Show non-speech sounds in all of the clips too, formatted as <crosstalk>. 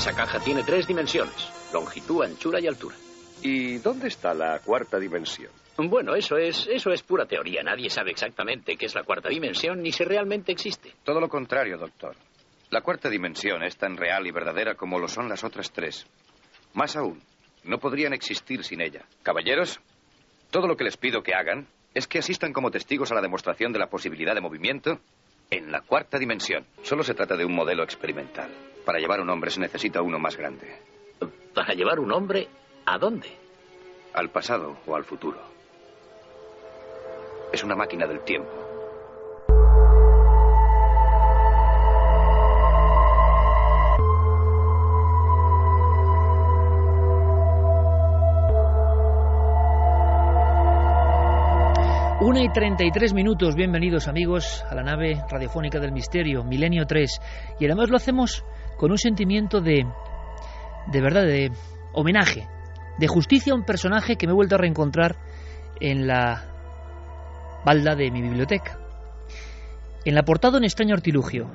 Esa caja tiene tres dimensiones, longitud, anchura y altura. ¿Y dónde está la cuarta dimensión? Bueno, eso es, eso es pura teoría. Nadie sabe exactamente qué es la cuarta dimensión ni si realmente existe. Todo lo contrario, doctor. La cuarta dimensión es tan real y verdadera como lo son las otras tres. Más aún, no podrían existir sin ella. Caballeros, todo lo que les pido que hagan es que asistan como testigos a la demostración de la posibilidad de movimiento en la cuarta dimensión. Solo se trata de un modelo experimental. Para llevar un hombre se necesita uno más grande. ¿Para llevar un hombre a dónde? Al pasado o al futuro. Es una máquina del tiempo. Una y 33 minutos, bienvenidos amigos a la nave radiofónica del misterio, Milenio 3. Y además lo hacemos con un sentimiento de, de verdad, de homenaje, de justicia a un personaje que me he vuelto a reencontrar en la balda de mi biblioteca. En la portada un extraño artilugio,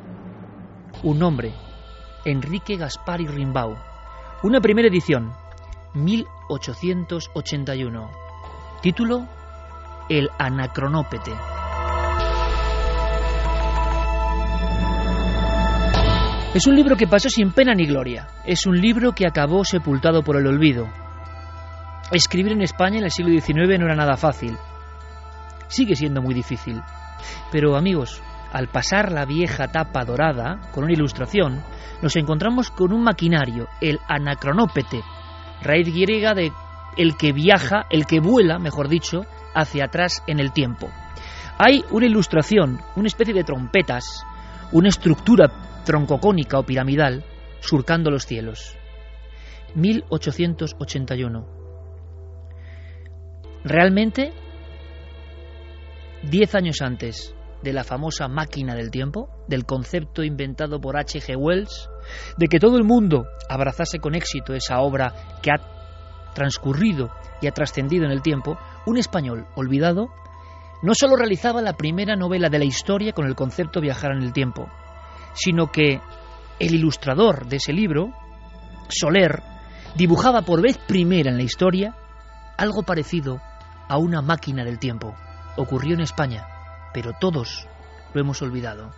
un nombre, Enrique Gaspari Rimbau, una primera edición, 1881. Título, El Anacronópete. Es un libro que pasó sin pena ni gloria. Es un libro que acabó sepultado por el olvido. Escribir en España en el siglo XIX no era nada fácil. Sigue siendo muy difícil. Pero amigos, al pasar la vieja tapa dorada, con una ilustración, nos encontramos con un maquinario, el anacronópete, raíz griega de el que viaja, el que vuela, mejor dicho, hacia atrás en el tiempo. Hay una ilustración, una especie de trompetas, una estructura troncocónica o piramidal surcando los cielos. 1881. Realmente, diez años antes de la famosa máquina del tiempo, del concepto inventado por H.G. Wells, de que todo el mundo abrazase con éxito esa obra que ha transcurrido y ha trascendido en el tiempo, un español olvidado no solo realizaba la primera novela de la historia con el concepto viajar en el tiempo, sino que el ilustrador de ese libro, Soler, dibujaba por vez primera en la historia algo parecido a una máquina del tiempo. Ocurrió en España, pero todos lo hemos olvidado.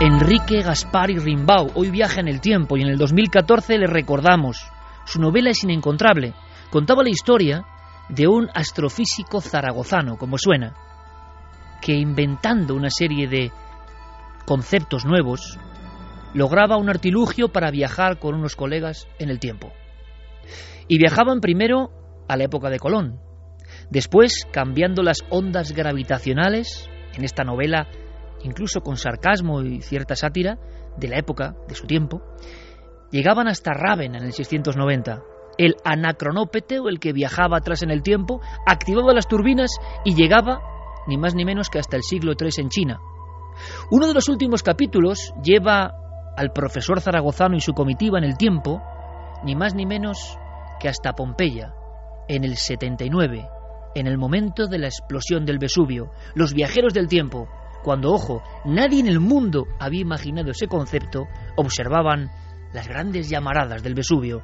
Enrique Gaspari Rimbau hoy viaja en el tiempo y en el 2014 le recordamos. Su novela es inencontrable. Contaba la historia de un astrofísico zaragozano, como suena, que inventando una serie de conceptos nuevos, lograba un artilugio para viajar con unos colegas en el tiempo. Y viajaban primero a la época de Colón, después cambiando las ondas gravitacionales, en esta novela incluso con sarcasmo y cierta sátira, de la época, de su tiempo, llegaban hasta Raven en el 690. El anacronópete, o el que viajaba atrás en el tiempo, activaba las turbinas y llegaba, ni más ni menos que hasta el siglo III en China. Uno de los últimos capítulos lleva al profesor zaragozano y su comitiva en el tiempo, ni más ni menos que hasta Pompeya, en el 79, en el momento de la explosión del Vesubio. Los viajeros del tiempo, cuando, ojo, nadie en el mundo había imaginado ese concepto, observaban las grandes llamaradas del Vesubio.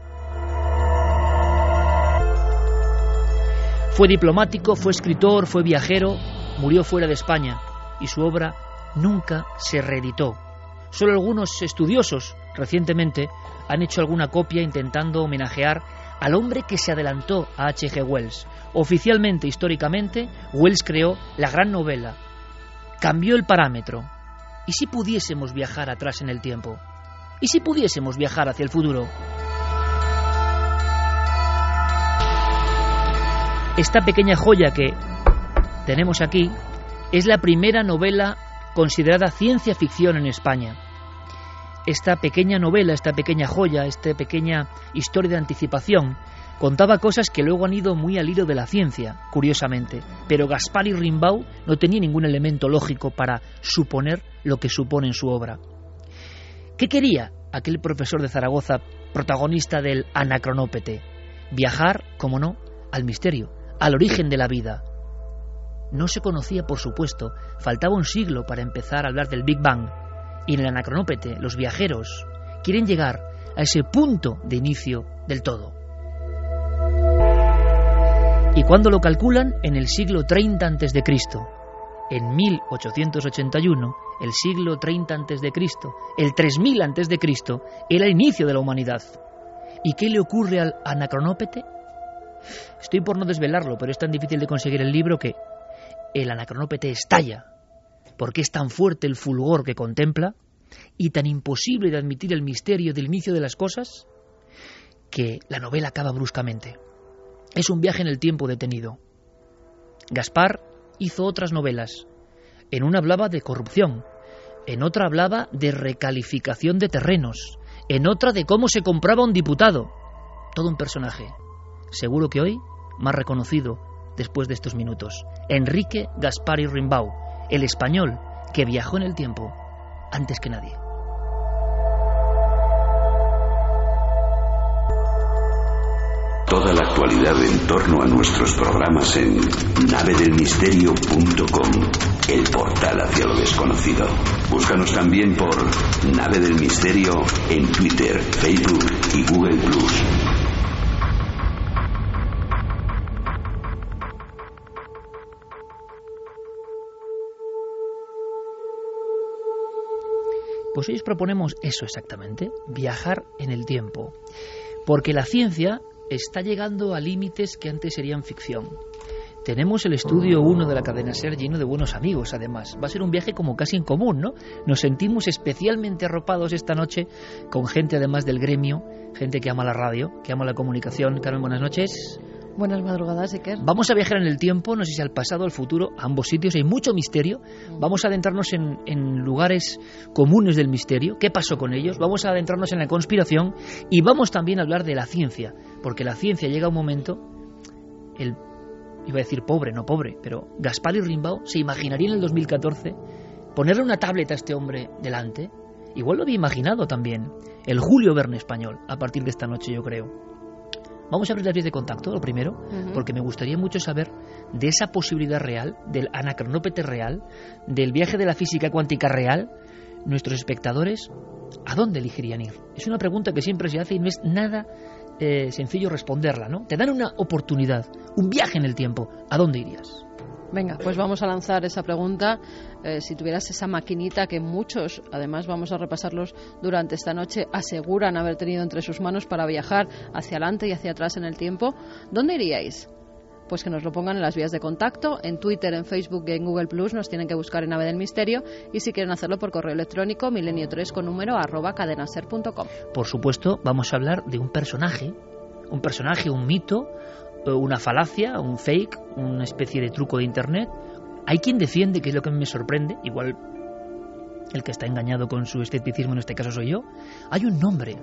Fue diplomático, fue escritor, fue viajero, murió fuera de España y su obra nunca se reeditó. Solo algunos estudiosos recientemente han hecho alguna copia intentando homenajear al hombre que se adelantó a H.G. Wells. Oficialmente, históricamente, Wells creó la gran novela, cambió el parámetro. ¿Y si pudiésemos viajar atrás en el tiempo? ¿Y si pudiésemos viajar hacia el futuro? Esta pequeña joya que tenemos aquí es la primera novela considerada ciencia ficción en España. Esta pequeña novela, esta pequeña joya, esta pequeña historia de anticipación, contaba cosas que luego han ido muy al hilo de la ciencia, curiosamente, pero Gaspar y Rimbaud no tenía ningún elemento lógico para suponer lo que supone en su obra. ¿Qué quería aquel profesor de Zaragoza, protagonista del Anacronópete? Viajar, como no, al misterio, al origen de la vida, no se conocía, por supuesto, faltaba un siglo para empezar a hablar del Big Bang, y en el anacronópete los viajeros quieren llegar a ese punto de inicio del todo. ¿Y cuando lo calculan? En el siglo 30 a.C. En 1881, el siglo 30 a.C., el 3000 a.C., era el inicio de la humanidad. ¿Y qué le ocurre al anacronópete? Estoy por no desvelarlo, pero es tan difícil de conseguir el libro que el anacronópete estalla, porque es tan fuerte el fulgor que contempla y tan imposible de admitir el misterio del inicio de las cosas, que la novela acaba bruscamente. Es un viaje en el tiempo detenido. Gaspar hizo otras novelas. En una hablaba de corrupción, en otra hablaba de recalificación de terrenos, en otra de cómo se compraba un diputado. Todo un personaje. Seguro que hoy más reconocido después de estos minutos. Enrique Gaspari Rimbau, el español que viajó en el tiempo antes que nadie. Toda la actualidad en torno a nuestros programas en navedelmisterio.com, el portal hacia lo desconocido. Búscanos también por Nave del Misterio en Twitter, Facebook y Google Plus. Pues hoy os proponemos eso exactamente, viajar en el tiempo. Porque la ciencia está llegando a límites que antes serían ficción. Tenemos el estudio 1 de la cadena SER lleno de buenos amigos, además. Va a ser un viaje como casi en común, ¿no? Nos sentimos especialmente arropados esta noche con gente además del gremio, gente que ama la radio, que ama la comunicación. Carmen, buenas noches. Buenas madrugadas, Iker. Vamos a viajar en el tiempo, no sé si al pasado al futuro, a ambos sitios. Hay mucho misterio. Vamos a adentrarnos en, en, lugares comunes del misterio. ¿Qué pasó con ellos? Vamos a adentrarnos en la conspiración y vamos también a hablar de la ciencia. Porque la ciencia llega a un momento, el, iba a decir pobre, no pobre, pero Gaspar y Rimbaud se imaginaría en el 2014 ponerle una tableta a este hombre delante. Igual lo había imaginado también el Julio Verne español a partir de esta noche, yo creo. Vamos a abrir las vías de contacto, lo primero, uh -huh. porque me gustaría mucho saber de esa posibilidad real, del anacronópete real, del viaje de la física cuántica real, nuestros espectadores, ¿a dónde elegirían ir? Es una pregunta que siempre se hace y no es nada eh, sencillo responderla, ¿no? Te dan una oportunidad, un viaje en el tiempo, ¿a dónde irías? Venga, pues vamos a lanzar esa pregunta. Eh, si tuvieras esa maquinita que muchos, además vamos a repasarlos durante esta noche, aseguran haber tenido entre sus manos para viajar hacia adelante y hacia atrás en el tiempo, ¿dónde iríais? Pues que nos lo pongan en las vías de contacto, en Twitter, en Facebook y en Google Plus, nos tienen que buscar en Ave del Misterio y si quieren hacerlo por correo electrónico, milenio3 con número arroba cadenaser.com. Por supuesto, vamos a hablar de un personaje, un personaje, un mito, una falacia, un fake, una especie de truco de internet. Hay quien defiende, que es lo que me sorprende, igual el que está engañado con su escepticismo en este caso soy yo. Hay un nombre,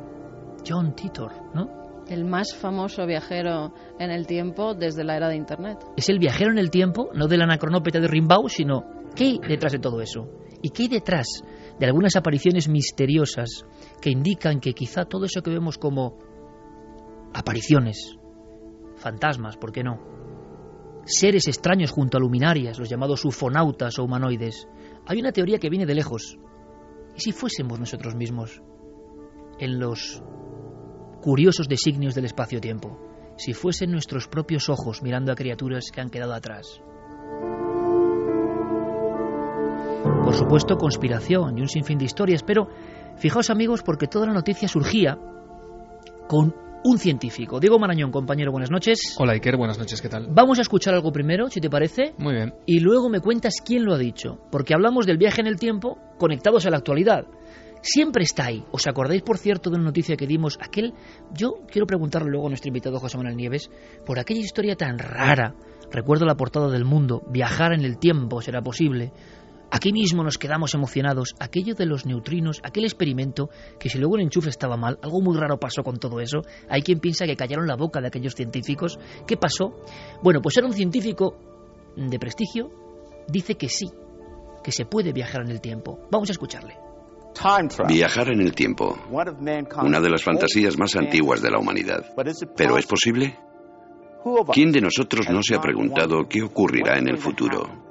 John Titor, ¿no? El más famoso viajero en el tiempo desde la era de internet. Es el viajero en el tiempo, no del anacronópete de Rimbaud, sino ¿qué hay detrás de todo eso? ¿Y qué hay detrás de algunas apariciones misteriosas que indican que quizá todo eso que vemos como apariciones, fantasmas, ¿por qué no? Seres extraños junto a luminarias, los llamados ufonautas o humanoides. Hay una teoría que viene de lejos. ¿Y si fuésemos nosotros mismos en los curiosos designios del espacio-tiempo? Si fuesen nuestros propios ojos mirando a criaturas que han quedado atrás. Por supuesto, conspiración y un sinfín de historias, pero fijaos amigos porque toda la noticia surgía con un científico. Diego Marañón, compañero, buenas noches. Hola Iker, buenas noches, ¿qué tal? Vamos a escuchar algo primero, si te parece. Muy bien. Y luego me cuentas quién lo ha dicho, porque hablamos del viaje en el tiempo conectados a la actualidad. Siempre está ahí. ¿Os acordáis, por cierto, de una noticia que dimos? Aquel, yo quiero preguntarle luego a nuestro invitado José Manuel Nieves, por aquella historia tan rara. Recuerdo la portada del mundo, viajar en el tiempo será posible. Aquí mismo nos quedamos emocionados. Aquello de los neutrinos, aquel experimento, que si luego el enchufe estaba mal, algo muy raro pasó con todo eso. Hay quien piensa que callaron la boca de aquellos científicos. ¿Qué pasó? Bueno, pues era un científico de prestigio. Dice que sí, que se puede viajar en el tiempo. Vamos a escucharle. Viajar en el tiempo. Una de las fantasías más antiguas de la humanidad. ¿Pero es posible? ¿Quién de nosotros no se ha preguntado qué ocurrirá en el futuro?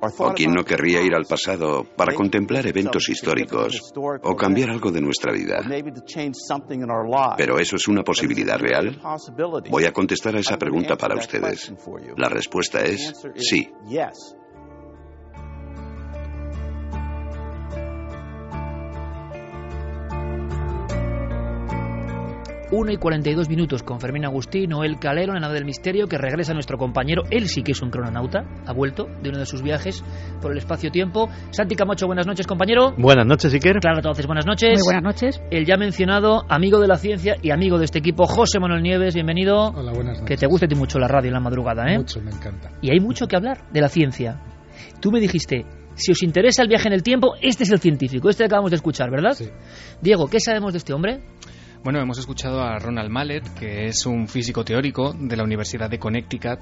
¿O quién no querría ir al pasado para contemplar eventos históricos o cambiar algo de nuestra vida? ¿Pero eso es una posibilidad real? Voy a contestar a esa pregunta para ustedes. La respuesta es sí. 1 y 42 minutos con Fermín Agustín, Noel Calero, en la nave del misterio, que regresa nuestro compañero. Él sí que es un crononauta, ha vuelto de uno de sus viajes por el espacio-tiempo. Santi Camacho, buenas noches, compañero. Buenas noches, Iker. Claro, entonces, buenas noches. Muy buenas noches. El ya mencionado amigo de la ciencia y amigo de este equipo, José Manuel Nieves, bienvenido. Hola, buenas noches. Que te guste a ti mucho la radio en la madrugada, ¿eh? Mucho, me encanta. Y hay mucho que hablar de la ciencia. Tú me dijiste, si os interesa el viaje en el tiempo, este es el científico, este que acabamos de escuchar, ¿verdad? Sí. Diego, ¿qué sabemos de este hombre? Bueno, hemos escuchado a Ronald Mallet, que es un físico teórico de la Universidad de Connecticut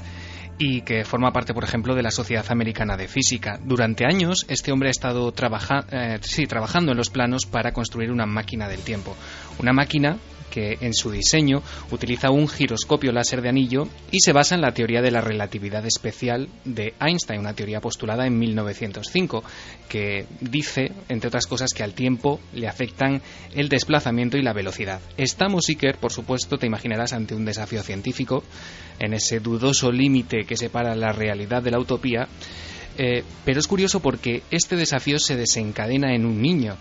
y que forma parte, por ejemplo, de la Sociedad Americana de Física. Durante años, este hombre ha estado eh, sí, trabajando en los planos para construir una máquina del tiempo. Una máquina que en su diseño utiliza un giroscopio láser de anillo y se basa en la teoría de la relatividad especial de Einstein, una teoría postulada en 1905, que dice, entre otras cosas, que al tiempo le afectan el desplazamiento y la velocidad. Estamos, Iker, por supuesto, te imaginarás ante un desafío científico, en ese dudoso límite que separa la realidad de la utopía, eh, pero es curioso porque este desafío se desencadena en un niño.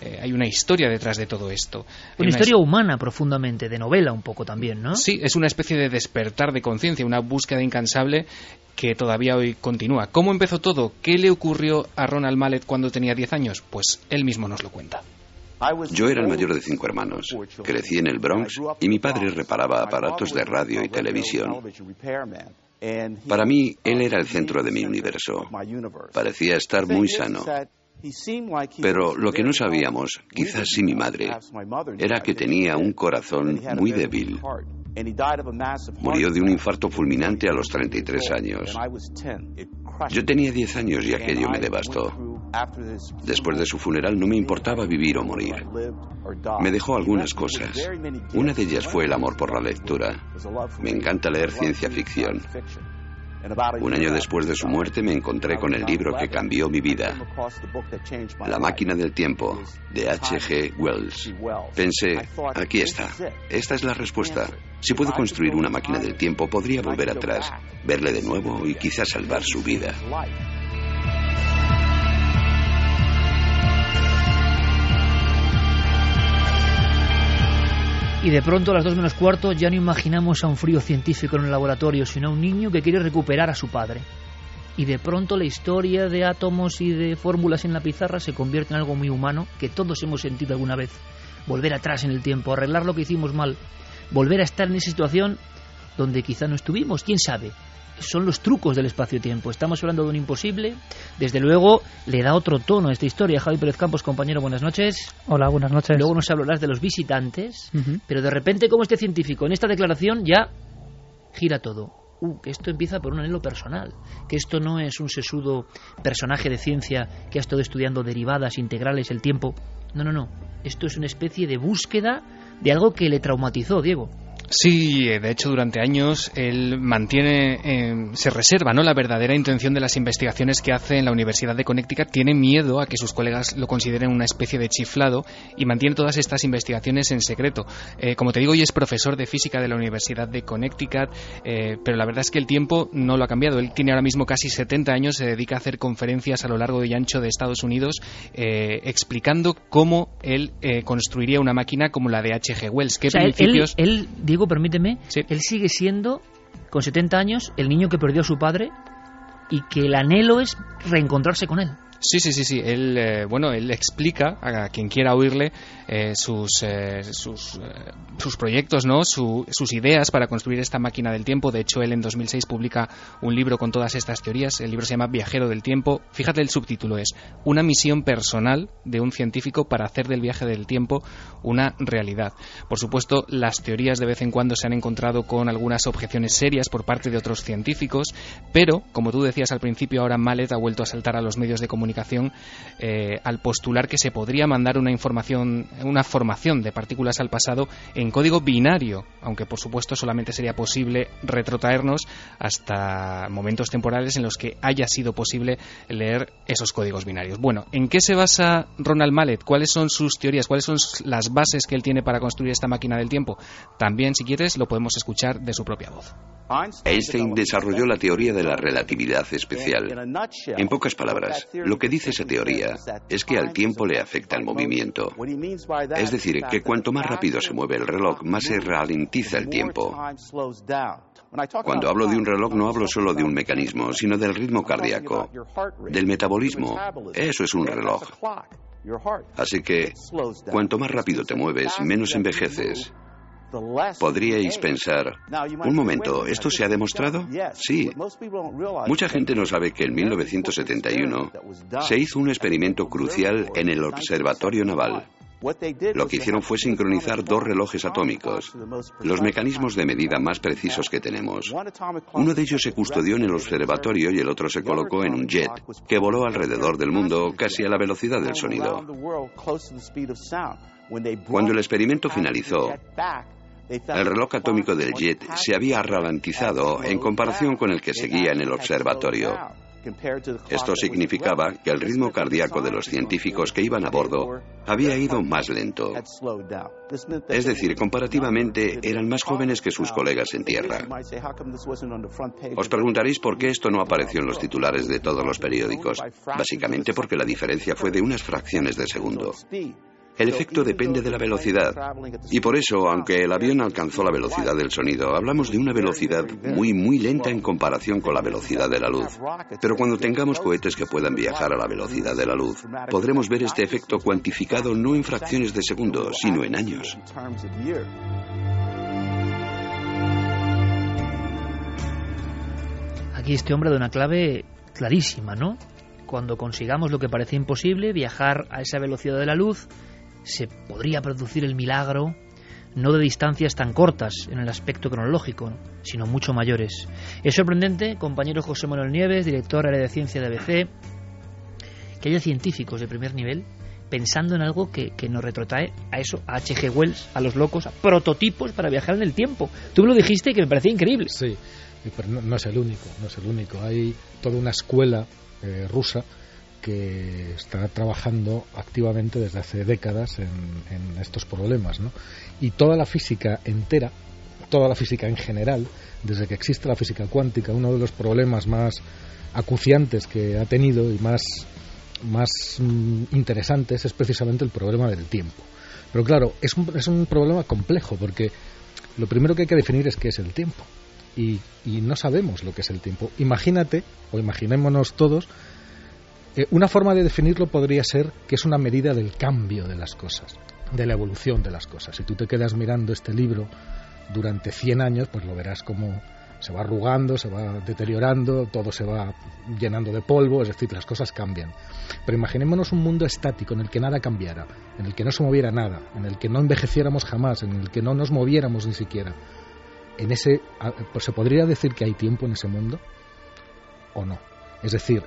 Eh, hay una historia detrás de todo esto. Una, una historia humana profundamente, de novela un poco también, ¿no? Sí, es una especie de despertar de conciencia, una búsqueda incansable que todavía hoy continúa. ¿Cómo empezó todo? ¿Qué le ocurrió a Ronald Mallet cuando tenía 10 años? Pues él mismo nos lo cuenta. Yo era el mayor de cinco hermanos. Crecí en el Bronx y mi padre reparaba aparatos de radio y televisión. Para mí, él era el centro de mi universo. Parecía estar muy sano. Pero lo que no sabíamos, quizás sin mi madre, era que tenía un corazón muy débil. Murió de un infarto fulminante a los 33 años. Yo tenía 10 años y aquello me devastó. Después de su funeral no me importaba vivir o morir. Me dejó algunas cosas. Una de ellas fue el amor por la lectura. Me encanta leer ciencia ficción. Un año después de su muerte me encontré con el libro que cambió mi vida, La máquina del tiempo, de H.G. Wells. Pensé, aquí está, esta es la respuesta. Si puedo construir una máquina del tiempo, podría volver atrás, verle de nuevo y quizás salvar su vida. Y de pronto a las dos menos cuarto ya no imaginamos a un frío científico en el laboratorio, sino a un niño que quiere recuperar a su padre. Y de pronto la historia de átomos y de fórmulas en la pizarra se convierte en algo muy humano que todos hemos sentido alguna vez. Volver atrás en el tiempo, arreglar lo que hicimos mal, volver a estar en esa situación donde quizá no estuvimos, quién sabe son los trucos del espacio-tiempo. Estamos hablando de un imposible. Desde luego, le da otro tono a esta historia. Javi Pérez Campos, compañero, buenas noches. Hola, buenas noches. Luego nos hablarás de los visitantes. Pero de repente, como este científico, en esta declaración ya gira todo. Uh, que esto empieza por un anhelo personal, que esto no es un sesudo personaje de ciencia que ha estado estudiando derivadas, integrales, el tiempo. No, no, no. Esto es una especie de búsqueda de algo que le traumatizó, Diego. Sí, de hecho durante años él mantiene, eh, se reserva ¿no? la verdadera intención de las investigaciones que hace en la Universidad de Connecticut, tiene miedo a que sus colegas lo consideren una especie de chiflado y mantiene todas estas investigaciones en secreto. Eh, como te digo, hoy es profesor de física de la Universidad de Connecticut, eh, pero la verdad es que el tiempo no lo ha cambiado. Él tiene ahora mismo casi 70 años, se dedica a hacer conferencias a lo largo y ancho de Estados Unidos explicando cómo él construiría una máquina como la de H.G. Wells. ¿Qué principios... Permíteme, él sigue siendo, con 70 años, el niño que perdió a su padre y que el anhelo es reencontrarse con él. Sí, sí, sí, sí. Él, eh, bueno, él explica a quien quiera oírle eh, sus, eh, sus, sus, proyectos, ¿no? sus ideas para construir esta máquina del tiempo. De hecho, él en 2006 publica un libro con todas estas teorías. El libro se llama Viajero del Tiempo. Fíjate, el subtítulo es Una misión personal de un científico para hacer del viaje del tiempo una realidad. Por supuesto, las teorías de vez en cuando se han encontrado con algunas objeciones serias por parte de otros científicos, pero, como tú decías al principio, ahora Mallet ha vuelto a saltar a los medios de comunicación eh, al postular que se podría mandar una información, una formación de partículas al pasado en código binario, aunque por supuesto solamente sería posible retrotraernos hasta momentos temporales en los que haya sido posible leer esos códigos binarios. Bueno, ¿en qué se basa Ronald Mallet? ¿Cuáles son sus teorías? ¿Cuáles son las bases que él tiene para construir esta máquina del tiempo? También, si quieres, lo podemos escuchar de su propia voz. Einstein desarrolló la teoría de la relatividad especial. En pocas palabras, lo que dice esa teoría es que al tiempo le afecta el movimiento. Es decir, que cuanto más rápido se mueve el reloj, más se ralentiza el tiempo. Cuando hablo de un reloj no hablo solo de un mecanismo, sino del ritmo cardíaco, del metabolismo. Eso es un reloj. Así que, cuanto más rápido te mueves, menos envejeces. Podríais pensar, un momento, ¿esto se ha demostrado? Sí. Mucha gente no sabe que en 1971 se hizo un experimento crucial en el Observatorio Naval. Lo que hicieron fue sincronizar dos relojes atómicos, los mecanismos de medida más precisos que tenemos. Uno de ellos se custodió en el observatorio y el otro se colocó en un jet que voló alrededor del mundo casi a la velocidad del sonido. Cuando el experimento finalizó, el reloj atómico del jet se había ralentizado en comparación con el que seguía en el observatorio. Esto significaba que el ritmo cardíaco de los científicos que iban a bordo había ido más lento. Es decir, comparativamente eran más jóvenes que sus colegas en tierra. Os preguntaréis por qué esto no apareció en los titulares de todos los periódicos. Básicamente porque la diferencia fue de unas fracciones de segundo. El efecto depende de la velocidad. Y por eso, aunque el avión alcanzó la velocidad del sonido, hablamos de una velocidad muy, muy lenta en comparación con la velocidad de la luz. Pero cuando tengamos cohetes que puedan viajar a la velocidad de la luz, podremos ver este efecto cuantificado no en fracciones de segundo, sino en años. Aquí este hombre da una clave clarísima, ¿no? Cuando consigamos lo que parece imposible, viajar a esa velocidad de la luz, se podría producir el milagro no de distancias tan cortas en el aspecto cronológico, sino mucho mayores. Es sorprendente, compañero José Manuel Nieves, director área de ciencia de ABC, que haya científicos de primer nivel pensando en algo que, nos retrotrae a eso, a H.G. Wells, a los locos, a prototipos para viajar en el tiempo. Tú me lo dijiste que me parecía increíble. Sí, pero no, es el único, no es el único. Hay toda una escuela eh, rusa que está trabajando activamente desde hace décadas en, estos problemas. ¿no? Y toda la física entera, toda la física en general, desde que existe la física cuántica, uno de los problemas más acuciantes que ha tenido y más, más mm, interesantes es precisamente el problema del tiempo. Pero claro, es un, es un problema complejo porque lo primero que hay que definir es qué es el tiempo. Y, y, no sabemos lo que es el tiempo. Imagínate, o imaginémonos todos, eh, una forma de definirlo podría ser que es una medida del cambio de las cosas, de la evolución de las cosas. Si tú te quedas mirando este libro durante 100 años, pues lo verás como se va arrugando, se va deteriorando, todo se va llenando de polvo, es decir, las cosas cambian. Pero imaginémonos un mundo estático en el que nada cambiara, en el que no se moviera nada, en el que no envejeciéramos jamás, en el que no nos moviéramos ni siquiera. En ese, pues se podría decir que hay tiempo en ese mundo o no. Es decir,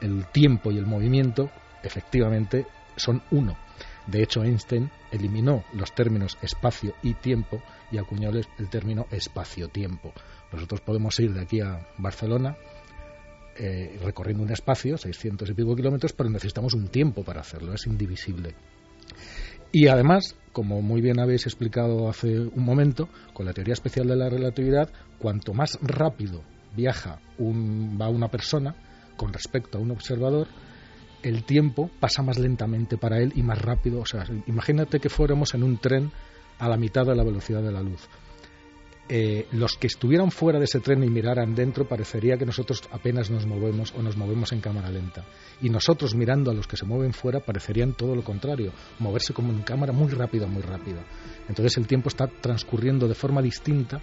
el, tiempo y el movimiento efectivamente son uno. De hecho, Einstein eliminó los términos espacio y tiempo y acuñó el término espacio-tiempo. Nosotros podemos ir de aquí a Barcelona eh, recorriendo un espacio, 600 y pico kilómetros, pero necesitamos un tiempo para hacerlo, es indivisible. Y además, como muy bien habéis explicado hace un momento, con la teoría especial de la relatividad, cuanto más rápido viaja va una persona, con respecto a un observador, el tiempo pasa más lentamente para él y más rápido. O sea, imagínate que fuéramos en un tren a la mitad de la velocidad de la luz. Eh, los que estuvieran fuera de ese tren y miraran dentro, parecería que nosotros apenas nos movemos o nos movemos en cámara lenta. Y nosotros mirando a los que se mueven fuera, parecerían todo lo contrario, moverse como en cámara muy rápida, muy rápida. Entonces el tiempo está transcurriendo de forma distinta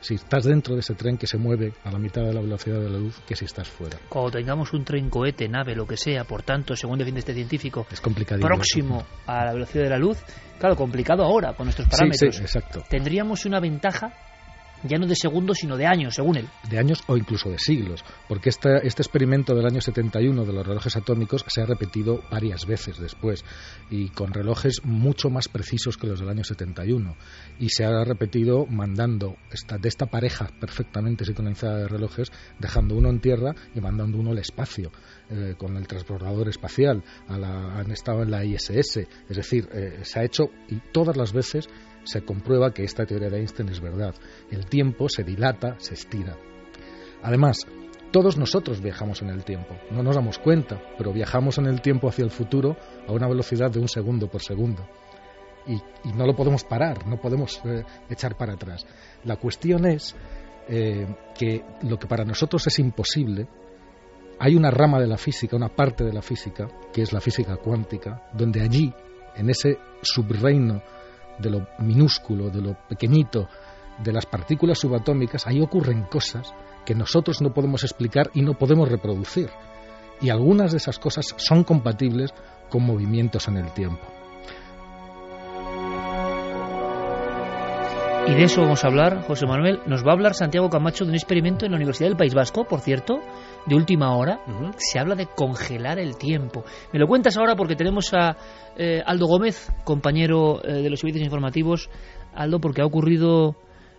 si estás dentro de ese tren que se mueve a la mitad de la velocidad de la luz que si estás fuera. Cuando tengamos un tren, cohete, nave, lo que sea, por tanto, según defiende este científico, es próximo a la velocidad de la luz, claro, complicado ahora con nuestros parámetros. Sí, exacto. Tendríamos una ventaja ya no de segundos, sino de años, según él. De años o incluso de siglos, porque este, experimento del año 71 de los relojes atómicos se ha repetido varias veces después y con relojes mucho más precisos que los del año 71 y se ha repetido mandando esta, de esta pareja perfectamente sincronizada de relojes, dejando uno en tierra y mandando uno al espacio. Eh, con el transbordador espacial, han estado en la ISS, es decir, eh, se ha hecho y todas las veces se comprueba que esta teoría de Einstein es verdad. El tiempo se dilata, se estira. Además, todos nosotros viajamos en el tiempo. No nos damos cuenta, pero viajamos en el tiempo hacia el futuro a una velocidad de un segundo por segundo. Y, no lo podemos parar, no podemos eh, echar para atrás. La cuestión es eh, que lo que para nosotros es imposible, hay una rama de la física, una parte de la física, que es la física cuántica, donde allí, en ese subreino de lo minúsculo, de lo pequeñito, de las partículas subatómicas, ahí ocurren cosas que nosotros no podemos explicar y no podemos reproducir. Y algunas de esas cosas son compatibles con movimientos en el tiempo. Y de eso vamos a hablar, José Manuel. Nos va a hablar Santiago Camacho de un experimento en la Universidad del País Vasco, por cierto, de última hora. Se habla de congelar el tiempo. Me lo cuentas ahora porque tenemos a eh, Aldo Gómez, compañero eh, de los servicios informativos. Aldo, porque ha ocurrido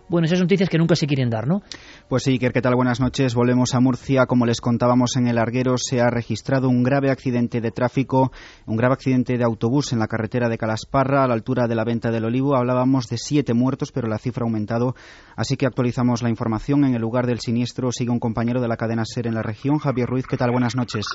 bueno, esas noticias que nunca se quieren dar, ¿no? Pues sí, ¿qué tal? Buenas noches. Volvemos a Murcia. Como les contábamos en el Arguero, se ha registrado un grave accidente de tráfico, un grave accidente de autobús en la carretera de Calasparra, a la altura de la venta del Olivo. Hablábamos de siete muertos, pero la cifra ha aumentado. Así que actualizamos la información. En el lugar del siniestro sigue un compañero de la cadena SER en la región, Javier Ruiz. ¿Qué tal? Buenas noches.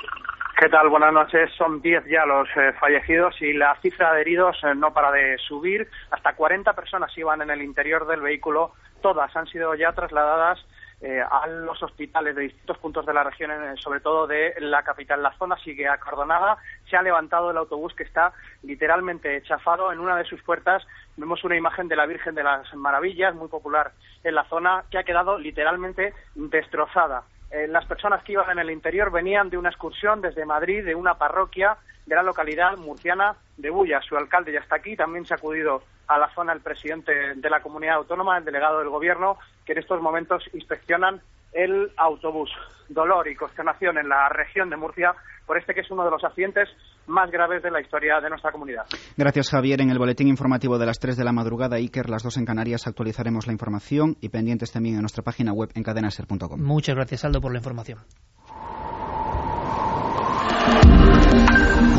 ¿Qué tal? Buenas noches. Son 10 ya los eh, fallecidos y la cifra de heridos eh, no para de subir. Hasta 40 personas iban en el interior del vehículo. Todas han sido ya trasladadas eh, a los hospitales de distintos puntos de la región, sobre todo de la capital. La zona sigue acordonada. Se ha levantado el autobús que está literalmente chafado. En una de sus puertas vemos una imagen de la Virgen de las Maravillas, muy popular en la zona, que ha quedado literalmente destrozada. Eh, las personas que iban en el interior venían de una excursión desde Madrid, de una parroquia de la localidad murciana de Bulla. Su alcalde ya está aquí. También se ha acudido a la zona el presidente de la comunidad autónoma, el delegado del gobierno, que en estos momentos inspeccionan el autobús. Dolor y consternación en la región de Murcia por este que es uno de los accidentes más graves de la historia de nuestra comunidad. Gracias, Javier. En el boletín informativo de las 3 de la madrugada, Iker, las dos en Canarias, actualizaremos la información y pendientes también en nuestra página web en cadenaser.com. Muchas gracias, Aldo, por la información.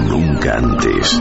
Nunca antes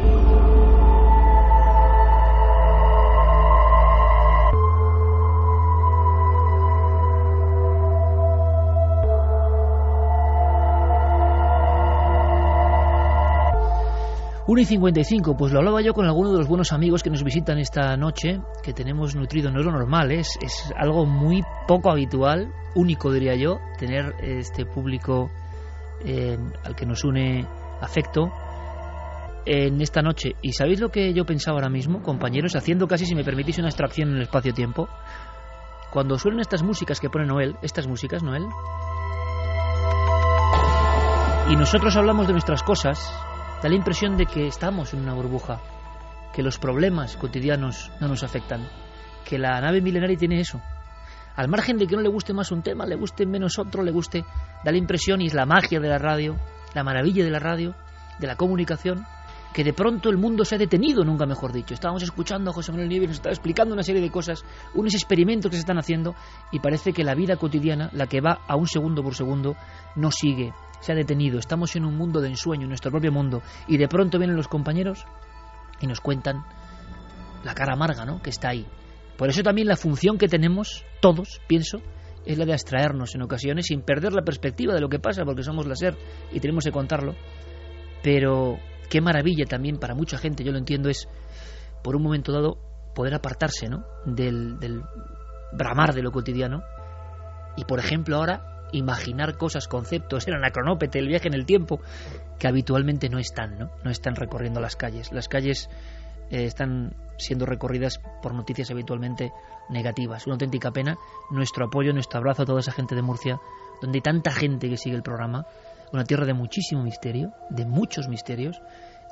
Uno y 55, pues lo hablaba yo con algunos de los buenos amigos que nos visitan esta noche, que tenemos nutrido, no es lo normal, es, es algo muy poco habitual, único diría yo, tener este público eh, al que nos une afecto en esta noche. ¿Y sabéis lo que yo pensaba ahora mismo, compañeros? Haciendo casi, si me permitís, una extracción en el espacio-tiempo. Cuando suenan estas músicas que pone Noel, estas músicas, Noel, y nosotros hablamos de nuestras cosas, Da la impresión de que estamos en una burbuja, que los problemas cotidianos no nos afectan, que la nave milenaria tiene eso. Al margen de que no le guste más un tema, le guste menos otro, le guste, da la impresión, y es la magia de la radio, la maravilla de la radio, de la comunicación, que de pronto el mundo se ha detenido, nunca mejor dicho. Estábamos escuchando a José Manuel Nieves, nos estaba explicando una serie de cosas, unos experimentos que se están haciendo, y parece que la vida cotidiana, la que va a un segundo por segundo, no sigue se ha detenido, estamos en un mundo de ensueño, en nuestro propio mundo, y de pronto vienen los compañeros y nos cuentan la cara amarga, ¿no? Que está ahí. Por eso también la función que tenemos, todos, pienso, es la de abstraernos en ocasiones sin perder la perspectiva de lo que pasa, porque somos la SER y tenemos que contarlo. Pero qué maravilla también para mucha gente, yo lo entiendo, es por un momento dado poder apartarse, ¿no? Del, del bramar de lo cotidiano. Y por ejemplo ahora imaginar cosas, conceptos, el anacronópete, el viaje en el tiempo, que habitualmente no están, ¿no? No están recorriendo las calles. Las calles eh, están siendo recorridas por noticias habitualmente negativas. Una auténtica pena. Nuestro apoyo, nuestro abrazo a toda esa gente de Murcia, donde hay tanta gente que sigue el programa. Una tierra de muchísimo misterio, de muchos misterios,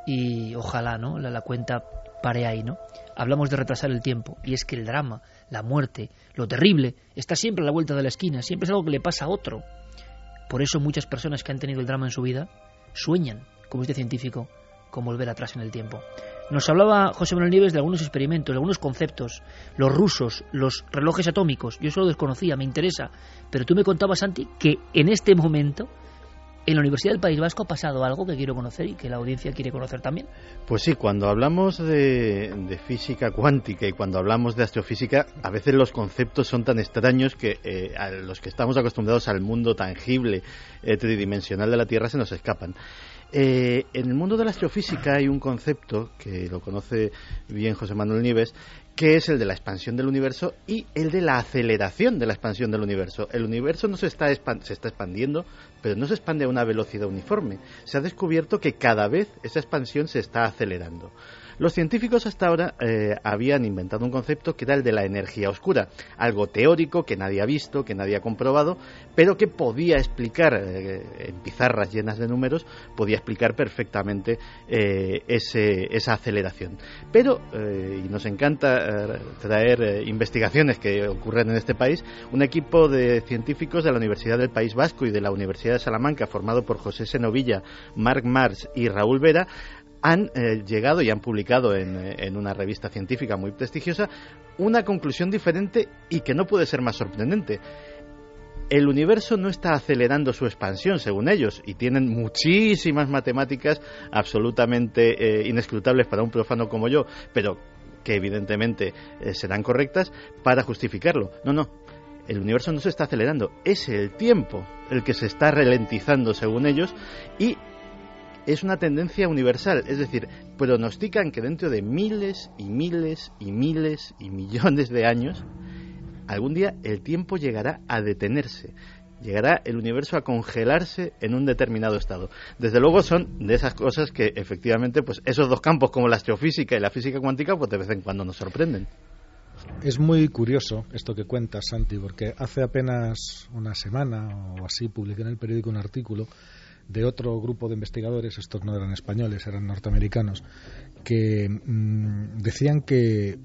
y ojalá, ¿no? La, cuenta pare ahí, ¿no? Hablamos de retrasar el tiempo, y es que el drama, la muerte, lo terrible, está siempre a la vuelta de la esquina, siempre es algo que le pasa a otro. Por eso muchas personas que han tenido el drama en su vida sueñan, como este científico, con volver atrás en el tiempo. Nos hablaba José Manuel Nieves de algunos experimentos, de algunos conceptos, los rusos, los relojes atómicos. Yo eso lo desconocía, me interesa. Pero tú me contabas, Santi, que en este momento en la Universidad del País Vasco ha pasado algo que quiero conocer y que la audiencia quiere conocer también. Pues sí, cuando hablamos de, física cuántica y cuando hablamos de astrofísica, a veces los conceptos son tan extraños que eh, a los que estamos acostumbrados al mundo tangible, eh, tridimensional de la Tierra, se nos escapan. Eh, en el mundo de la astrofísica hay un concepto que lo conoce bien José Manuel Nieves, que es el de la expansión del universo y el de la aceleración de la expansión del universo. El universo no se está, se está expandiendo, pero no se expande a una velocidad uniforme. Se ha descubierto que cada vez esa expansión se está acelerando. Los científicos hasta ahora eh, habían inventado un concepto que era el de la energía oscura, algo teórico que nadie ha visto, que nadie ha comprobado, pero que podía explicar, eh, en pizarras llenas de números, podía explicar perfectamente eh, esa aceleración. Pero, y nos encanta traer investigaciones que ocurren en este país, un equipo de científicos de la Universidad del País Vasco y de la Universidad de Salamanca, formado por José Senovilla, Marc Mars y Raúl Vera, han eh, llegado y han publicado en, eh, en, una revista científica muy prestigiosa una conclusión diferente y que no puede ser más sorprendente. El universo no está acelerando su expansión, según ellos, y tienen muchísimas matemáticas absolutamente eh, inescrutables para un profano como yo, pero que evidentemente serán correctas, para justificarlo. No, no. El universo no se está acelerando, es el tiempo el que se está ralentizando según ellos y es una tendencia universal, es decir, pronostican que dentro de miles y miles y miles y millones de años, algún día el tiempo llegará a detenerse llegará el universo a congelarse en un determinado estado. Desde luego son de esas cosas que efectivamente, pues esos dos campos como la astrofísica y la física cuántica, pues de vez en cuando nos sorprenden. Es muy curioso esto que cuentas, Santi, porque hace apenas una semana o así publiqué en el periódico un artículo de otro grupo de investigadores, estos no eran españoles, eran norteamericanos, que mm, decían que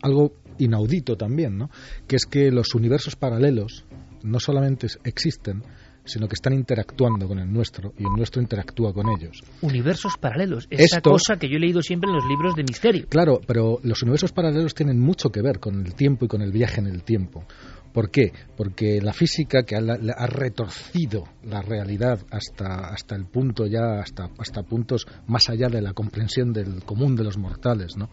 algo inaudito también, ¿no? que es que los universos paralelos no solamente existen, sino que están interactuando con el nuestro y el nuestro interactúa con ellos. Universos paralelos, esa cosa que yo he leído siempre en los libros de misterio. Claro, pero los universos paralelos tienen mucho que ver con el tiempo y con el viaje en el tiempo. ¿Por qué? Porque la física que ha, retorcido la realidad hasta, hasta el punto ya, hasta, hasta puntos más allá de la comprensión del común de los mortales, ¿no?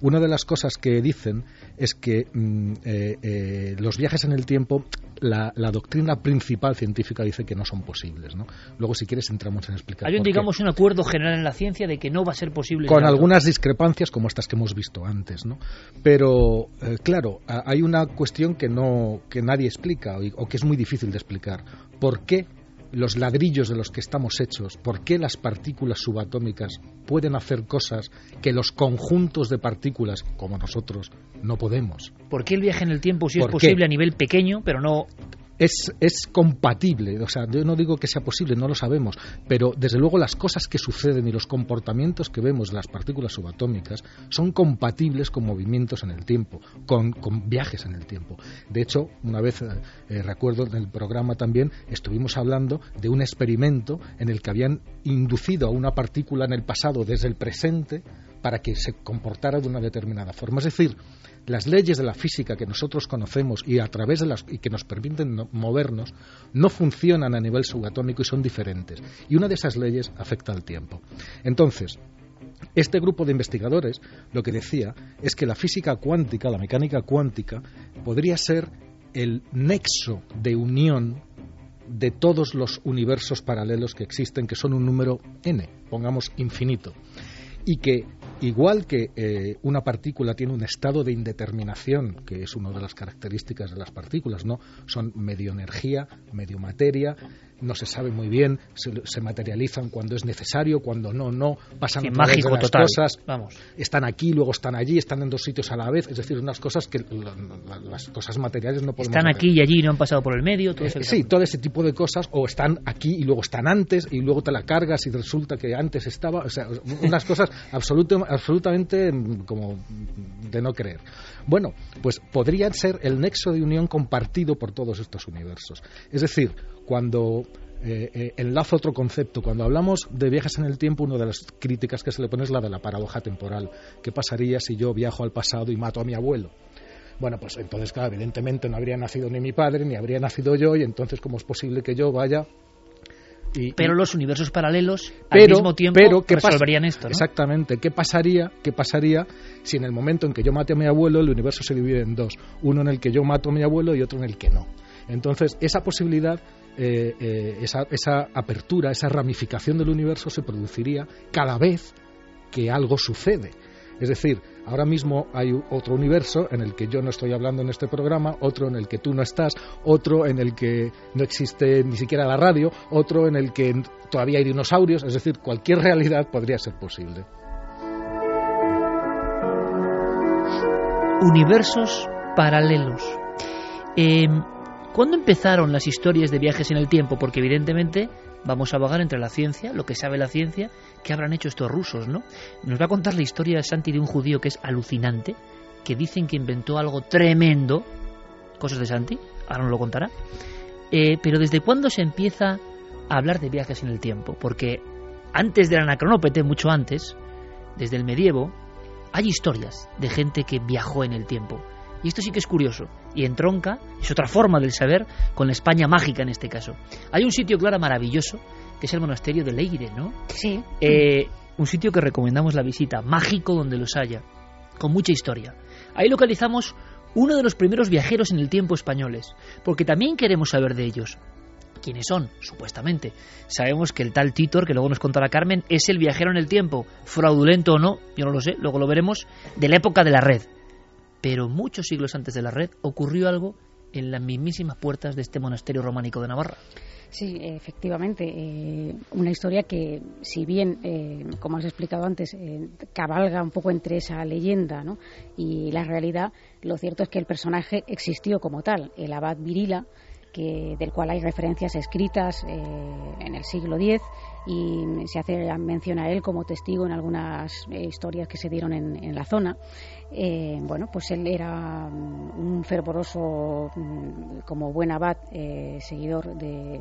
Una de las cosas que dicen es que mm, eh, eh, los viajes en el tiempo, la, doctrina principal científica dice que no son posibles. ¿no? Luego, si quieres, entramos en explicar. Hay un, digamos, un acuerdo general en la ciencia de que no va a ser posible. Con algunas discrepancias como estas que hemos visto antes. ¿no? Pero, eh, claro, hay una cuestión que, no, que nadie explica o que es muy difícil de explicar. ¿Por qué los ladrillos de los que estamos hechos, por qué las partículas subatómicas pueden hacer cosas que los conjuntos de partículas, como nosotros, no podemos. ¿Por qué el viaje en el tiempo sí es posible a nivel pequeño, pero no es, es compatible. O sea, yo no digo que sea posible, no lo sabemos, pero desde luego las cosas que suceden y los comportamientos que vemos de las partículas subatómicas son compatibles con movimientos en el tiempo, con, viajes en el tiempo. De hecho, una vez, eh, recuerdo en el programa también, estuvimos hablando de un experimento en el que habían inducido a una partícula en el pasado desde el presente para que se comportara de una determinada forma. Es decir, las leyes de la física que nosotros conocemos y a través de las y que nos permiten movernos no funcionan a nivel subatómico y son diferentes. Y una de esas leyes afecta al tiempo. Entonces, este grupo de investigadores lo que decía es que la física cuántica, la mecánica cuántica, podría ser el nexo de unión de todos los universos paralelos que existen, que son un número n, pongamos infinito, y que Igual que eh, una partícula tiene un estado de indeterminación, que es una de las características de las partículas, ¿no? Son medio energía, medio materia, no se sabe muy bien, se, materializan cuando es necesario, cuando no, no, pasan sí, mágico las total. cosas, Vamos. están aquí, luego están allí, están en dos sitios a la vez, es decir, unas cosas que las cosas materiales no podemos Están aquí y allí, no han pasado por el medio, todo eh, Sí, todo ese tipo de cosas, o están aquí y luego están antes, y luego te la cargas y resulta que antes estaba, o sea, unas cosas absolutamente mm, como de no creer. Bueno, pues podrían ser el nexo de unión compartido por todos estos universos. Es decir, cuando eh, eh, enlazo otro concepto. Cuando hablamos de viajes en el tiempo, una de las críticas que se le pone es la de la paradoja temporal. ¿Qué pasaría si yo viajo al pasado y mato a mi abuelo? Bueno, pues entonces, claro, evidentemente no habría nacido ni mi padre, ni habría nacido yo, y entonces, ¿cómo es posible que yo vaya y, pero los universos paralelos al mismo tiempo resolverían esto, ¿no? Exactamente. ¿Qué pasaría, ¿Qué pasaría si en el momento en que yo mate a mi abuelo el universo se divide en dos? Uno en el que yo mato a mi abuelo y otro en el que no. Entonces, esa posibilidad eh, eh, esa, apertura, esa ramificación del universo se produciría cada vez que algo sucede. Es decir, ahora mismo hay otro universo en el que yo no estoy hablando en este programa, otro en el que tú no estás, otro en el que no existe ni siquiera la radio, otro en el que todavía hay dinosaurios, es decir, cualquier realidad podría ser posible. Universos paralelos. Eh, ¿Cuándo empezaron las historias de viajes en el tiempo? Porque evidentemente vamos a vagar entre la ciencia, lo que sabe la ciencia, qué habrán hecho estos rusos, ¿no? Nos va a contar la historia de Santi de un judío que es alucinante, que dicen que inventó algo tremendo, cosas de Santi, ahora nos lo contará. Eh, pero ¿desde cuándo se empieza a hablar de viajes en el tiempo? Porque antes del anacronópete, mucho antes, desde el medievo, hay historias de gente que viajó en el tiempo. Y esto sí que es curioso. Y entronca, es otra forma del saber, con la España mágica en este caso. Hay un sitio, Clara, maravilloso, que es el monasterio de Leire, ¿no? Sí. Eh, un sitio que recomendamos la visita, mágico donde los haya, con mucha historia. Ahí localizamos uno de los primeros viajeros en el tiempo españoles, porque también queremos saber de ellos. ¿Quiénes son? Supuestamente. Sabemos que el tal Titor, que luego nos contará Carmen, es el viajero en el tiempo, fraudulento o no, yo no lo sé, luego lo veremos, de la época de la red. Pero muchos siglos antes de la red ocurrió algo en las mismísimas puertas de este monasterio románico de Navarra. Sí, efectivamente. Eh, una historia que, si bien, eh, como has explicado antes, eh, cabalga un poco entre esa leyenda y la realidad, lo cierto es que el personaje existió como tal. El abad Virila, que, del cual hay referencias escritas en el siglo X y se hace mención a él como testigo en algunas historias que se dieron en la zona. Eh, bueno, pues él era mm, un fervoroso, mm, como buen abad, eh, seguidor de,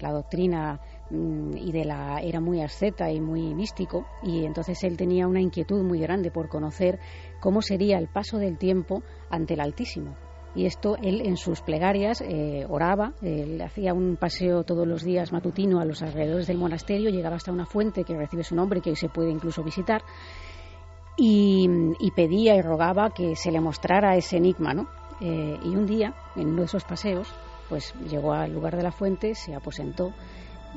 la doctrina mm, y de la era muy asceta y muy místico y entonces él tenía una inquietud muy grande por conocer cómo sería el paso del tiempo ante el Altísimo y esto él en sus plegarias eh, oraba, él hacía un paseo todos los días matutino a los alrededores del monasterio, llegaba hasta una fuente que recibe su nombre que hoy se puede incluso visitar y, pedía y rogaba que se le mostrara ese enigma, ¿no? Eh, y un día, en uno de esos paseos, pues llegó al lugar de la fuente, se aposentó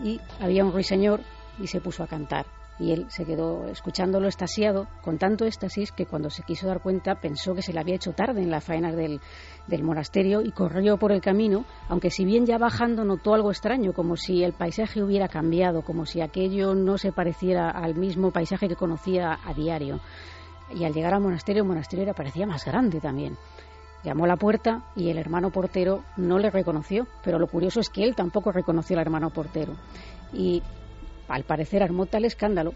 y había un ruiseñor y se puso a cantar. Y él se quedó escuchándolo estasiado, con tanto éxtasis que cuando se quiso dar cuenta pensó que se le había hecho tarde en las faenas del, del monasterio y corrió por el camino, aunque si bien ya bajando notó algo extraño, como si el paisaje hubiera cambiado, como si aquello no se pareciera al mismo paisaje que conocía a diario y al llegar al monasterio, el monasterio era, parecía más grande también. Llamó a la puerta y el hermano portero no le reconoció, pero lo curioso es que él tampoco reconoció al hermano portero. Y al parecer armó tal escándalo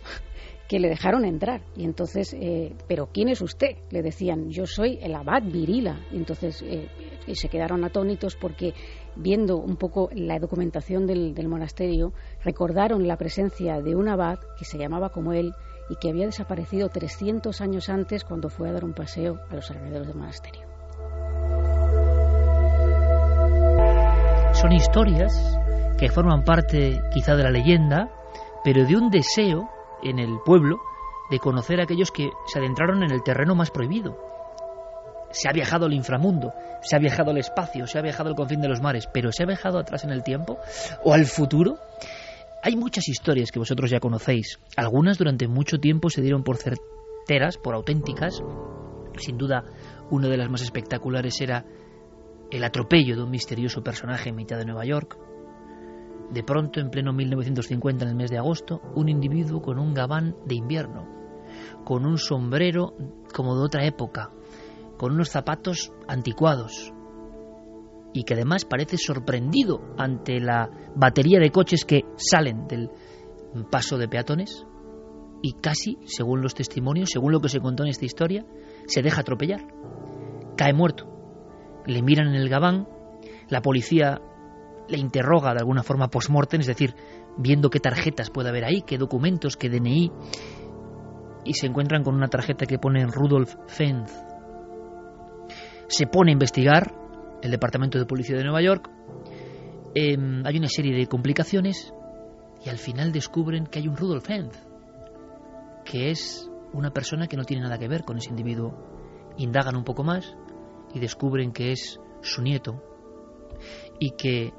que le dejaron entrar. Y entonces, eh, ¿pero quién es usted? Le decían, yo soy el abad Virila. Y entonces eh, se quedaron atónitos porque, viendo un poco la documentación del, del monasterio, recordaron la presencia de un abad que se llamaba como él y que había desaparecido 300 años antes cuando fue a dar un paseo a los alrededores del monasterio. Son historias que forman parte quizá de la leyenda, pero de un deseo en el pueblo de conocer a aquellos que se adentraron en el terreno más prohibido. Se ha viajado al inframundo, se ha viajado al espacio, se ha viajado al confín de los mares, pero se ha viajado atrás en el tiempo o al futuro. Hay muchas historias que vosotros ya conocéis. Algunas durante mucho tiempo se dieron por certeras, por auténticas. Sin duda, una de las más espectaculares era el atropello de un misterioso personaje en mitad de Nueva York. De pronto, en pleno 1950, en el mes de agosto, un individuo con un gabán de invierno, con un sombrero como de otra época, con unos zapatos anticuados, y que además parece sorprendido ante la batería de coches que salen del paso de peatones y casi, según los testimonios, según lo que se contó en esta historia, se deja atropellar. Cae muerto. Le miran en el gabán, la policía le interroga de alguna forma post-mortem, es decir, viendo qué tarjetas puede haber ahí, qué documentos, qué DNI, y se encuentran con una tarjeta que pone Rudolf Fenz. Se pone a investigar el Departamento de Policía de Nueva York, em, hay una serie de complicaciones y al final descubren que hay un Rudolf Henz, que es una persona que no tiene nada que ver con ese individuo. Indagan un poco más y descubren que es su nieto y que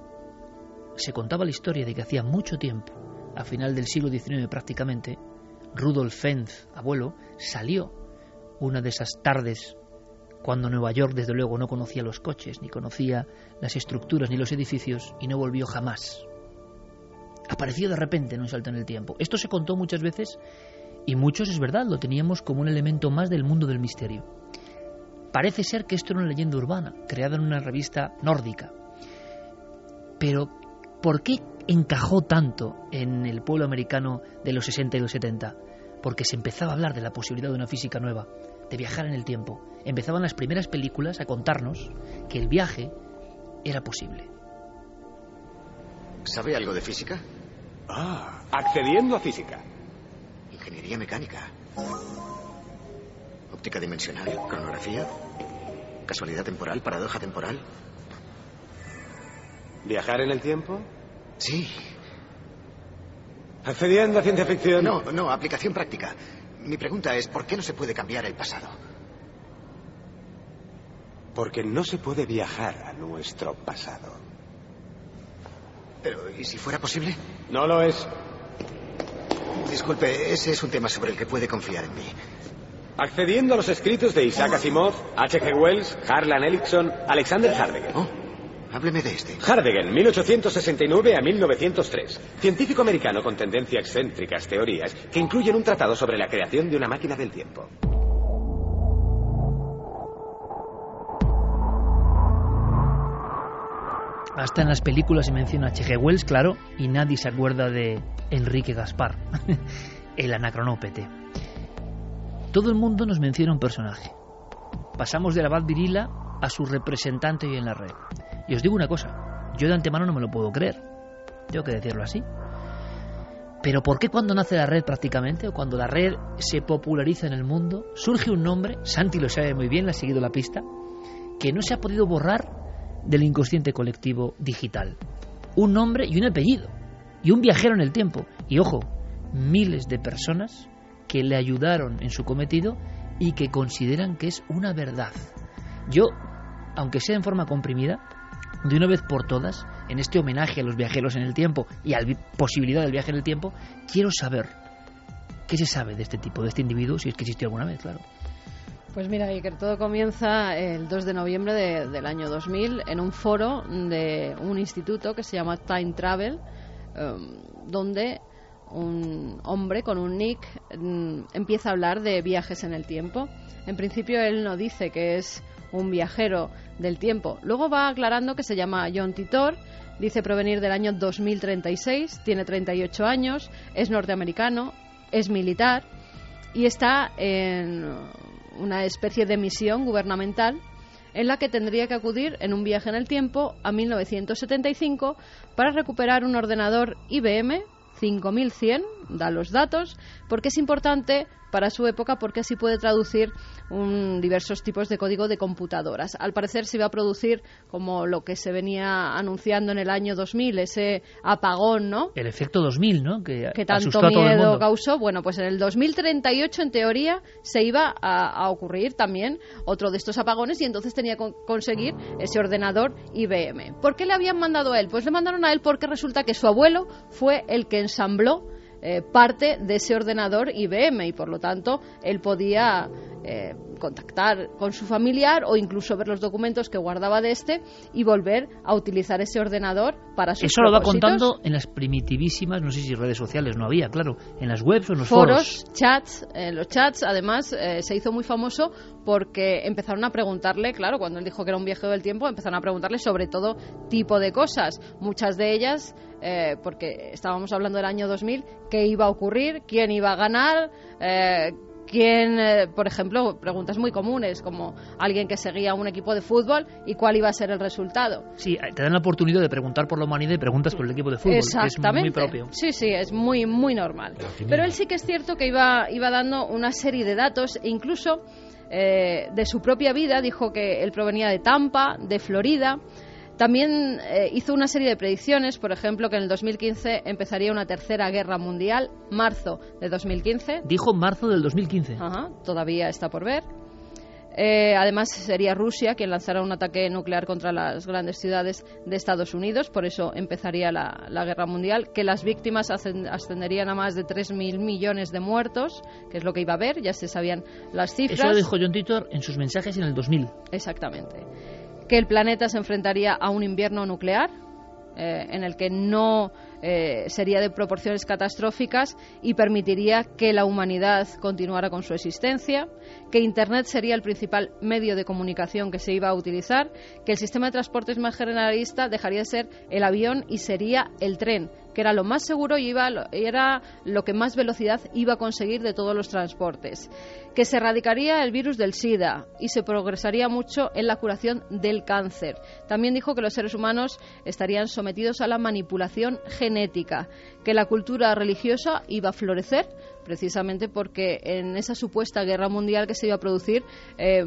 se contaba la historia de que hacía mucho tiempo, a final del siglo XIX prácticamente, Rudolf Fenz, abuelo, salió una de esas tardes cuando Nueva York desde luego no conocía los coches, ni conocía las estructuras, ni los edificios, y no volvió jamás. Apareció de repente en un salto en el tiempo. Esto se contó muchas veces y muchos, es verdad, lo teníamos como un elemento más del mundo del misterio. Parece ser que esto era una leyenda urbana, creada en una revista nórdica. Pero, ¿por qué encajó tanto en el pueblo americano de los 60 y los 70? Porque se empezaba a hablar de la posibilidad de una física nueva, de viajar en el tiempo. Empezaban las primeras películas a contarnos que el viaje era posible. ¿Sabe algo de física? Ah, accediendo a física. Ingeniería mecánica. Óptica dimensional, cronografía, casualidad temporal, paradoja temporal. ¿Viajar en el tiempo? Sí. Accediendo a ciencia ficción. No, no, aplicación práctica. Mi pregunta es, ¿por qué no se puede cambiar el pasado? Porque no se puede viajar a nuestro pasado. Pero, ¿y si fuera posible? No lo es. Disculpe, ese es un tema sobre el que puede confiar en mí. Accediendo a los escritos de Isaac Asimov, H.G. Wells, Harlan Ellison, Alexander. Oh, hábleme de este. Hardegen, 1869 a 1903. Científico americano con tendencia a excéntricas teorías que incluyen un tratado sobre la creación de una máquina del tiempo. Hasta en las películas se menciona a H.G. Wells, claro, y nadie se acuerda de Enrique Gaspar, <laughs> el anacronópete. Todo el mundo nos menciona un personaje. Pasamos de la abad Virila a su representante hoy en la red. Y os digo una cosa, yo de antemano no me lo puedo creer. Tengo que decirlo así. Pero ¿por qué cuando nace la red prácticamente, o cuando la red se populariza en el mundo, surge un nombre, Santi lo sabe muy bien, le ha seguido la pista, que no se ha podido borrar del inconsciente colectivo digital? Un nombre y un apellido, y un viajero en el tiempo. Y ojo, miles de personas que le ayudaron en su cometido y que consideran que es una verdad. Yo, aunque sea en forma comprimida, de una vez por todas, en este homenaje a los viajeros en el tiempo y a la posibilidad del viaje en el tiempo, quiero saber qué se sabe de este tipo, de este individuo, si es que existió alguna vez, claro. Pues mira, Iker, todo comienza el 2 de noviembre de, del año 2000 en un foro de un instituto que se llama Time Travel, um, donde un hombre con un nick um, empieza a hablar de viajes en el tiempo. En principio él no dice que es un viajero del tiempo. Luego va aclarando que se llama John Titor, dice provenir del año 2036, tiene 38 años, es norteamericano, es militar y está en una especie de misión gubernamental en la que tendría que acudir en un viaje en el tiempo a 1975 para recuperar un ordenador IBM 5100, da los datos, porque es importante para su época porque así puede traducir un, diversos tipos de código de computadoras. Al parecer se iba a producir como lo que se venía anunciando en el año 2000, ese apagón, ¿no? El efecto 2000, ¿no? Que, que tanto miedo causó. Bueno, pues en el 2038 en teoría se iba a, a, ocurrir también otro de estos apagones y entonces tenía que conseguir ese ordenador IBM. ¿Por qué le habían mandado a él? Pues le mandaron a él porque resulta que su abuelo fue el que ensambló eh, parte de ese ordenador IBM y por lo tanto él podía eh, contactar con su familiar o incluso ver los documentos que guardaba de este y volver a utilizar ese ordenador para sus Eso lo va contando en las primitivísimas, no sé si redes sociales no había, claro, en las webs o en los foros. foros. chats, en los chats además eh, se hizo muy famoso porque empezaron a preguntarle, claro, cuando él dijo que era un viajero del tiempo, empezaron a preguntarle sobre todo tipo de cosas, muchas de ellas eh, porque estábamos hablando del año 2000, qué iba a ocurrir, quién iba a ganar, eh, quién, eh, por ejemplo, preguntas muy comunes, como alguien que seguía un equipo de fútbol y cuál iba a ser el resultado. Sí, te dan la oportunidad de preguntar por la humanidad y preguntas por el equipo de fútbol, Exactamente. es muy propio. Sí, sí, es muy, muy normal. Pero él sí que es cierto que iba, iba dando una serie de datos e incluso eh, de su propia vida dijo que él provenía de Tampa, de Florida, también eh, hizo una serie de predicciones, por ejemplo, que en el 2015 empezaría una tercera guerra mundial, marzo de 2015. Dijo marzo del 2015. Ajá, todavía está por ver. Eh, además, sería Rusia quien lanzara un ataque nuclear contra las grandes ciudades de Estados Unidos, por eso empezaría la, la guerra mundial, que las víctimas ascenderían a más de 3.000 millones de muertos, que es lo que iba a haber, ya se sabían las cifras. Eso lo dijo John Titor en sus mensajes en el 2000. Exactamente que el planeta se enfrentaría a un invierno nuclear eh, en el que no eh, sería de proporciones catastróficas y permitiría que la humanidad continuara con su existencia, que Internet sería el principal medio de comunicación que se iba a utilizar, que el sistema de transportes más generalista dejaría de ser el avión y sería el tren, que era lo más seguro y iba, era lo que más velocidad iba a conseguir de todos los transportes, que se erradicaría el virus del SIDA y se progresaría mucho en la curación del cáncer. También dijo que los seres humanos estarían sometidos a la manipulación genética que la cultura religiosa iba a florecer precisamente porque en esa supuesta guerra mundial que se iba a producir, eh,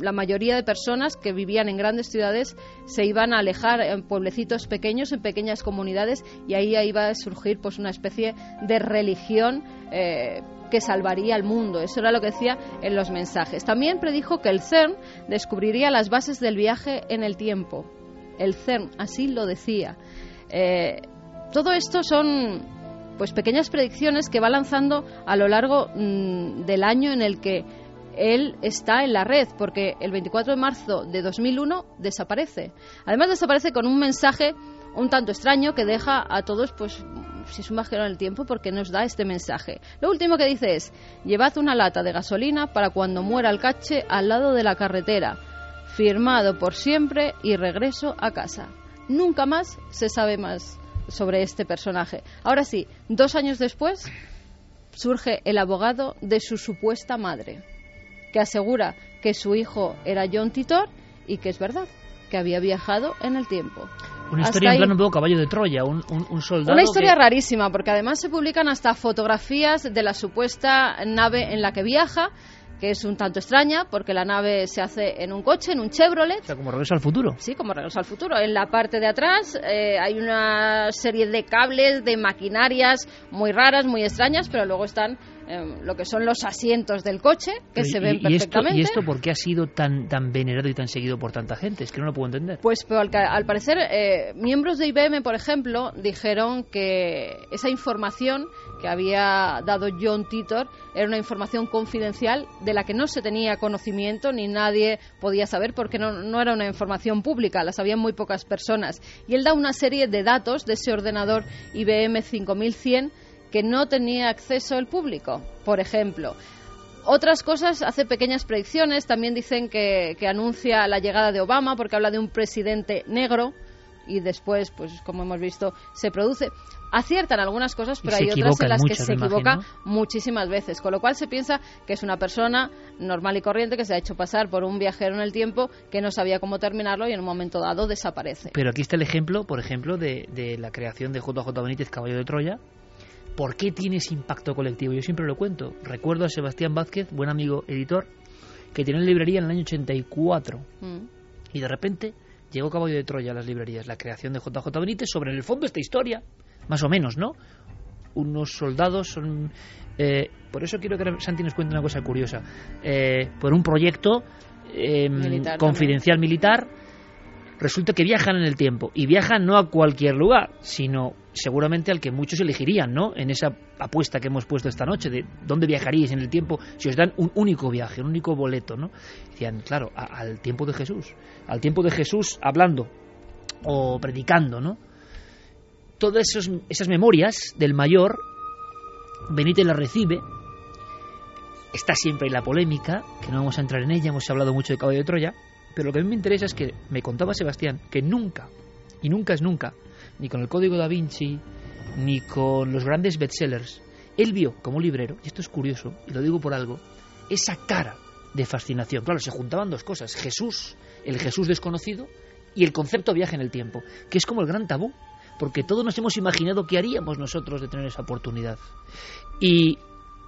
la mayoría de personas que vivían en grandes ciudades se iban a alejar en pueblecitos pequeños, en pequeñas comunidades, y ahí iba a surgir pues una especie de religión. Eh, que salvaría al mundo. Eso era lo que decía en los mensajes. También predijo que el CERN descubriría las bases del viaje en el tiempo. El CERN así lo decía. Eh, todo esto son pues pequeñas predicciones que va lanzando a lo largo mm, del año en el que él está en la red, porque el 24 de marzo de 2001 desaparece. Además desaparece con un mensaje un tanto extraño que deja a todos, pues, es un viajero en el tiempo, porque nos da este mensaje. Lo último que dice es, llevad una lata de gasolina para cuando muera el cache al lado de la carretera, firmado por siempre y regreso a casa. Nunca más se sabe más sobre este personaje. Ahora sí, dos años después surge el abogado de su supuesta madre, que asegura que su hijo era John Titor y que es verdad, que había viajado en el tiempo. Una historia en plan un poco caballo de Troya, un, soldado. Una historia rarísima, porque además se publican hasta fotografías de la supuesta nave en la que viaja que es un tanto extraña porque la nave se hace en un coche, en un Chevrolet. O sea, como regreso al futuro. Sí, como regreso al futuro. En la parte de atrás eh, hay una serie de cables, de maquinarias muy raras, muy extrañas, pero luego están Em, lo que son los asientos del coche, que se ven perfectamente. ¿Y esto por qué ha sido tan, tan venerado y tan seguido por tanta gente? Es que no lo puedo entender. Pues pero al, parecer, eh, miembros de IBM, por ejemplo, dijeron que esa información que había dado John Titor era una información confidencial de la que no se tenía conocimiento ni nadie podía saber porque no, no era una información pública, la sabían muy pocas personas. Y él da una serie de datos de ese ordenador IBM 5100 que no tenía acceso el público, por ejemplo. Otras cosas, hace pequeñas predicciones, también dicen que, anuncia la llegada de Obama porque habla de un presidente negro y después, pues como hemos visto, se produce. Aciertan algunas cosas, pero hay otras en las que se equivoca muchísimas veces, con lo cual se piensa que es una persona normal y corriente que se ha hecho pasar por un viajero en el tiempo que no sabía cómo terminarlo y en un momento dado desaparece. Pero aquí está el ejemplo, por ejemplo, de, de la creación de JJ Benítez, Caballo de Troya, ¿Por qué tiene ese impacto colectivo? Yo siempre lo cuento. Recuerdo a Sebastián Vázquez, buen amigo editor, que tenía una librería en el año 84. Mm. Y de repente llegó Caballo de Troya a las librerías, la creación de JJ Benítez sobre en el fondo esta historia, más o menos, ¿no? Unos soldados son... Eh, por eso quiero que Santi nos cuente una cosa curiosa. Eh, por un proyecto em, confidencial militar resulta que viajan en el tiempo y viajan no a cualquier lugar, sino seguramente al que muchos elegirían, ¿no? En esa apuesta que hemos puesto esta noche de dónde viajaríais en el tiempo si os dan un único viaje, un único boleto, ¿no? Decían, claro, al tiempo de Jesús, al tiempo de Jesús hablando o predicando, ¿no? Todas esas memorias del mayor, Benítez las recibe, está siempre en la polémica, que no vamos a entrar en ella, hemos hablado mucho de Caballo de Troya, pero lo que a mí me interesa es que me contaba Sebastián que nunca, y nunca es nunca, ni con el Código da Vinci, ni con los grandes bestsellers, él vio como librero, y esto es curioso, y lo digo por algo, esa cara de fascinación. Claro, se juntaban dos cosas, Jesús, el Jesús desconocido, y el concepto viaje en el tiempo, que es como el gran tabú, porque todos nos hemos imaginado qué haríamos nosotros de tener esa oportunidad. Y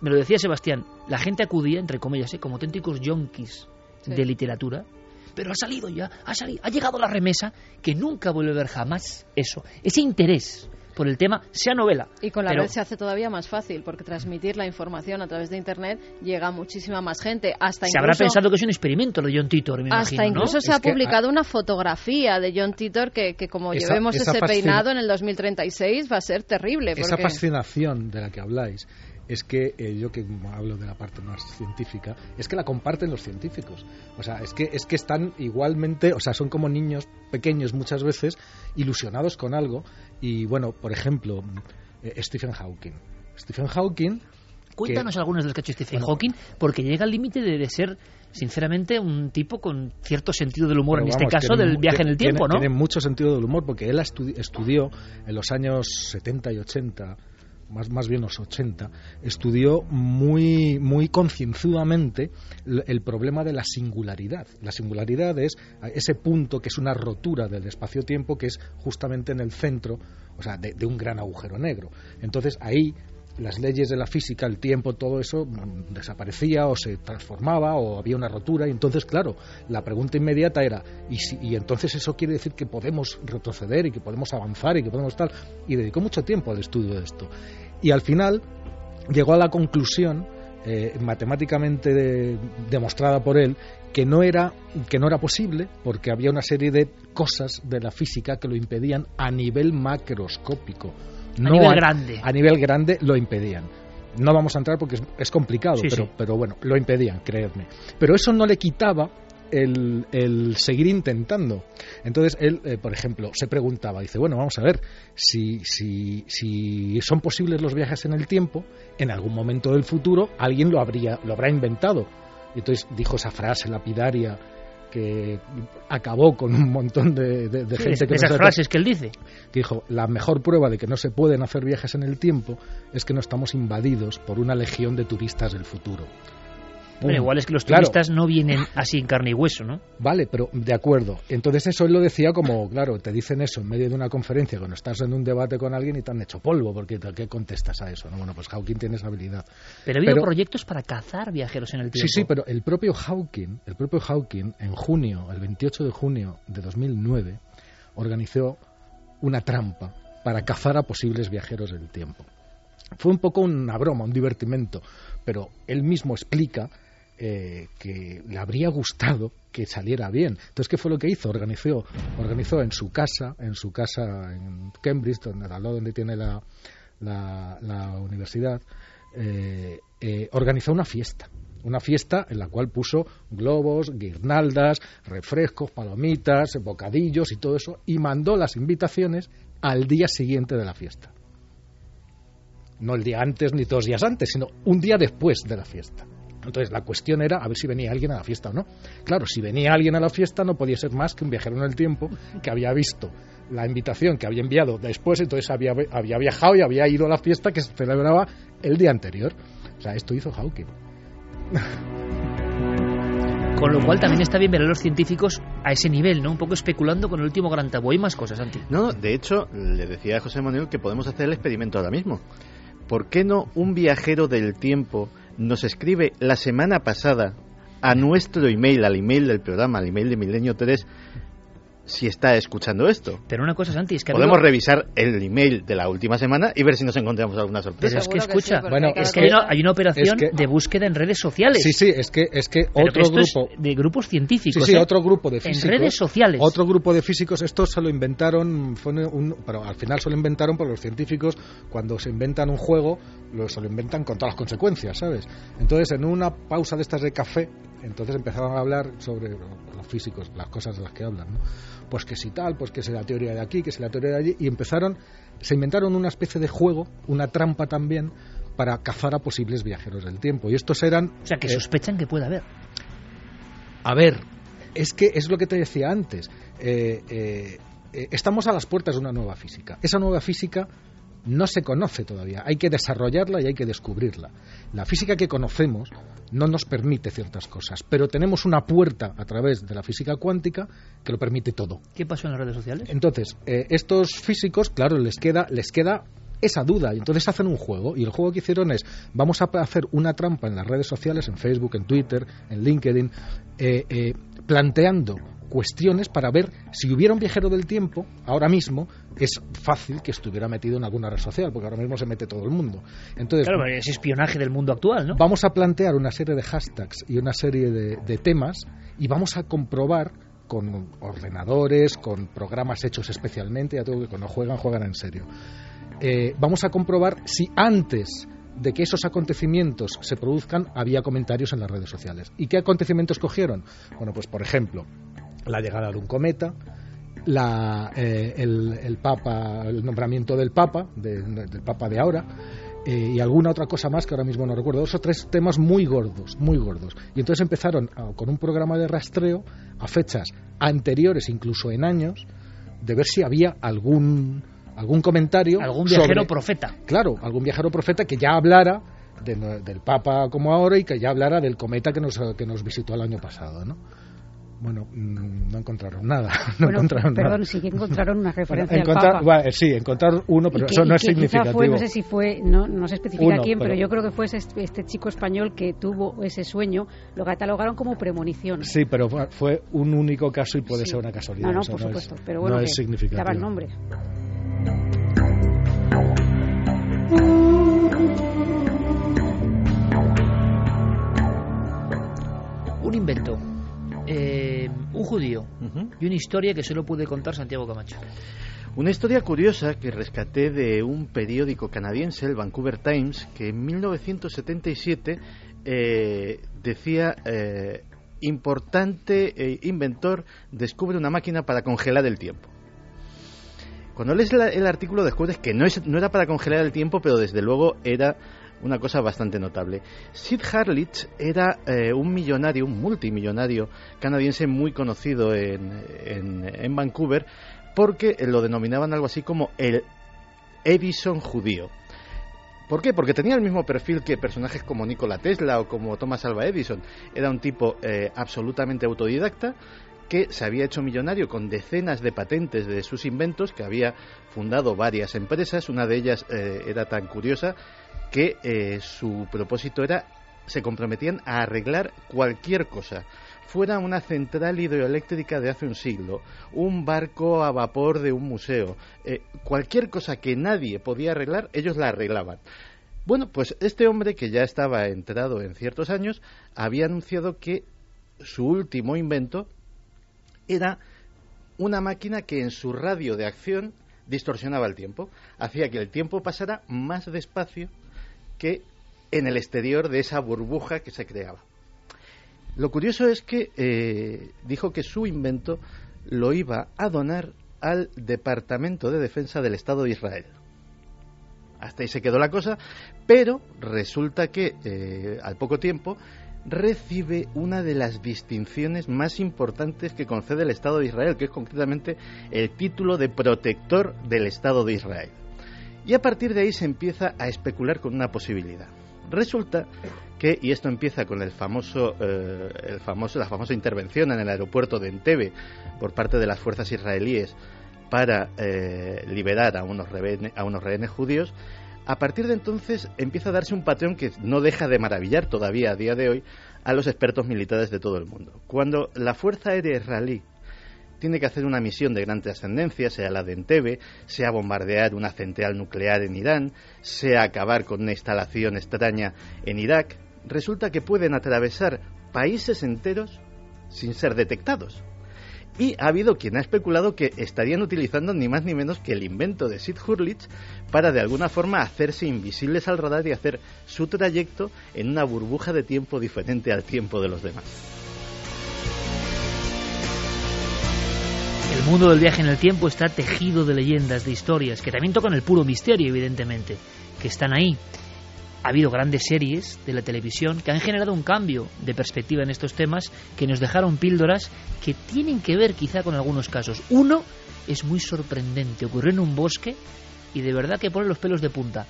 me lo decía Sebastián, la gente acudía, entre comillas, ¿eh? como auténticos yonkis de literatura, pero ha salido ya, ha salido, ha llegado la remesa que nunca vuelve a ver jamás eso, ese interés por el tema, sea novela. Y con la red se hace todavía más fácil, porque transmitir la información a través de Internet llega a muchísima más gente. Hasta se habrá pensado que es un experimento de John Titor, me Hasta incluso se ha publicado una fotografía de John Titor que, que como llevemos ese peinado en el 2036 va a ser terrible. Esa fascinación de la que habláis es que eh, yo que hablo de la parte más científica, es que la comparten los científicos. O sea, es que, es que están igualmente, o sea, son como niños pequeños muchas veces, ilusionados con algo. Y bueno, por ejemplo, eh, Stephen Hawking. Stephen Hawking. Cuéntanos algunos de los que ha hecho Stephen Hawking, porque llega al límite de, ser sinceramente, un tipo con cierto sentido del humor, en este caso del viaje en el tiempo, ¿no? Tiene mucho sentido del humor porque él estudió en los años 70 y 80 más, más bien los 80, estudió muy, muy concienzudamente el, problema de la singularidad. La singularidad es ese punto que es una rotura del espacio-tiempo que es justamente en el centro, o sea, de, un gran agujero negro. Entonces ahí las leyes de la física, el tiempo, todo eso mm, desaparecía o se transformaba o había una rotura. Y entonces, claro, la pregunta inmediata era, ¿y, si, y entonces eso quiere decir que podemos retroceder y que podemos avanzar y que podemos tal? Y dedicó mucho tiempo al estudio de esto. Y al final llegó a la conclusión, eh, matemáticamente demostrada por él, que no era que no era posible porque había una serie de cosas de la física que lo impedían a nivel macroscópico a nivel grande. A nivel grande lo impedían. No vamos a entrar porque es, complicado, pero, pero bueno, lo impedían, creedme. Pero eso no le quitaba el, seguir intentando. Entonces él, eh, por ejemplo, se preguntaba, dice, bueno, vamos a ver, si, si, si son posibles los viajes en el tiempo, en algún momento del futuro alguien lo, habría, lo habrá inventado. Y entonces dijo esa frase lapidaria que acabó con un montón de, gente que esas frases que él dice que dijo la mejor prueba de que no se pueden hacer viajes en el tiempo es que no estamos invadidos por una legión de turistas del futuro bueno, igual es que los turistas no vienen así en carne y hueso, ¿no? Vale, pero de acuerdo. Entonces eso él lo decía como, claro, te dicen eso en medio de una conferencia cuando estás en un debate con alguien y te han hecho polvo, porque ¿qué contestas a eso? ¿no? Bueno, pues Hawking tiene esa habilidad. Pero ha habido proyectos para cazar viajeros en el tiempo. Sí, sí, pero el propio Hawking, el propio Hawking, en junio, el 28 de junio de 2009, organizó una trampa para cazar a posibles viajeros del tiempo. Fue un poco una broma, un divertimento, pero él mismo explica eh, que le habría gustado que saliera bien. Entonces, ¿qué fue lo que hizo? Organizó, organizó en su casa, en su casa en Cambridge, donde, al lado donde tiene la, universidad, eh, eh, organizó una fiesta. Una fiesta en la cual puso globos, guirnaldas, refrescos, palomitas, bocadillos y todo eso, y mandó las invitaciones al día siguiente de la fiesta. No el día antes ni dos días antes, sino un día después de la fiesta. Entonces la cuestión era a ver si venía alguien a la fiesta o no. Claro, si venía alguien a la fiesta no podía ser más que un viajero en el tiempo que había visto la invitación que había enviado después, entonces había, había viajado y había ido a la fiesta que se celebraba el día anterior. O sea, esto hizo Hawking. <laughs> Con lo cual también está bien ver a los científicos a ese nivel, ¿no? Un poco especulando con el último gran tabú. Hay más cosas, Santi. No, de hecho, le decía a José Manuel que podemos hacer el experimento ahora mismo. ¿Por qué no un viajero del tiempo nos escribe la semana pasada a nuestro email, al email del programa, al email de Milenio 3, si está escuchando esto. Pero una cosa, Santi, es que... Podemos revisar el email de la última semana y ver si nos encontramos alguna sorpresa. Pero es que escucha, bueno, es que hay una, operación de búsqueda en redes sociales. Sí, sí, es que, es que otro grupo... de grupos científicos. Sí, sí, ¿eh? otro grupo de físicos. En redes sociales. Otro grupo de físicos, esto se lo inventaron, fue un, pero al final se lo inventaron por los científicos, cuando se inventan un juego, lo, se lo inventan con todas las consecuencias, ¿sabes? Entonces, en una pausa de estas de café, entonces empezaron a hablar sobre los físicos, las cosas de las que hablan, ¿no? Pues que si tal, pues que si la teoría de aquí, que si la teoría de allí, y empezaron, se inventaron una especie de juego, una trampa también, para cazar a posibles viajeros del tiempo. Y estos eran... O sea, que eh, sospechan que puede haber. A ver, es que es lo que te decía antes. Eh, eh, estamos a las puertas de una nueva física. Esa nueva física no se conoce todavía, hay que desarrollarla y hay que descubrirla. La física que conocemos no nos permite ciertas cosas, pero tenemos una puerta a través de la física cuántica que lo permite todo. ¿Qué pasó en las redes sociales? Entonces, eh, estos físicos, claro, les queda, les queda esa duda y entonces hacen un juego y el juego que hicieron es vamos a hacer una trampa en las redes sociales, en Facebook, en Twitter, en LinkedIn, eh, eh, planteando cuestiones para ver si hubiera un viajero del tiempo, ahora mismo es fácil que estuviera metido en alguna red social, porque ahora mismo se mete todo el mundo. Entonces, claro, es espionaje del mundo actual, ¿no? Vamos a plantear una serie de hashtags y una serie de, temas y vamos a comprobar con ordenadores, con programas hechos especialmente, ya tengo que cuando juegan, juegan en serio. Eh, vamos a comprobar si antes de que esos acontecimientos se produzcan había comentarios en las redes sociales. ¿Y qué acontecimientos cogieron? Bueno, pues por ejemplo, la llegada de un cometa, la, eh, el, papa, el nombramiento del papa, del papa de ahora, eh, y alguna otra cosa más que ahora mismo no recuerdo. Esos tres temas muy gordos, muy gordos. Y entonces empezaron con un programa de rastreo a fechas anteriores, incluso en años, de ver si había algún algún comentario. Algún viajero profeta. Claro, algún viajero profeta que ya hablara del Papa como ahora y que ya hablara del cometa que nos, que nos visitó el año pasado, ¿no? Bueno, no encontraron nada. <laughs> No encontraron perdón, sí que encontraron una <laughs> referencia al Papa. Bueno, sí, encontraron uno, pero eso no es significativo. Fue, no sé si fue, no, no se especifica quién, pero, yo creo que fue este, este, chico español que tuvo ese sueño, lo catalogaron como premonición. Sí, pero fue un único caso y puede ser una casualidad. No, no, por supuesto, pero bueno, no es significativo. daban nombres. Un invento eh, judío y una historia que solo puede contar Santiago Camacho. Una historia curiosa que rescaté de un periódico canadiense, el Vancouver Times, que en 1977 eh, decía eh, importante inventor descubre una máquina para congelar el tiempo. Cuando lees el artículo descubres que no, es, no era para congelar el tiempo, pero desde luego era una cosa bastante notable. Sid Harlich era eh, un millonario, un multimillonario canadiense muy conocido en, en, Vancouver porque lo denominaban algo así como el Edison judío. ¿Por qué? Porque tenía el mismo perfil que personajes como Nikola Tesla o como Thomas Alva Edison. Era un tipo eh, absolutamente autodidacta que se había hecho millonario con decenas de patentes de sus inventos, que había fundado varias empresas. Una de ellas eh, era tan curiosa que eh, su propósito era, se comprometían a arreglar cualquier cosa, fuera una central hidroeléctrica de hace un siglo, un barco a vapor de un museo, eh, cualquier cosa que nadie podía arreglar, ellos la arreglaban. Bueno, pues este hombre que ya estaba entrado en ciertos años había anunciado que su último invento era una máquina que en su radio de acción distorsionaba el tiempo, hacía que el tiempo pasara más despacio que en el exterior de esa burbuja que se creaba. Lo curioso es que eh, dijo que su invento lo iba a donar al Departamento de Defensa del Estado de Israel. Hasta ahí se quedó la cosa, pero resulta que eh, al poco tiempo recibe una de las distinciones más importantes que concede el Estado de Israel, que es concretamente el título de protector del Estado de Israel. Y a partir de ahí se empieza a especular con una posibilidad. Resulta que, y esto empieza con el famoso, eh, el famoso, la famosa intervención en el aeropuerto de Entebbe por parte de las fuerzas israelíes para eh, liberar a unos, rehenes, a unos rehenes judíos, a partir de entonces empieza a darse un patrón que no deja de maravillar todavía a día de hoy a los expertos militares de todo el mundo. Cuando la Fuerza Aérea Israelí tiene que hacer una misión de gran trascendencia, sea la de Entebbe, sea bombardear una central nuclear en Irán, sea acabar con una instalación extraña en Irak, resulta que pueden atravesar países enteros sin ser detectados. Y ha habido quien ha especulado que estarían utilizando ni más ni menos que el invento de Sid Hurlitz para de alguna forma hacerse invisibles al radar y hacer su trayecto en una burbuja de tiempo diferente al tiempo de los demás. El mundo del viaje en el tiempo está tejido de leyendas, de historias, que también tocan el puro misterio, evidentemente, que están ahí. Ha habido grandes series de la televisión que han generado un cambio de perspectiva en estos temas, que nos dejaron píldoras que tienen que ver quizá con algunos casos. Uno es muy sorprendente, ocurrió en un bosque y de verdad que pone los pelos de punta.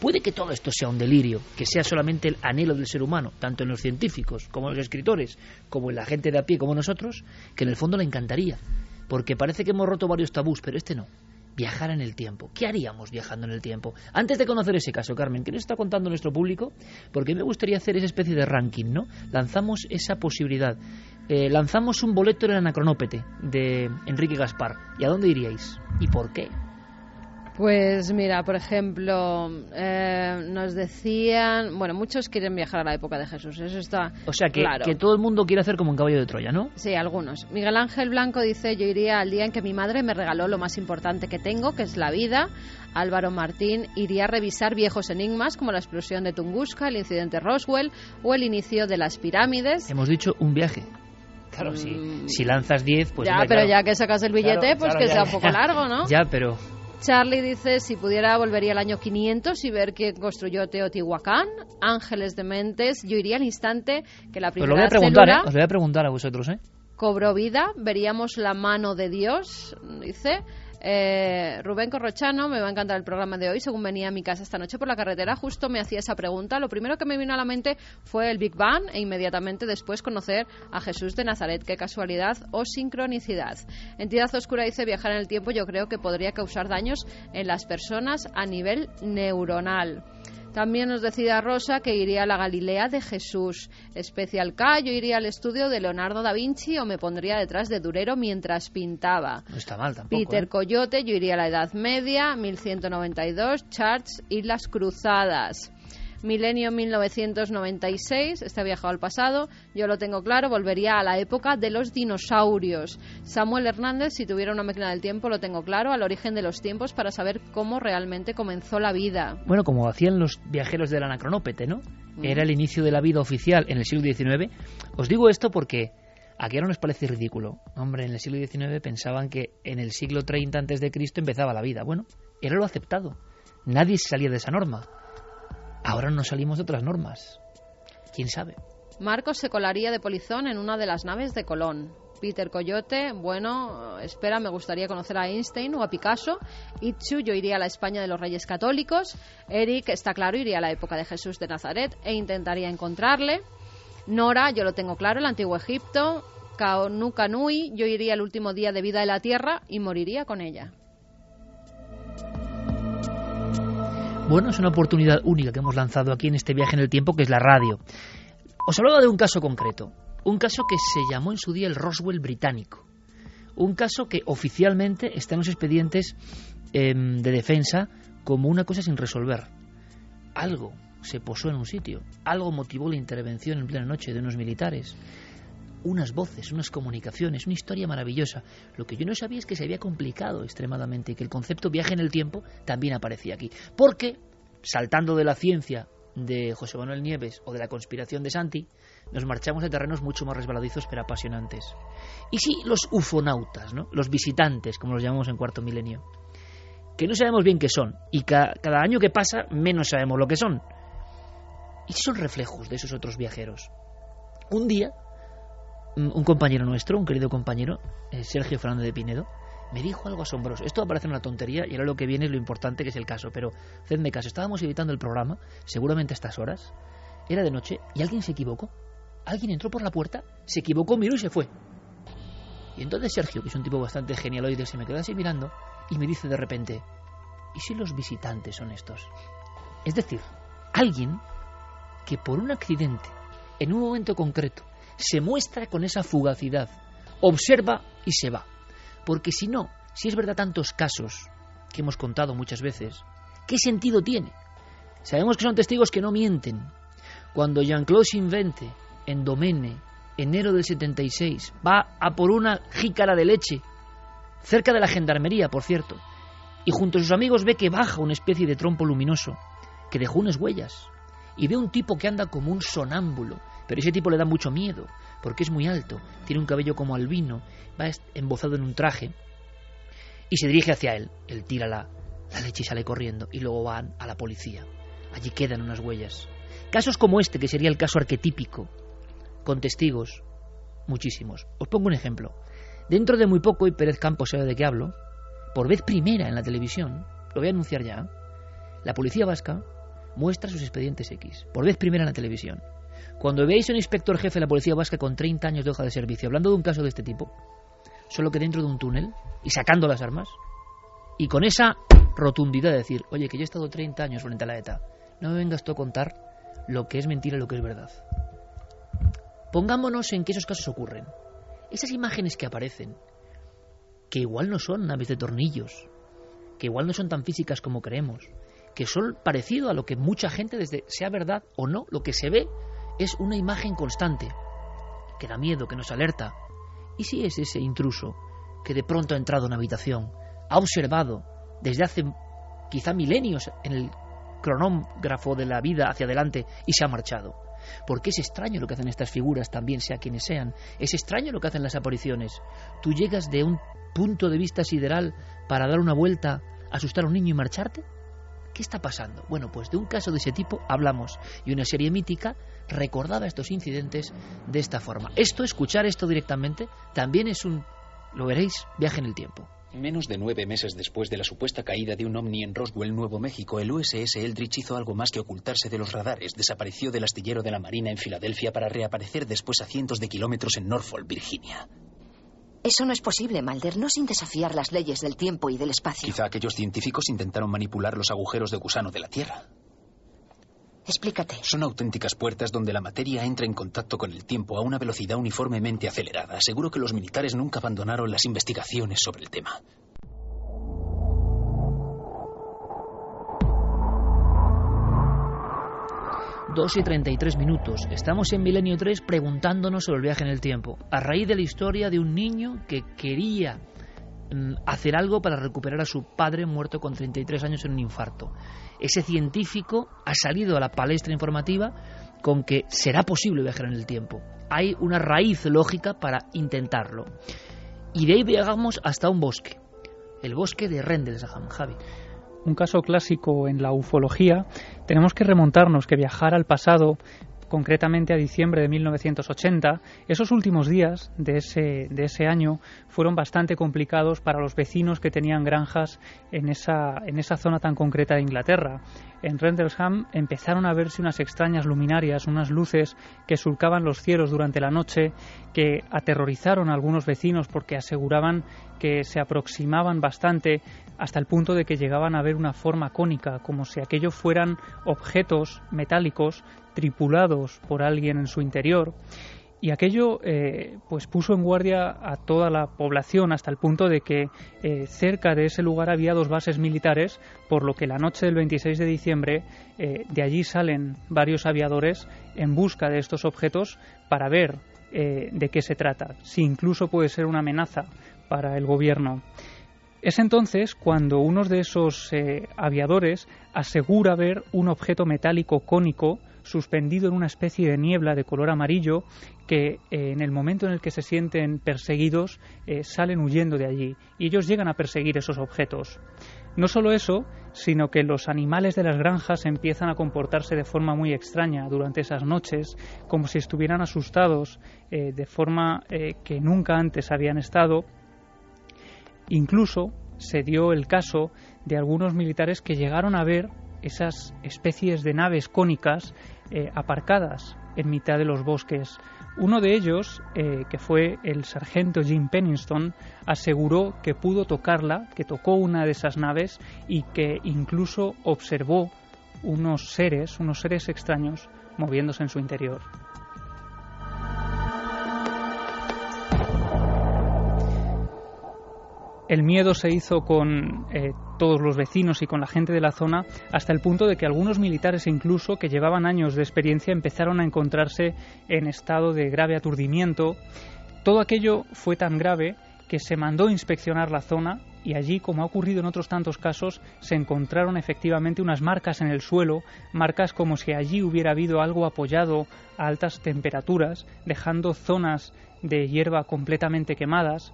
Puede que todo esto sea un delirio, que sea solamente el anhelo del ser humano, tanto en los científicos como en los escritores, como en la gente de a pie como nosotros, que en el fondo le encantaría porque parece que hemos roto varios tabús, pero este no. Viajar en el tiempo. ¿Qué haríamos viajando en el tiempo? Antes de conocer ese caso, Carmen, ¿qué nos está contando nuestro público? Porque me gustaría hacer esa especie de ranking, ¿no? Lanzamos esa posibilidad. Eh, lanzamos un boleto en el anacronópete de Enrique Gaspar. ¿Y a dónde iríais? ¿Y por qué? Pues mira, por ejemplo, eh, nos decían, bueno, muchos quieren viajar a la época de Jesús, eso está O sea, que, claro. que todo el mundo quiere hacer como un caballo de Troya, ¿no? Sí, algunos. Miguel Ángel Blanco dice, yo iría al día en que mi madre me regaló lo más importante que tengo, que es la vida. Álvaro Martín iría a revisar viejos enigmas como la explosión de Tunguska, el incidente Roswell o el inicio de las pirámides. Hemos dicho un viaje. Claro, si, Mm. si lanzas 10, pues... ya, hombre, pero claro. ya que sacas el billete, Claro, pues claro, que ya, sea un poco largo, ¿no? <laughs> Ya, pero... Charlie dice, si pudiera volvería al año 500 y ver quién construyó Teotihuacán. Ángeles de Mentes, yo iría al instante que la Os lo primera voy a preguntar, ¿eh? Os lo voy a preguntar a vosotros, ¿eh? cobró vida, veríamos la mano de Dios, dice. Eh, Rubén Corrochano, me va a encantar el programa de hoy. Según venía a mi casa esta noche por la carretera, justo me hacía esa pregunta. Lo primero que me vino a la mente fue el Big Bang e inmediatamente después conocer a Jesús de Nazaret. Qué casualidad o sincronicidad. Entidad Oscura dice viajar en el tiempo yo creo que podría causar daños en las personas a nivel neuronal. También nos decía Rosa que iría a la Galilea de Jesús. Especial K, yo iría al estudio de Leonardo da Vinci o me pondría detrás de Durero mientras pintaba. No está mal tampoco. Peter ¿eh? Coyote, yo iría a la Edad Media, 1192, Charts y las Cruzadas. Milenio 1996, este ha viajado al pasado, yo lo tengo claro, volvería a la época de los dinosaurios. Samuel Hernández, si tuviera una máquina del tiempo, lo tengo claro, al origen de los tiempos para saber cómo realmente comenzó la vida. Bueno, como hacían los viajeros del anacronópete, ¿no? Era el inicio de la vida oficial en el siglo XIX. Os digo esto porque aquí ahora nos parece ridículo. Hombre, en el siglo XIX pensaban que en el siglo 30 antes de Cristo empezaba la vida. Bueno, era lo aceptado. Nadie salía de esa norma. Ahora no salimos de otras normas. ¿Quién sabe? Marcos se colaría de polizón en una de las naves de Colón. Peter Coyote, bueno, espera, me gustaría conocer a Einstein o a Picasso. Itzu, yo iría a la España de los Reyes Católicos. Eric, está claro, iría a la época de Jesús de Nazaret e intentaría encontrarle. Nora, yo lo tengo claro, el antiguo Egipto. Kaonu Kanui, yo iría al último día de vida de la Tierra y moriría con ella. Bueno, es una oportunidad única que hemos lanzado aquí en este viaje en el tiempo, que es la radio. Os hablaba de un caso concreto, un caso que se llamó en su día el Roswell británico, un caso que oficialmente está en los expedientes eh, de defensa como una cosa sin resolver. Algo se posó en un sitio, algo motivó la intervención en plena noche de unos militares, unas voces, unas comunicaciones, una historia maravillosa. Lo que yo no sabía es que se había complicado extremadamente y que el concepto viaje en el tiempo también aparecía aquí. Porque, saltando de la ciencia de José Manuel Nieves o de la conspiración de Santi, nos marchamos a terrenos mucho más resbaladizos pero apasionantes. Y sí, los ufonautas, ¿no? los visitantes, como los llamamos en cuarto milenio, que no sabemos bien qué son, y ca cada año que pasa menos sabemos lo que son. Y son reflejos de esos otros viajeros. Un día un compañero nuestro, un querido compañero, eh, Sergio Fernández de Pinedo, me dijo algo asombroso. Esto va a parecer una tontería y ahora lo que viene es lo importante que es el caso, pero hacedme caso. Estábamos editando el programa, seguramente a estas horas, era de noche y alguien se equivocó. Alguien entró por la puerta, se equivocó, miró y se fue. Y entonces Sergio, que es un tipo bastante genialoide, se me quedó así mirando y me dice de repente, ¿y si los visitantes son estos? Es decir, alguien que por un accidente, en un momento concreto, se muestra con esa fugacidad, observa y se va. Porque si no, si es verdad tantos casos que hemos contado muchas veces, ¿qué sentido tiene? Sabemos que son testigos que no mienten. Cuando Jean-Claude Invente, en Domene, enero del 76, va a por una jícara de leche, cerca de la gendarmería, por cierto, y junto a sus amigos ve que baja una especie de trompo luminoso, que dejó unas huellas, y ve un tipo que anda como un sonámbulo, pero ese tipo le da mucho miedo, porque es muy alto, tiene un cabello como albino, va embozado en un traje, y se dirige hacia él. Él tira la, la leche y sale corriendo, y luego van a la policía. Allí quedan unas huellas. Casos como este, que sería el caso arquetípico, con testigos, muchísimos. Os pongo un ejemplo. Dentro de muy poco, y Pérez Campos sabe de qué hablo, por vez primera en la televisión, lo voy a anunciar ya, la policía vasca muestra sus expedientes X, por vez primera en la televisión. Cuando veáis a un inspector jefe de la policía vasca con 30 años de hoja de servicio hablando de un caso de este tipo, solo que dentro de un túnel y sacando las armas, y con esa rotundidad de decir, oye, que yo he estado 30 años frente a la ETA, no me vengas tú a contar lo que es mentira y lo que es verdad. Pongámonos en que esos casos ocurren. Esas imágenes que aparecen, que igual no son naves de tornillos, que igual no son tan físicas como creemos, que son parecido a lo que mucha gente, desde sea verdad o no, lo que se ve es una imagen constante, que da miedo, que nos alerta. ¿Y si es ese intruso que de pronto ha entrado en una habitación, ha observado desde hace quizá milenios en el cronógrafo de la vida hacia adelante y se ha marchado? Porque es extraño lo que hacen estas figuras, también sea quienes sean. Es extraño lo que hacen las apariciones. Tú llegas de un punto de vista sideral para dar una vuelta, asustar a un niño y marcharte. ¿Qué está pasando? Bueno, pues de un caso de ese tipo hablamos y una serie mítica recordaba estos incidentes de esta forma. Esto, escuchar esto directamente, también es un, lo veréis, viaje en el tiempo. Menos de nueve meses después de la supuesta caída de un ovni en Roswell, Nuevo México, el USS Eldridge hizo algo más que ocultarse de los radares. Desapareció del astillero de la Marina en Filadelfia para reaparecer después a cientos de kilómetros en Norfolk, Virginia. Eso no es posible, Malder, no sin desafiar las leyes del tiempo y del espacio. Quizá aquellos científicos intentaron manipular los agujeros de gusano de la Tierra. Explícate. Son auténticas puertas donde la materia entra en contacto con el tiempo a una velocidad uniformemente acelerada. Seguro que los militares nunca abandonaron las investigaciones sobre el tema. Dos y 33 minutos. Estamos en Milenio 3 preguntándonos sobre el viaje en el tiempo. A raíz de la historia de un niño que quería mm, hacer algo para recuperar a su padre muerto con 33 años en un infarto ese científico ha salido a la palestra informativa con que será posible viajar en el tiempo. Hay una raíz lógica para intentarlo. Y de ahí viajamos hasta un bosque, el bosque de Rendlesham, Javi. Un caso clásico en la ufología, tenemos que remontarnos que viajar al pasado concretamente a diciembre de 1980, esos últimos días de ese, de ese año fueron bastante complicados para los vecinos que tenían granjas en esa, en esa zona tan concreta de Inglaterra. En Rendlesham empezaron a verse unas extrañas luminarias, unas luces que surcaban los cielos durante la noche, que aterrorizaron a algunos vecinos porque aseguraban que se aproximaban bastante hasta el punto de que llegaban a ver una forma cónica, como si aquello fueran objetos metálicos tripulados por alguien en su interior. Y aquello eh, pues puso en guardia a toda la población hasta el punto de que eh, cerca de ese lugar había dos bases militares, por lo que la noche del 26 de diciembre eh, de allí salen varios aviadores en busca de estos objetos para ver de qué se trata, si incluso puede ser una amenaza para el gobierno. Es entonces cuando uno de esos aviadores asegura ver un objeto metálico cónico suspendido en una especie de niebla de color amarillo que eh, en el momento en el que se sienten perseguidos eh, salen huyendo de allí y ellos llegan a perseguir esos objetos. No solo eso, sino que los animales de las granjas empiezan a comportarse de forma muy extraña durante esas noches, como si estuvieran asustados eh, de forma que nunca antes habían estado. Incluso se dio el caso de algunos militares que llegaron a ver esas especies de naves cónicas eh, aparcadas en mitad de los bosques. Uno de ellos, eh, que fue el sargento Jim Pennington, aseguró que pudo tocarla, que tocó una de esas naves y que incluso observó unos seres, unos seres extraños moviéndose en su interior. El miedo se hizo con eh, todos los vecinos y con la gente de la zona hasta el punto de que algunos militares incluso que llevaban años de experiencia empezaron a encontrarse en estado de grave aturdimiento. Todo aquello fue tan grave que se mandó inspeccionar la zona y allí, como ha ocurrido en otros tantos casos, se encontraron efectivamente unas marcas en el suelo, marcas como si allí hubiera habido algo apoyado a altas temperaturas, dejando zonas de hierba completamente quemadas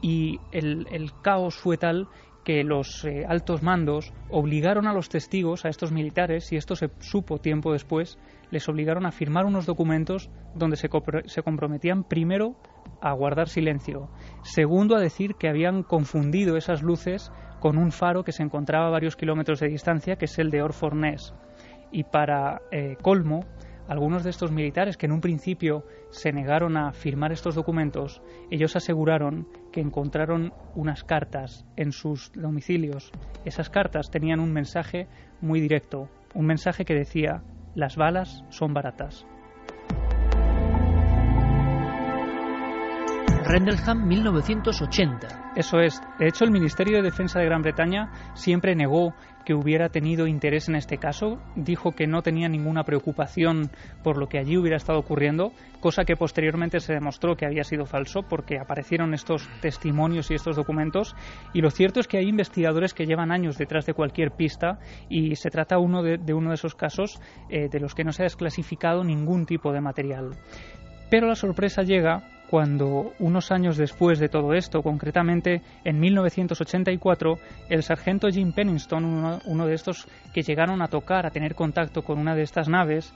y el, caos fue tal que los eh, altos mandos obligaron a los testigos, a estos militares, y esto se supo tiempo después, les obligaron a firmar unos documentos donde se, se, comprometían primero a guardar silencio, segundo a decir que habían confundido esas luces con un faro que se encontraba a varios kilómetros de distancia, que es el de Orfornés. Y para eh, colmo, algunos de estos militares que en un principio se negaron a firmar estos documentos, ellos aseguraron que encontraron unas cartas en sus domicilios. Esas cartas tenían un mensaje muy directo, un mensaje que decía, las balas son baratas. Rendlesham 1980. Eso es. De hecho, el Ministerio de Defensa de Gran Bretaña siempre negó que hubiera tenido interés en este caso. Dijo que no tenía ninguna preocupación por lo que allí hubiera estado ocurriendo, cosa que posteriormente se demostró que había sido falso porque aparecieron estos testimonios y estos documentos. Y lo cierto es que hay investigadores que llevan años detrás de cualquier pista y se trata uno de, uno de esos casos eh, de los que no se ha desclasificado ningún tipo de material. Pero la sorpresa llega cuando unos años después de todo esto, concretamente en 1984, el sargento Jim Pennington, uno, de estos que llegaron a tocar, a tener contacto con una de estas naves,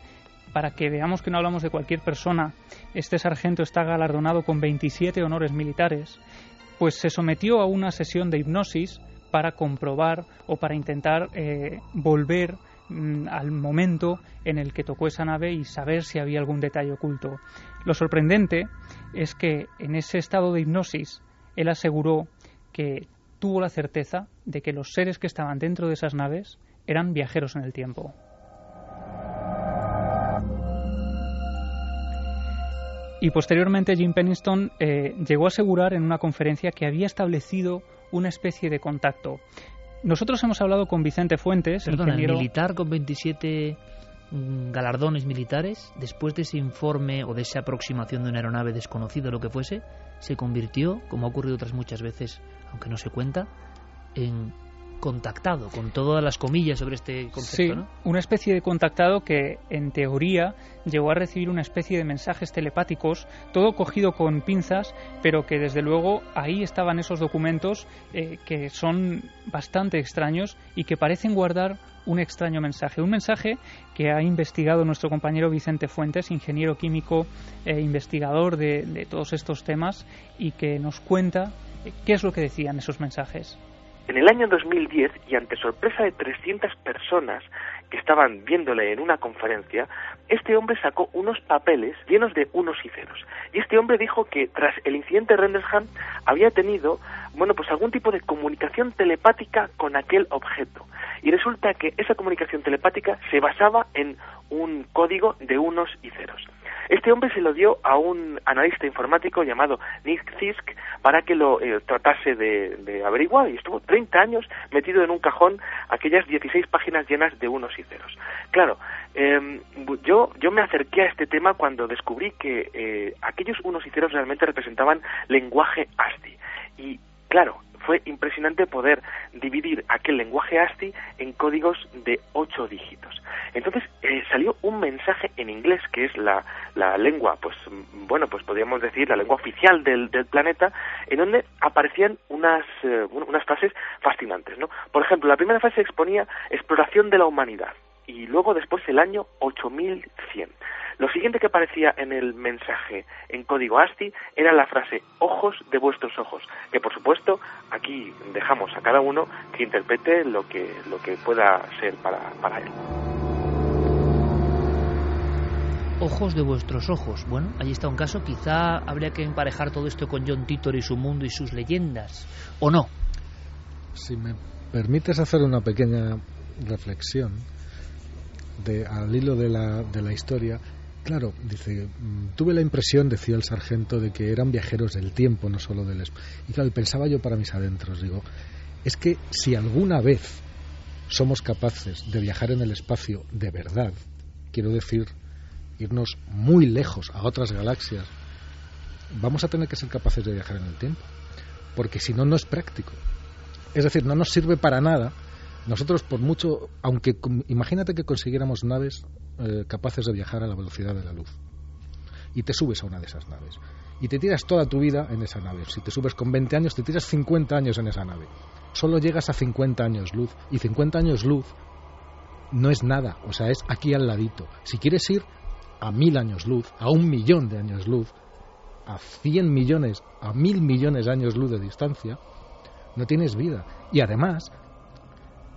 para que veamos que no hablamos de cualquier persona, este sargento está galardonado con 27 honores militares, pues se sometió a una sesión de hipnosis para comprobar o para intentar eh, volver mm, al momento en el que tocó esa nave y saber si había algún detalle oculto. Lo sorprendente es que en ese estado de hipnosis él aseguró que tuvo la certeza de que los seres que estaban dentro de esas naves eran viajeros en el tiempo. Y posteriormente Jim Penniston eh, llegó a asegurar en una conferencia que había establecido una especie de contacto. Nosotros hemos hablado con Vicente Fuentes, Perdona, el militar con 27 mm, galardones militares, después de ese informe o de esa aproximación de una aeronave desconocida, lo que fuese, se convirtió, como ha ocurrido otras muchas veces, aunque no se cuenta, en contactado, con todas las comillas sobre este concepto, sí, una especie de contactado que, en teoría, llegó a recibir una especie de mensajes telepáticos, todo cogido con pinzas, pero que, desde luego, ahí estaban esos documentos eh, que son bastante extraños y que parecen guardar un extraño mensaje. Un mensaje que ha investigado nuestro compañero Vicente Fuentes, ingeniero químico e investigador de, de todos estos temas, y que nos cuenta eh, qué es lo que decían esos mensajes. En el año 2010, y ante sorpresa de 300 personas que estaban viéndole en una conferencia, este hombre sacó unos papeles llenos de unos y ceros. Y este hombre dijo que tras el incidente de Rendersham había tenido, bueno, pues algún tipo de comunicación telepática con aquel objeto. Y resulta que esa comunicación telepática se basaba en un código de unos y ceros. Este hombre se lo dio a un analista informático llamado Nick Zisk para que lo eh, tratase de, averiguar y estuvo 30 años metido en un cajón aquellas 16 páginas llenas de unos y ceros. Claro, em, yo, yo me acerqué a este tema cuando descubrí que eh, aquellos unos y ceros realmente representaban lenguaje ASCII y claro, fue impresionante poder dividir aquel lenguaje ASCII en códigos de ocho dígitos. Entonces eh, salió un mensaje en inglés, que es la, la lengua, pues bueno, pues podríamos decir la lengua oficial del, del planeta, en donde aparecían unas, eh, unas frases fascinantes. ¿no? Por ejemplo, la primera frase exponía exploración de la humanidad y luego después el año 8100. Lo siguiente que aparecía en el mensaje en código ASCII era la frase ojos de vuestros ojos, que por supuesto aquí dejamos a cada uno que interprete lo que, lo que pueda ser para, para él. Ojos de vuestros ojos. Bueno, ahí está un caso. Quizá habría que emparejar todo esto con John Titor y su mundo y sus leyendas. ¿O no? Si me permites hacer una pequeña reflexión de, al hilo de la, de la historia, Claro, dice, mm, tuve la impresión, decía el sargento, de que eran viajeros del tiempo, no solo del espacio. Y claro, pensaba yo para mis adentros, digo, es que si alguna vez somos capaces de viajar en el espacio de verdad, quiero decir, irnos muy lejos a otras galaxias, vamos a tener que ser capaces de viajar en el tiempo, porque si no, no es práctico. Es decir, no nos sirve para nada. Nosotros, por mucho, aunque imagínate que consiguiéramos naves eh, capaces de viajar a la velocidad de la luz. Y te subes a una de esas naves. Y te tiras toda tu vida en esa nave. Si te subes con 20 años, te tiras 50 años en esa nave. Solo llegas a 50 años luz. Y 50 años luz no es nada. O sea, es aquí al ladito. Si quieres ir a mil años luz, a un millón de años luz, a 100 millones, a mil millones de años luz de distancia, no tienes vida. Y además,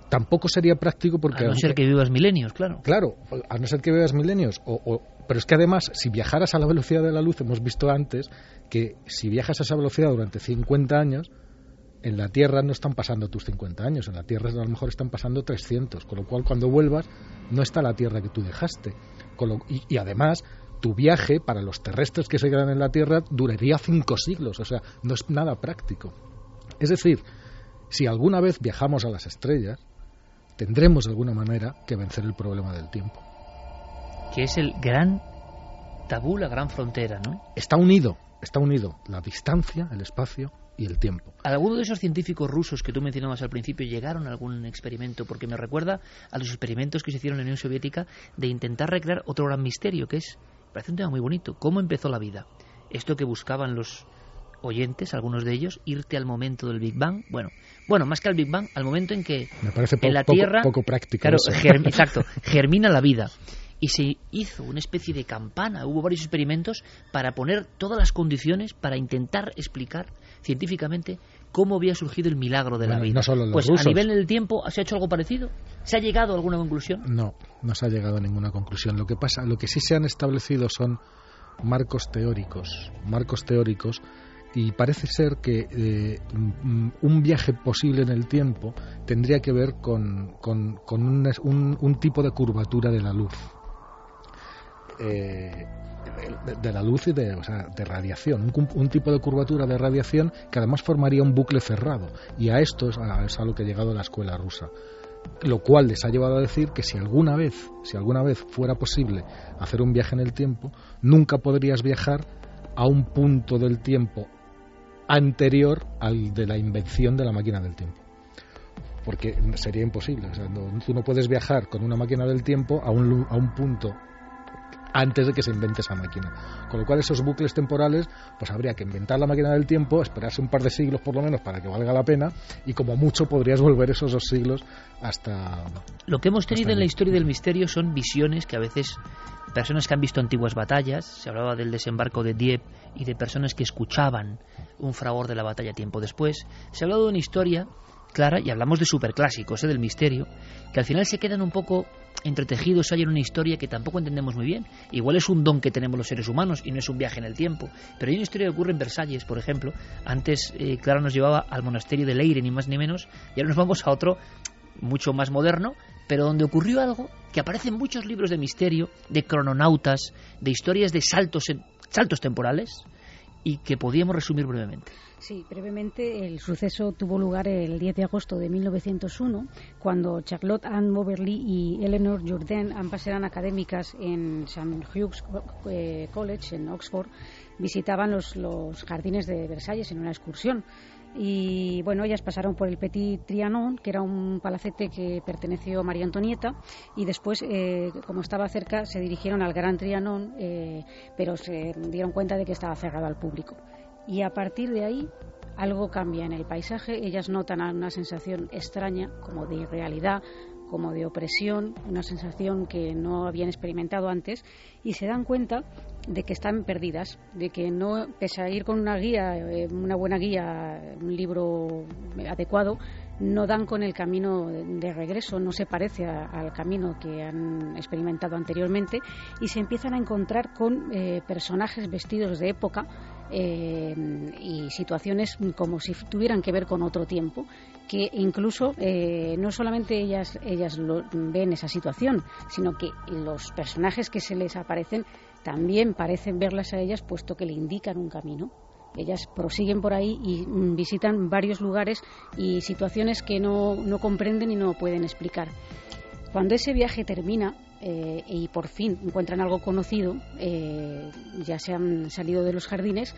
tampoco sería práctico porque... A no ser que vivas milenios, claro. Claro, a no ser que vivas milenios. O, pero es que además, si viajaras a la velocidad de la luz, hemos visto antes que si viajas a esa velocidad durante 50 años, en la Tierra no están pasando tus 50 años, en la Tierra a lo mejor están pasando 300, con lo cual cuando vuelvas no está la Tierra que tú dejaste. y, y, además, tu viaje para los terrestres que se quedan en la Tierra duraría cinco siglos, o sea, no es nada práctico. Es decir, si alguna vez viajamos a las estrellas, tendremos de alguna manera que vencer el problema del tiempo. Que es el gran tabú, la gran frontera, ¿no? Está unido, está unido la distancia, el espacio y el tiempo. ¿Alguno de esos científicos rusos que tú mencionabas al principio llegaron a algún experimento? Porque me recuerda a los experimentos que se hicieron en la Unión Soviética de intentar recrear otro gran misterio, que es, parece un tema muy bonito, ¿cómo empezó la vida? Esto que buscaban los oyentes, algunos de ellos, irte al momento del Big Bang. Bueno, bueno, más que al Big Bang, al momento en que Me parece en la Tierra, poco, práctico. Claro, <laughs> exacto, germina la vida. y se hizo una especie de campana, hubo varios experimentos para poner todas las condiciones para intentar explicar científicamente cómo había surgido el milagro de la vida. pues a nivel del tiempo se ha hecho algo parecido. ¿Se ha llegado a alguna conclusión? No, no se ha llegado a ninguna conclusión. Lo que pasa, lo que sí se han establecido son marcos teóricos, marcos teóricos y parece ser que eh, un viaje posible en el tiempo tendría que ver con, con, un, tipo de curvatura de la luz. Eh, de, la luz y de, de radiación, un, tipo de curvatura de radiación que además formaría un bucle cerrado. Y a esto es a, es a lo que ha llegado la escuela rusa lo cual les ha llevado a decir que si alguna vez, si alguna vez fuera posible hacer un viaje en el tiempo, nunca podrías viajar a un punto del tiempo anterior al de la invención de la máquina del tiempo. Porque sería imposible. O sea, tú no puedes viajar con una máquina del tiempo a un, a un punto antes de que se invente esa máquina. Con lo cual esos bucles temporales, pues habría que inventar la máquina del tiempo, esperarse un par de siglos por lo menos para que valga la pena y como mucho podrías volver esos dos siglos hasta... Lo que hemos tenido en la historia del misterio son visiones que a veces personas que han visto antiguas batallas, se hablaba del desembarco de Dieppe y de personas que escuchaban un fragor de la batalla tiempo después, se ha hablado de una historia clara y hablamos de superclásicos, ¿eh? del misterio, que al final se quedan un poco entretejidos hay una historia que tampoco entendemos muy bien. Igual es un don que tenemos los seres humanos y no es un viaje en el tiempo. Pero hay una historia que ocurre en Versalles, por ejemplo. Antes eh, Clara nos llevaba al monasterio de Leire, ni más ni menos, y ahora nos vamos a otro mucho más moderno, pero donde ocurrió algo que aparece en muchos libros de misterio, de crononautas, de historias de saltos, saltos temporales, y que podíamos resumir brevemente. Sí, brevemente el suceso tuvo lugar el 10 de agosto de 1901, cuando Charlotte Ann Moberly y Eleanor Jourdain, ambas eran académicas en St. Hugh's eh, College en Oxford, visitaban los, los jardines de Versalles en una excursión y bueno, ellas pasaron por el Petit Trianon, que era un palacete que perteneció a María Antonieta, y después, eh, como estaba cerca, se dirigieron al Gran Trianon, eh, pero se dieron cuenta de que estaba cerrado al público. Y a partir de ahí, algo cambia en el paisaje, ellas notan una sensación extraña, como de irrealidad, como de opresión, una sensación que no habían experimentado antes, y se dan cuenta de que están perdidas, de que no, pese a ir con una guía, eh, una buena guía, un libro adecuado, no dan con el camino de regreso, no se parece al camino que han experimentado anteriormente y se empiezan a encontrar con eh, personajes vestidos de época eh, y situaciones como si tuvieran que ver con otro tiempo, que incluso no solamente ellas, ellas ven esa situación, sino que los personajes que se les aparecen también parecen verlas a ellas puesto que le indican un camino. Ellas prosiguen por ahí y mm, visitan varios lugares y situaciones que no, comprenden y no pueden explicar. Cuando ese viaje termina eh, y por fin encuentran algo conocido, eh, ya se han salido de los jardines,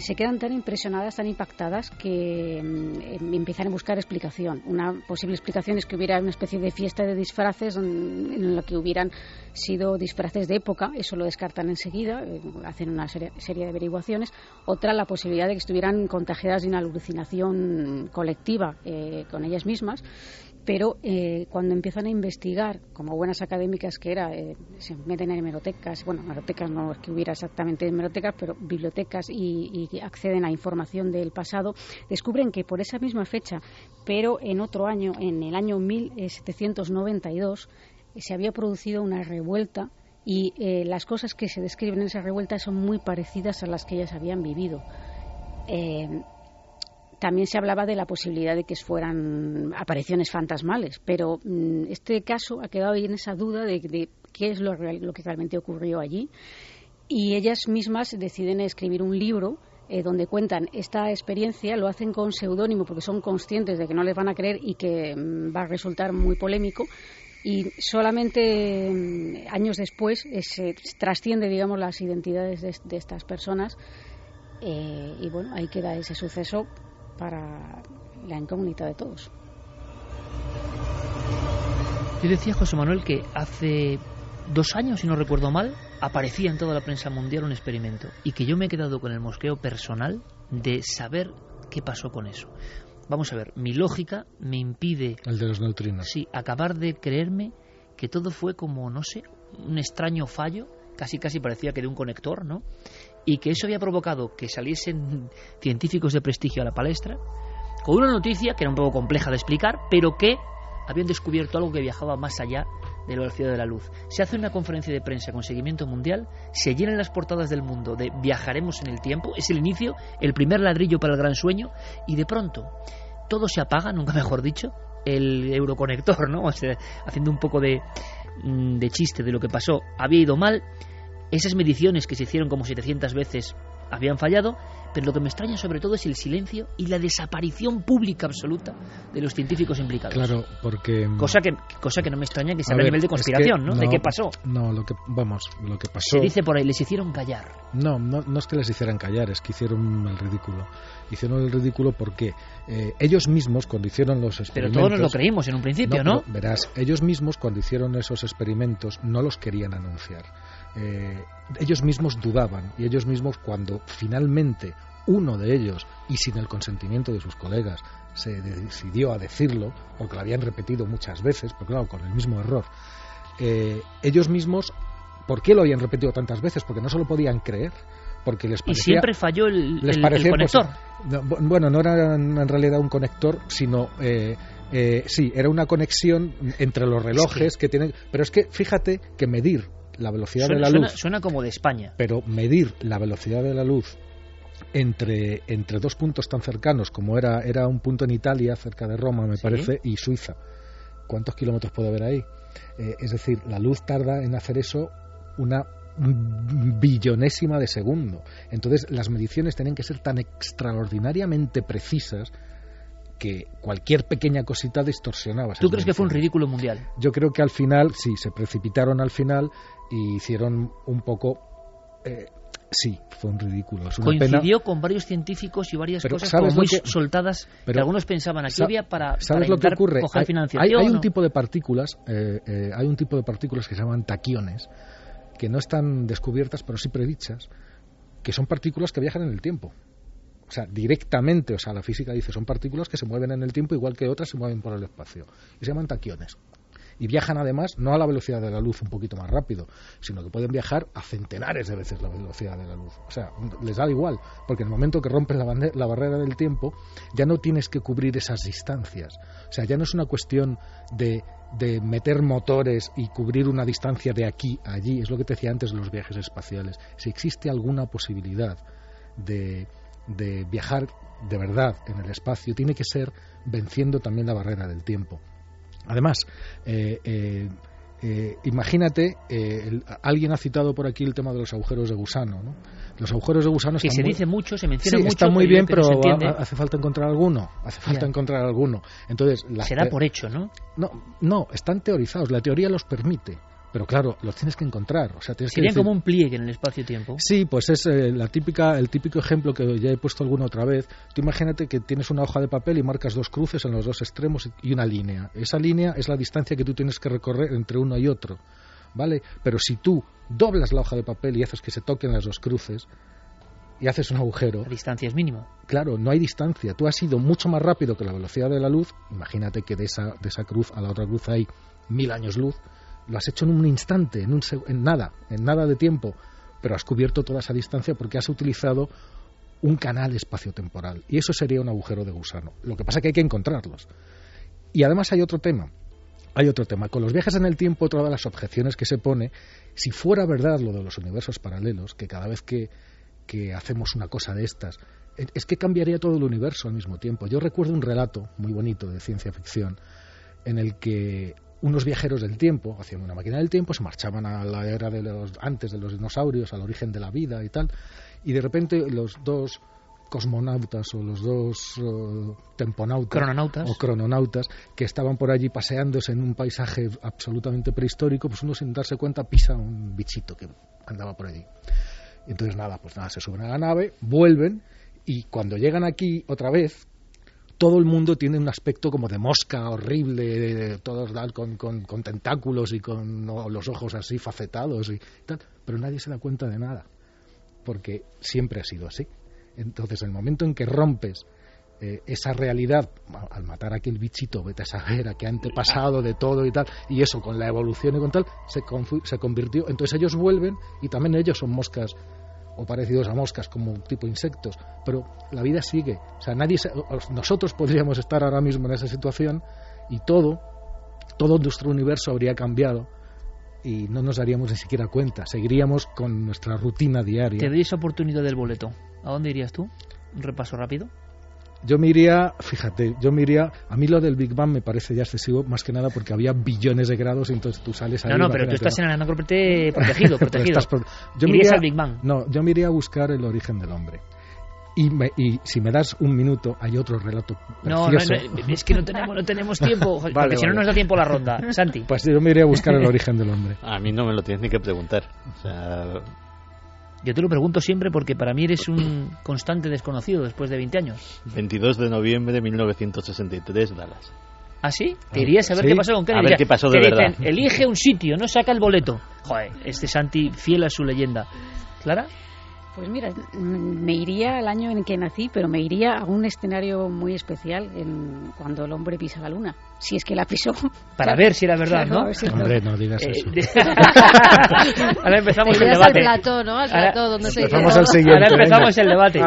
se quedan tan impresionadas, tan impactadas, que mm, empiezan a buscar explicación. Una posible explicación es que hubiera una especie de fiesta de disfraces en la que hubieran sido disfraces de época, eso lo descartan enseguida, eh, hacen una serie, de averiguaciones. Otra, la posibilidad de que estuvieran contagiadas de una alucinación colectiva eh, con ellas mismas pero eh, cuando empiezan a investigar, como buenas académicas que era, eh, se meten en hemerotecas, bueno, hemerotecas no es que hubiera exactamente hemerotecas, pero bibliotecas y, y, acceden a información del pasado, descubren que por esa misma fecha, pero en otro año, en el año 1792, se había producido una revuelta y eh, las cosas que se describen en esa revuelta son muy parecidas a las que ellas habían vivido. También se hablaba de la posibilidad de que fueran apariciones fantasmales, pero mm, este caso ha quedado ahí en esa duda de, qué es lo, que realmente ocurrió allí. Y ellas mismas deciden escribir un libro eh, donde cuentan esta experiencia, lo hacen con seudónimo porque son conscientes de que no les van a creer y que mm, va a resultar muy polémico. Y solamente mm, años después eh, se trasciende, digamos, las identidades de, estas personas. Eh, y bueno, ahí queda ese suceso para la incógnita de todos. Yo decía, José Manuel, que hace dos años, si no recuerdo mal, aparecía en toda la prensa mundial un experimento y que yo me he quedado con el mosqueo personal de saber qué pasó con eso. Vamos a ver, mi lógica me impide... El de los neutrinos. Sí, acabar de creerme que todo fue como, no sé, un extraño fallo, casi casi parecía que de un conector, ¿no? Y que eso había provocado que saliesen científicos de prestigio a la palestra con una noticia que era un poco compleja de explicar, pero que habían descubierto algo que viajaba más allá de la velocidad de la luz. Se hace una conferencia de prensa con seguimiento mundial, se llenan las portadas del mundo de viajaremos en el tiempo, es el inicio, el primer ladrillo para el gran sueño, y de pronto todo se apaga, nunca mejor dicho, el euroconector, ¿no? <laughs> haciendo un poco de, mm, de chiste de lo que pasó, había ido mal, esas mediciones que se hicieron como 700 veces habían fallado, pero lo que me extraña sobre todo es el silencio y la desaparición pública absoluta de los científicos implicados. Claro, porque mm, cosa que cosa que no me extraña que sea a, nivel de conspiración, ¿no? ¿De qué pasó? No, lo que vamos, lo que pasó. Se dice por ahí les hicieron callar. No, no, no es que les hicieran callar, es que hicieron el ridículo. Hicieron el ridículo porque eh, ellos mismos cuando hicieron los experimentos. Pero todos nos lo creímos en un principio, ¿no? Verás, ellos mismos cuando hicieron esos experimentos no los querían anunciar eh, ellos mismos dudaban y ellos mismos cuando finalmente uno de ellos, y sin el consentimiento de sus colegas, se decidió a decirlo, porque lo habían repetido muchas veces, pero claro, con el mismo error, eh, ellos mismos, ¿por qué lo habían repetido tantas veces? Porque no se lo podían creer, porque les parecía... Y siempre falló el, les pues, conector. bueno, no era en realidad un conector, sino... Eh, eh, sí, era una conexión entre los relojes que tienen... Pero es que fíjate que medir la velocidad de la luz. Suena como de España. Pero medir la velocidad de la luz entre, entre dos puntos tan cercanos como era, era un punto en Italia, cerca de Roma, me parece, y Suiza. ¿Cuántos kilómetros puede haber ahí? Eh, es decir, la luz tarda en hacer eso una billonésima de segundo. Entonces, las mediciones tienen que ser tan extraordinariamente precisas que cualquier pequeña cosita distorsionaba. ¿Tú crees que fue un ridículo mundial? Yo creo que al final, sí, se precipitaron al final y hicieron un poco... Eh, sí, fue un ridículo. Coincidió con varios científicos y varias cosas muy soltadas pero, que algunos pensaban aquí había para, ¿sabes lo que ocurre? hay, hay, un tipo de partículas, eh, eh, hay un tipo de partículas que se llaman taquiones, que no están descubiertas pero sí predichas, que son partículas que viajan en el tiempo o sea, directamente, o sea, la física dice, son partículas que se mueven en el tiempo igual que otras se mueven por el espacio. Y se llaman taquiones. Y viajan además no a la velocidad de la luz un poquito más rápido, sino que pueden viajar a centenares de veces la velocidad de la luz. O sea, les da igual, porque en el momento que rompes la, la barrera del tiempo, ya no tienes que cubrir esas distancias. O sea, ya no es una cuestión de, de meter motores y cubrir una distancia de aquí a allí. Es lo que te decía antes de los viajes espaciales. Si existe alguna posibilidad de de viajar de verdad en el espacio tiene que ser venciendo también la barrera del tiempo. Además, eh, eh, eh, imagínate, alguien ha citado por aquí el tema de los agujeros de gusano. ¿no? Los agujeros de gusano que se dice mucho, se menciona sí, mucho. Está muy bien, pero hace falta encontrar alguno. Hace falta encontrar alguno. Entonces, será por hecho, ¿no? No, no, están teorizados. La teoría los permite. Pero claro, los tienes que encontrar. O sea, tienes Sería como un pliegue en el espacio-tiempo. Sí, pues es eh, la típica, el típico ejemplo que ya he puesto alguna otra vez. Tú imagínate que tienes una hoja de papel y marcas dos cruces en los dos extremos y una línea. Esa línea es la distancia que tú tienes que recorrer entre uno y otro. ¿Vale? Pero si tú doblas la hoja de papel y haces que se toquen las dos cruces, y haces un agujero. La distancia es mínima. Claro, no hay distancia. Tú has ido mucho más rápido que la velocidad de la luz. Imagínate que de esa, de esa cruz a la otra cruz hay mil años luz lo has hecho en un instante, en, un, en nada, en nada de tiempo, pero has cubierto toda esa distancia porque has utilizado un canal espaciotemporal. Y eso sería un agujero de gusano. Lo que pasa es que hay que encontrarlos. Y además hay otro tema. Hay otro tema. Con los viajes en el tiempo, otra de las objeciones que se pone, si fuera verdad lo de los universos paralelos, que cada vez que, que hacemos una cosa de estas, es que cambiaría todo el universo al mismo tiempo. Yo recuerdo un relato muy bonito de ciencia ficción en el que unos viajeros del tiempo, hacían una máquina del tiempo, se marchaban a la era de los antes de los dinosaurios, al origen de la vida y tal, y de repente los dos cosmonautas o los dos uh, temponautas crononautas. o crononautas que estaban por allí paseándose en un paisaje absolutamente prehistórico, pues uno sin darse cuenta pisa un bichito que andaba por allí. Entonces nada, pues nada, se suben a la nave, vuelven y cuando llegan aquí otra vez, todo el mundo tiene un aspecto como de mosca horrible, todos con, con, tentáculos y con los ojos así facetados y tal, pero nadie se da cuenta de nada, porque siempre ha sido así. Entonces, en el momento en que rompes eh, esa realidad, al matar a aquel bichito, vete a saber a qué antepasado de todo y tal, y eso con la evolución y con tal, se, se convirtió. Entonces ellos vuelven y también ellos son moscas o parecidos a moscas como tipo insectos, pero la vida sigue. O sea, nadie nosotros podríamos estar ahora mismo en esa situación y todo, todo nuestro universo habría cambiado y no nos daríamos ni siquiera cuenta. Seguiríamos con nuestra rutina diaria. Te esa oportunidad del boleto. ¿A dónde irías tú? Un repaso rápido. Yo me iría, fíjate, yo me iría, a mí lo del Big Bang me parece ya excesivo, más que nada porque había billones de grados y entonces tú sales ahí. No, no, pero tú estás en <laughs> el protegido, protegido. yo me iría, al Big Bang. No, yo me iría a buscar el origen del hombre. Y, y, si me das un minuto, hay otro relato no, no, no, es que no tenemos, no tenemos tiempo, <laughs> porque si no nos da tiempo la ronda. <laughs> Santi. Pues yo me iría a buscar el origen del hombre. A mí no me lo tienes ni que preguntar. O sea, yo te lo pregunto siempre porque para mí eres un constante desconocido después de 20 años. 22 de noviembre de 1963, Dallas. ¿Ah, sí? Te irías a ver qué pasó con Kennedy. A ver qué pasó de verdad. Dicen, elige un sitio, no saca el boleto. Joder, este Santi fiel a su leyenda. ¿Clara? Pues mira, me iría al año en que nací, pero me iría a un escenario muy especial en cuando el hombre pisa la luna. Si es que la pisó. <laughs> Para ver si era verdad, ¿no? hombre, no digas eh, eso. <laughs> Ahora empezamos el debate. Al plató, ¿no? Al plató, donde se empezamos al siguiente. Ahora empezamos el debate.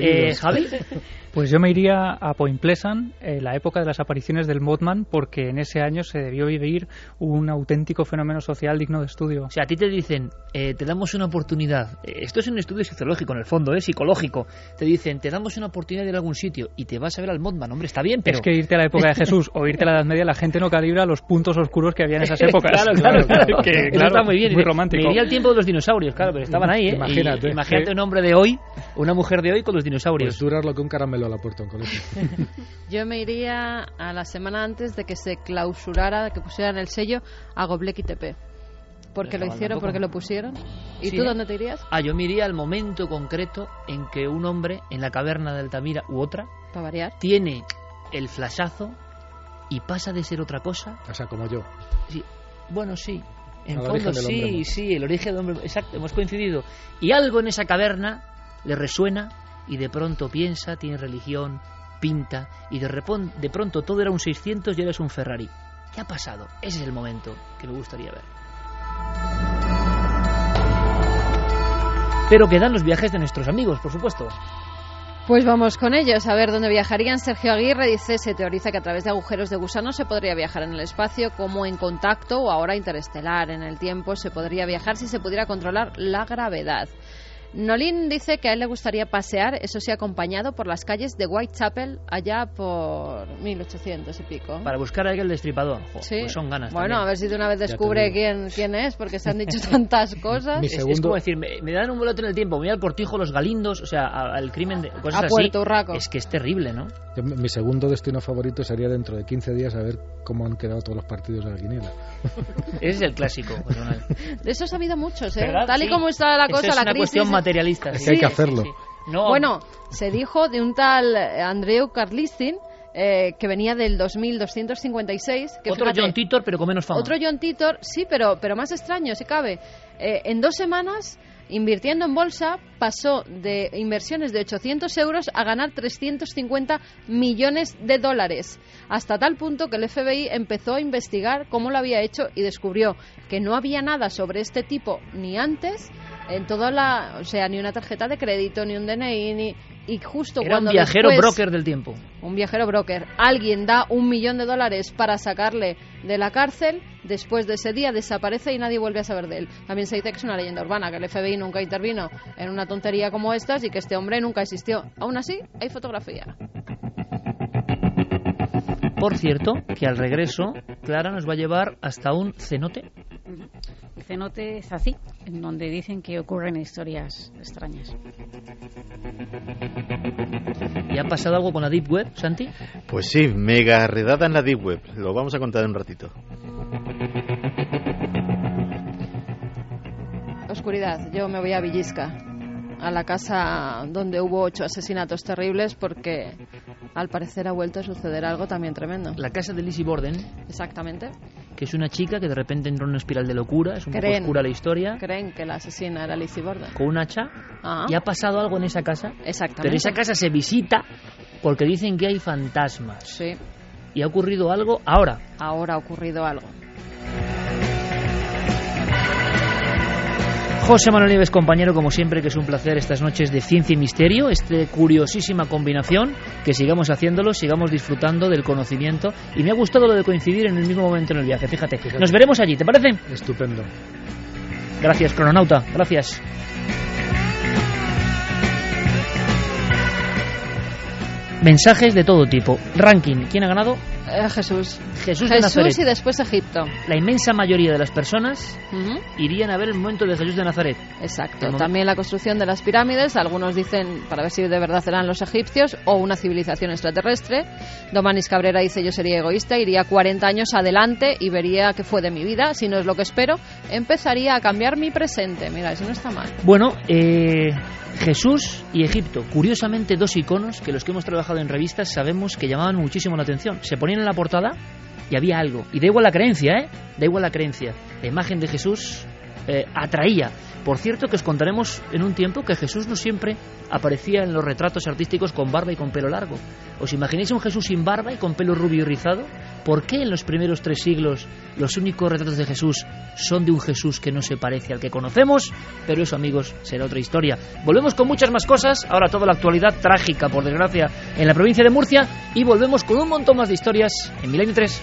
eh, Javi. <laughs> Pues yo me iría a Point Pleasant, eh, la época de las apariciones del Mothman, porque en ese año se debió vivir un auténtico fenómeno social digno de estudio. O sea, a ti te dicen, eh, te damos una oportunidad. Eh, esto es un estudio sociológico, en el fondo, es psicológico. Te dicen, te damos una oportunidad de ir a algún sitio y te vas a ver al Mothman. Hombre, está bien, pero... Es que irte a la época de <laughs> Jesús o irte a la Edad Media, la gente no calibra los puntos oscuros que había en esas <laughs> épocas. claro, claro, <laughs> claro. que, Eso está muy bien. Muy romántico. Me iría al tiempo de los dinosaurios, claro, pero estaban ahí, ¿eh? Imagínate. imagínate un hombre de hoy, una mujer de hoy con los dinosaurios. Pues durar lo que un caramelo a la puerta en colegio. <laughs> Yo me iría a la semana antes de que se clausurara, de que pusieran el sello a Goblek y Tepe. Porque lo hicieron, porque lo pusieron. ¿Y tú dónde te irías? Ah, yo me iría al momento concreto en que un hombre en la caverna de Altamira u otra Para variar. tiene el flashazo y pasa de ser otra cosa. O sea, como yo. Sí. Bueno, sí. En fondo, sí, sí, el origen del hombre. Exacto, hemos coincidido. Y algo en esa caverna le resuena y de pronto piensa, tiene religión, pinta y de, de pronto todo era un 600 y ahora es un Ferrari. ¿Qué ha pasado? Ese es el momento que me gustaría ver. Pero quedan los viajes de nuestros amigos, por supuesto. Pues vamos con ellos, a ver dónde viajarían. Sergio Aguirre dice, se teoriza que a través de agujeros de gusano se podría viajar en el espacio, como en contacto o ahora interestelar. En el tiempo se podría viajar si se pudiera controlar la gravedad. Nolin dice que a él le gustaría pasear, eso sí, acompañado por las calles de Whitechapel, allá por 1800 y pico. Para buscar a alguien destripador. sí. Pues son ganas. Bueno, a ver si de una vez descubre quién, quién es, porque se han <laughs> dicho tantas cosas. Es, como decir, me, dan un boleto en el tiempo, voy al cortijo, los galindos, o sea, al crimen de cosas a Puerto así. Es que es terrible, ¿no? mi segundo destino favorito sería dentro de 15 días a ver cómo han quedado todos los partidos de la quiniela. Ese es el clásico, <laughs> De eso ha habido muchos, ¿eh? Tal y como está la cosa, es la una cuestión materialista. Es que hay que hacerlo. Bueno, se dijo de un tal Andreu Carlistin eh, que venía del 2256. Que otro John Titor, pero con menos fama. Otro John Titor, sí, pero, pero más extraño, si cabe. Eh, en dos semanas invirtiendo en bolsa pasó de inversiones de 800 euros a ganar 350 millones de dólares, hasta tal punto que el FBI empezó a investigar cómo lo había hecho y descubrió que no había nada sobre este tipo ni antes en toda la, o sea, ni una tarjeta de crédito, ni un DNI, ni y justo Era cuando un viajero broker del tiempo. Un viajero broker. Alguien da un millón de dólares para sacarle de la cárcel, después de ese día desaparece y nadie vuelve a saber de él. También se dice que es una leyenda urbana, que el FBI nunca intervino en una tontería como estas y que este hombre nunca existió. Aún así, hay fotografía. Por cierto, que al regreso, Clara nos va a llevar hasta un cenote. Cenote Zací, en donde dicen que ocurren historias extrañas. ¿Y ha pasado algo con la Deep Web, Santi? Pues sí, mega redada en la Deep Web. Lo vamos a contar en un ratito. Oscuridad, yo me voy a Villisca, a la casa donde hubo ocho asesinatos terribles porque al parecer ha vuelto a suceder algo también tremendo. La casa de Lizzie Borden. Exactamente. Que es una chica que de repente entró en una espiral de locura, es un poco oscura la historia. Creen que la asesina era Lizzie Borden. Con un hacha. Ah. Y ha pasado algo en esa casa. Exactamente. Pero esa casa se visita porque dicen que hay fantasmas. Sí. Y ha ocurrido algo ahora. Ahora ha ocurrido algo. José Manuel Nieves, compañero, como siempre, que es un placer estas noches de ciencia y misterio, esta curiosísima combinación, que sigamos haciéndolo, sigamos disfrutando del conocimiento. Y me ha gustado lo de coincidir en el mismo momento en el viaje, fíjate. Nos veremos allí, ¿te parece? Estupendo. Gracias, crononauta, gracias. Mensajes de todo tipo. Ranking. ¿Quién ha ganado? Eh, Jesús. Jesús de Nazaret. y después Egipto. La inmensa mayoría de las personas irían a ver el momento de Jesús de Nazaret. Exacto. También la construcción de las pirámides. Algunos dicen, para ver si de verdad eran los egipcios o una civilización extraterrestre. Domanis Cabrera dice, yo sería egoísta, iría 40 años adelante y vería qué fue de mi vida. Si no es lo que espero, empezaría a cambiar mi presente. Mira, eso no está mal. Bueno, eh, Jesús y Egipto, curiosamente dos iconos que los que hemos trabajado en revistas sabemos que llamaban muchísimo la atención. Se ponían en la portada y había algo. Y da igual la creencia, ¿eh? Da igual la creencia. La imagen de Jesús eh, atraía. Por cierto, que os contaremos en un tiempo que Jesús no siempre aparecía en los retratos artísticos con barba y con pelo largo. ¿Os imagináis un Jesús sin barba y con pelo rubio y rizado? ¿Por qué en los primeros tres siglos los únicos retratos de Jesús son de un Jesús que no se parece al que conocemos? Pero eso, amigos, será otra historia. Volvemos con muchas más cosas, ahora toda la actualidad trágica, por desgracia, en la provincia de Murcia, y volvemos con un montón más de historias en Milenio 3.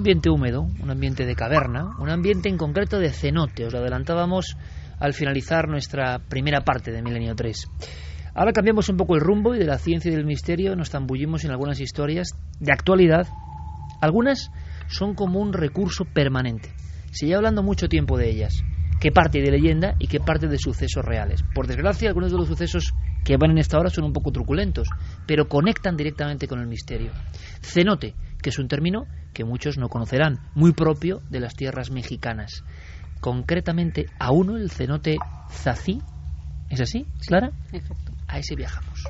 Ambiente húmedo, un ambiente de caverna, un ambiente en concreto de cenote. Os lo adelantábamos al finalizar nuestra primera parte de Milenio 3. Ahora cambiamos un poco el rumbo y de la ciencia y del misterio nos zambullimos en algunas historias de actualidad. Algunas son como un recurso permanente. Se lleva hablando mucho tiempo de ellas. ¿Qué parte de leyenda y qué parte de sucesos reales? Por desgracia, algunos de los sucesos que van en esta hora son un poco truculentos, pero conectan directamente con el misterio. Cenote, que es un término que muchos no conocerán, muy propio de las tierras mexicanas. Concretamente a uno, el cenote Zací. ¿Es así, Clara? Efecto. A ese viajamos.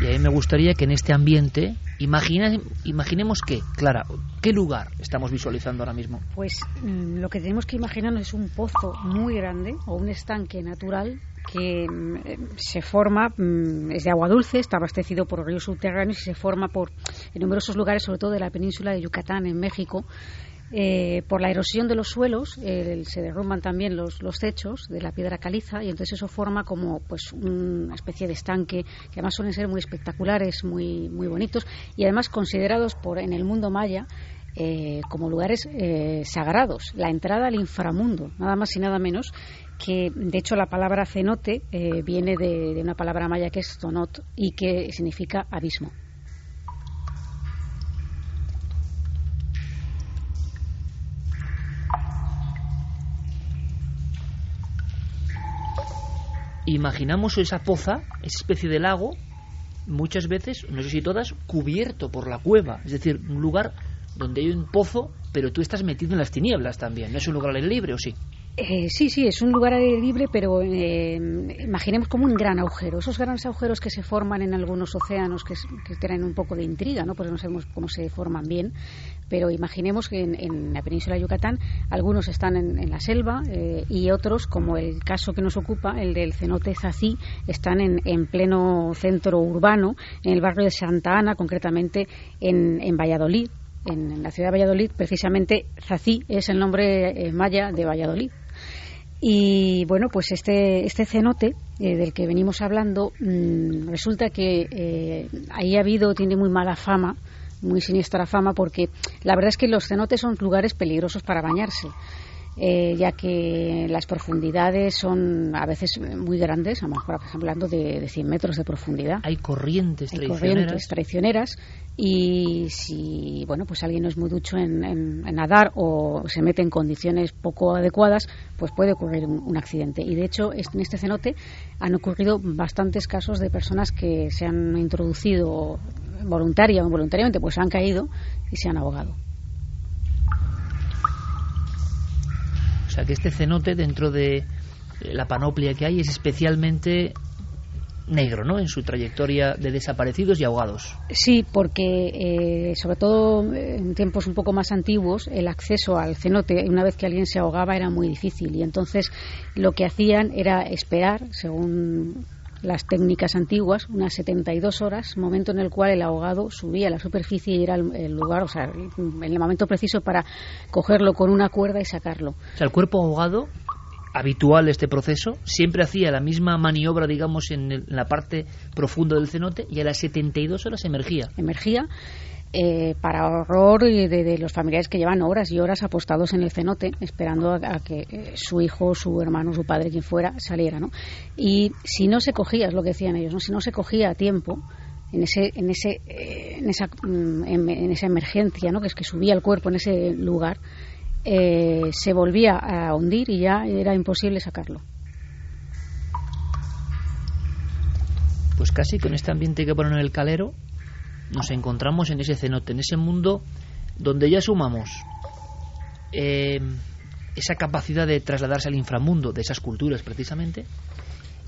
Y a mí me gustaría que en este ambiente imagina, imaginemos qué, Clara, ¿qué lugar estamos visualizando ahora mismo? Pues mm, lo que tenemos que imaginarnos es un pozo muy grande o un estanque natural que mm, se forma, mm, es de agua dulce, está abastecido por ríos subterráneos y se forma por en numerosos lugares, sobre todo de la península de Yucatán, en México. Eh, por la erosión de los suelos se derrumban también los, los, techos de la piedra caliza y entonces eso forma como pues una especie de estanque que además suelen ser muy espectaculares, muy, muy bonitos y además considerados por en el mundo maya eh, como lugares eh, sagrados, la entrada al inframundo, nada más y nada menos que de hecho la palabra cenote eh, viene de, una palabra maya que es tonot y que significa abismo. Imaginamos esa poza, esa especie de lago, muchas veces, no sé si todas, cubierto por la cueva, es decir, un lugar donde hay un pozo, pero tú estás metido en las tinieblas también. ¿No es un lugar libre o sí? Eh, sí, sí, es un lugar aire libre, pero eh, imaginemos como un gran agujero. Esos grandes agujeros que se forman en algunos océanos que, que tienen un poco de intriga, ¿no? Pues no sabemos cómo se forman bien, pero imaginemos que en, la península de Yucatán algunos están en, la selva eh, y otros, como el caso que nos ocupa, el del cenote Zací, están en, pleno centro urbano, en el barrio de Santa Ana, concretamente en Valladolid. En, la ciudad de Valladolid, precisamente Zací es el nombre maya de Valladolid. Y bueno, pues este, este cenote eh, del que venimos hablando, mm, resulta que eh, ahí ha habido, tiene muy mala fama, muy siniestra fama, porque la verdad es que los cenotes son lugares peligrosos para bañarse. Eh, ya que las profundidades son a veces muy grandes, a lo mejor hablando de, de 100 metros de profundidad. Hay corrientes Hay corrientes traicioneras y si bueno pues alguien no es muy ducho en, nadar o se mete en condiciones poco adecuadas pues puede ocurrir un, accidente. Y de hecho en este cenote han ocurrido bastantes casos de personas que se han introducido voluntaria o involuntariamente pues han caído y se han ahogado sea que este cenote dentro de la panoplia que hay es especialmente negro, ¿no? En su trayectoria de desaparecidos y ahogados. Sí, porque eh, sobre todo en tiempos un poco más antiguos el acceso al cenote una vez que alguien se ahogaba era muy difícil y entonces lo que hacían era esperar, según las técnicas antiguas, unas 72 horas, momento en el cual el ahogado subía a la superficie y era el, lugar, o sea, el momento preciso para cogerlo con una cuerda y sacarlo. O sea, el cuerpo ahogado habitual este proceso, siempre hacía la misma maniobra, digamos, en, la parte profunda del cenote y a las 72 horas emergía. Emergía. Eh, para horror de, de, los familiares que llevan horas y horas apostados en el cenote esperando a, que eh, su hijo, su hermano, su padre, quien fuera, saliera. Y si no se cogía, es lo que decían ellos, ¿no? si no se cogía a tiempo, en ese en ese eh, en esa mm, en, esa emergencia no que es que subía el cuerpo en ese lugar eh, se volvía a hundir y ya era imposible sacarlo. Pues casi con este ambiente que ponen en el calero nos encontramos en ese cenote, en ese mundo donde ya sumamos eh, esa capacidad de trasladarse al inframundo de esas culturas precisamente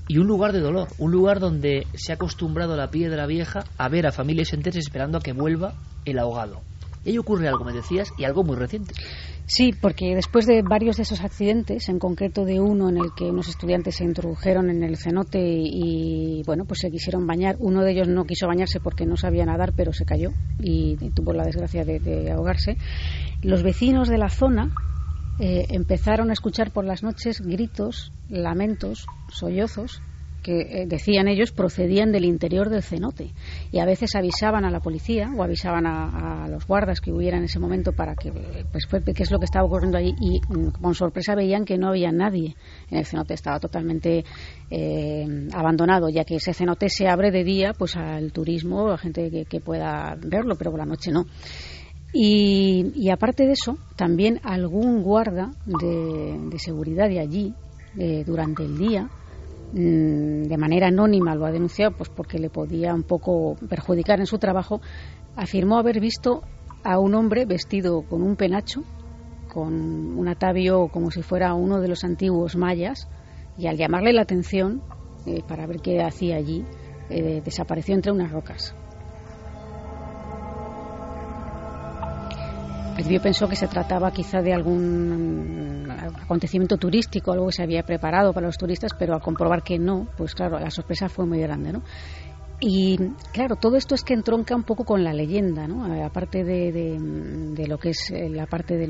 y un lugar de dolor, un lugar donde se ha acostumbrado la piedra vieja a ver a familias enteras esperando a que vuelva el ahogado. Y ahí ocurre algo, me decías, y algo muy reciente. Sí, porque después de varios de esos accidentes, en concreto de uno en el que unos estudiantes se introdujeron en el cenote y, bueno, pues se quisieron bañar. Uno de ellos no quiso bañarse porque no sabía nadar, pero se cayó y, tuvo la desgracia de, ahogarse. Los vecinos de la zona eh, empezaron a escuchar por las noches gritos, lamentos, sollozos que eh, decían ellos procedían del interior del cenote. Y a veces avisaban a la policía o avisaban a, los guardas que hubiera en ese momento para que pues qué es lo que estaba ocurriendo allí. Y mm, con sorpresa veían que no había nadie en el cenote. Estaba totalmente eh, abandonado ya que ese cenote se abre de día pues al turismo a gente que, pueda verlo pero por la noche no. Y, aparte de eso, también algún guarda de, seguridad de allí, eh, durante el día, de manera anónima lo ha denunciado pues porque le podía un poco perjudicar en su trabajo, afirmó haber visto a un hombre vestido con un penacho, con un atavio como si fuera uno de los antiguos mayas, y al llamarle la atención eh, para ver qué hacía allí, eh, desapareció entre unas rocas. Principio pensó que se trataba quizá de algún acontecimiento turístico, algo que se había preparado para los turistas, pero al comprobar que no, pues claro, la sorpresa fue muy grande, ¿no? Y claro, todo esto es que entronca un poco con la leyenda, ¿no? Aparte de, de, lo que es eh, la parte del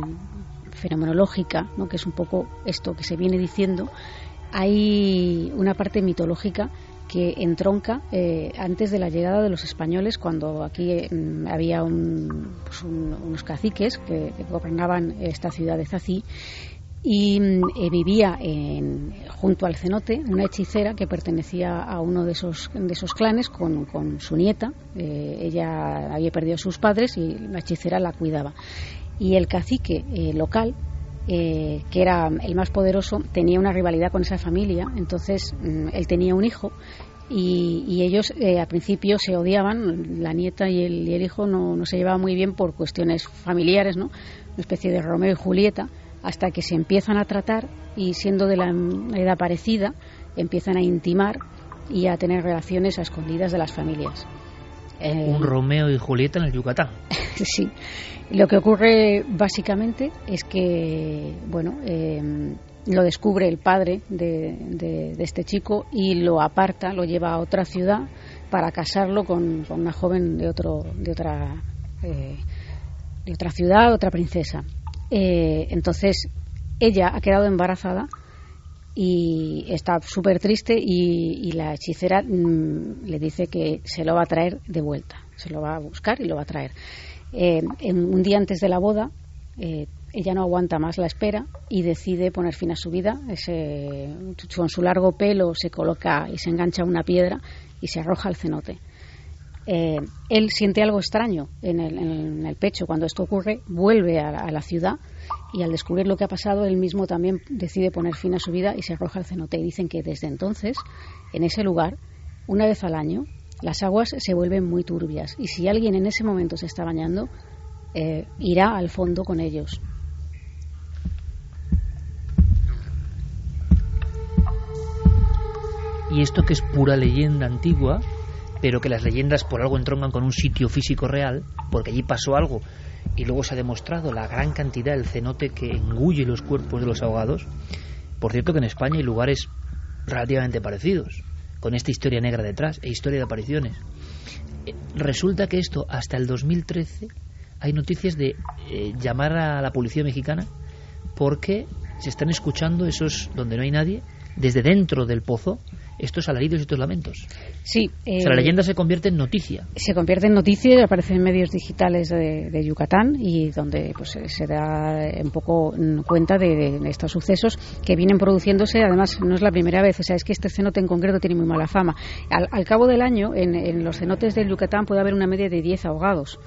fenomenológica, ¿no? que es un poco esto que se viene diciendo, hay una parte mitológica que entronca eh, antes de la llegada de los españoles, cuando aquí mm, había pues unos caciques que, gobernaban esta ciudad de Zací y mm, eh, vivía en, junto al cenote una hechicera que pertenecía a uno de esos, de esos clanes con, con su nieta. Eh, ella había perdido a sus padres y la hechicera la cuidaba. Y el cacique local eh, que era el más poderoso, tenía una rivalidad con esa familia. Entonces, mm, él tenía un hijo y, ellos eh, al principio se odiaban, la nieta y el, hijo no, no, se llevaban muy bien por cuestiones familiares, ¿no? Una especie de Romeo y Julieta hasta que se empiezan a tratar y siendo de la edad parecida, empiezan a intimar y a tener relaciones a escondidas de las familias. Eh, Un Romeo y Julieta en el Yucatán. <laughs> sí. Lo que ocurre básicamente es que, bueno, eh, lo descubre el padre de, este chico y lo aparta, lo lleva a otra ciudad para casarlo con, una joven de otro, de otra, eh, de otra ciudad, otra princesa. entonces ella ha quedado embarazada y está súper triste y, la hechicera mm, le dice que se lo va a traer de vuelta, se lo va a buscar y lo va a traer. Eh, en, un día antes de la boda, eh, ella no aguanta más la espera y decide poner fin a su vida. Ese, con su largo pelo se coloca y se engancha a una piedra y se arroja al cenote. Eh, él siente algo extraño en el, pecho cuando esto ocurre, vuelve a la ciudad y al descubrir lo que ha pasado, él mismo también decide poner fin a su vida y se arroja al cenote. Y dicen que desde entonces, en ese lugar, una vez al año, las aguas se vuelven muy turbias y si alguien en ese momento se está bañando, eh, irá al fondo con ellos. Y esto que es pura leyenda antigua, pero que las leyendas por algo entroncan con un sitio físico real, porque allí pasó algo y luego se ha demostrado la gran cantidad del cenote que engulle los cuerpos de los ahogados. Por cierto que en España hay lugares relativamente parecidos, con esta historia negra detrás e historia de apariciones. Eh, resulta que esto, hasta el 2013, hay noticias de eh, llamar a la policía mexicana porque se están escuchando esos donde no hay nadie, desde dentro del pozo, estos alaridos y estos lamentos. Sí. o sea, la eh, leyenda se convierte en noticia. Se convierte en noticia, aparece en medios digitales de, Yucatán y donde pues se da un poco cuenta de, estos sucesos que vienen produciéndose. Además, no es la primera vez. O sea, es que este cenote en concreto tiene muy mala fama. Al, cabo del año, en, en los cenotes del Yucatán puede haber una media de 10 ahogados.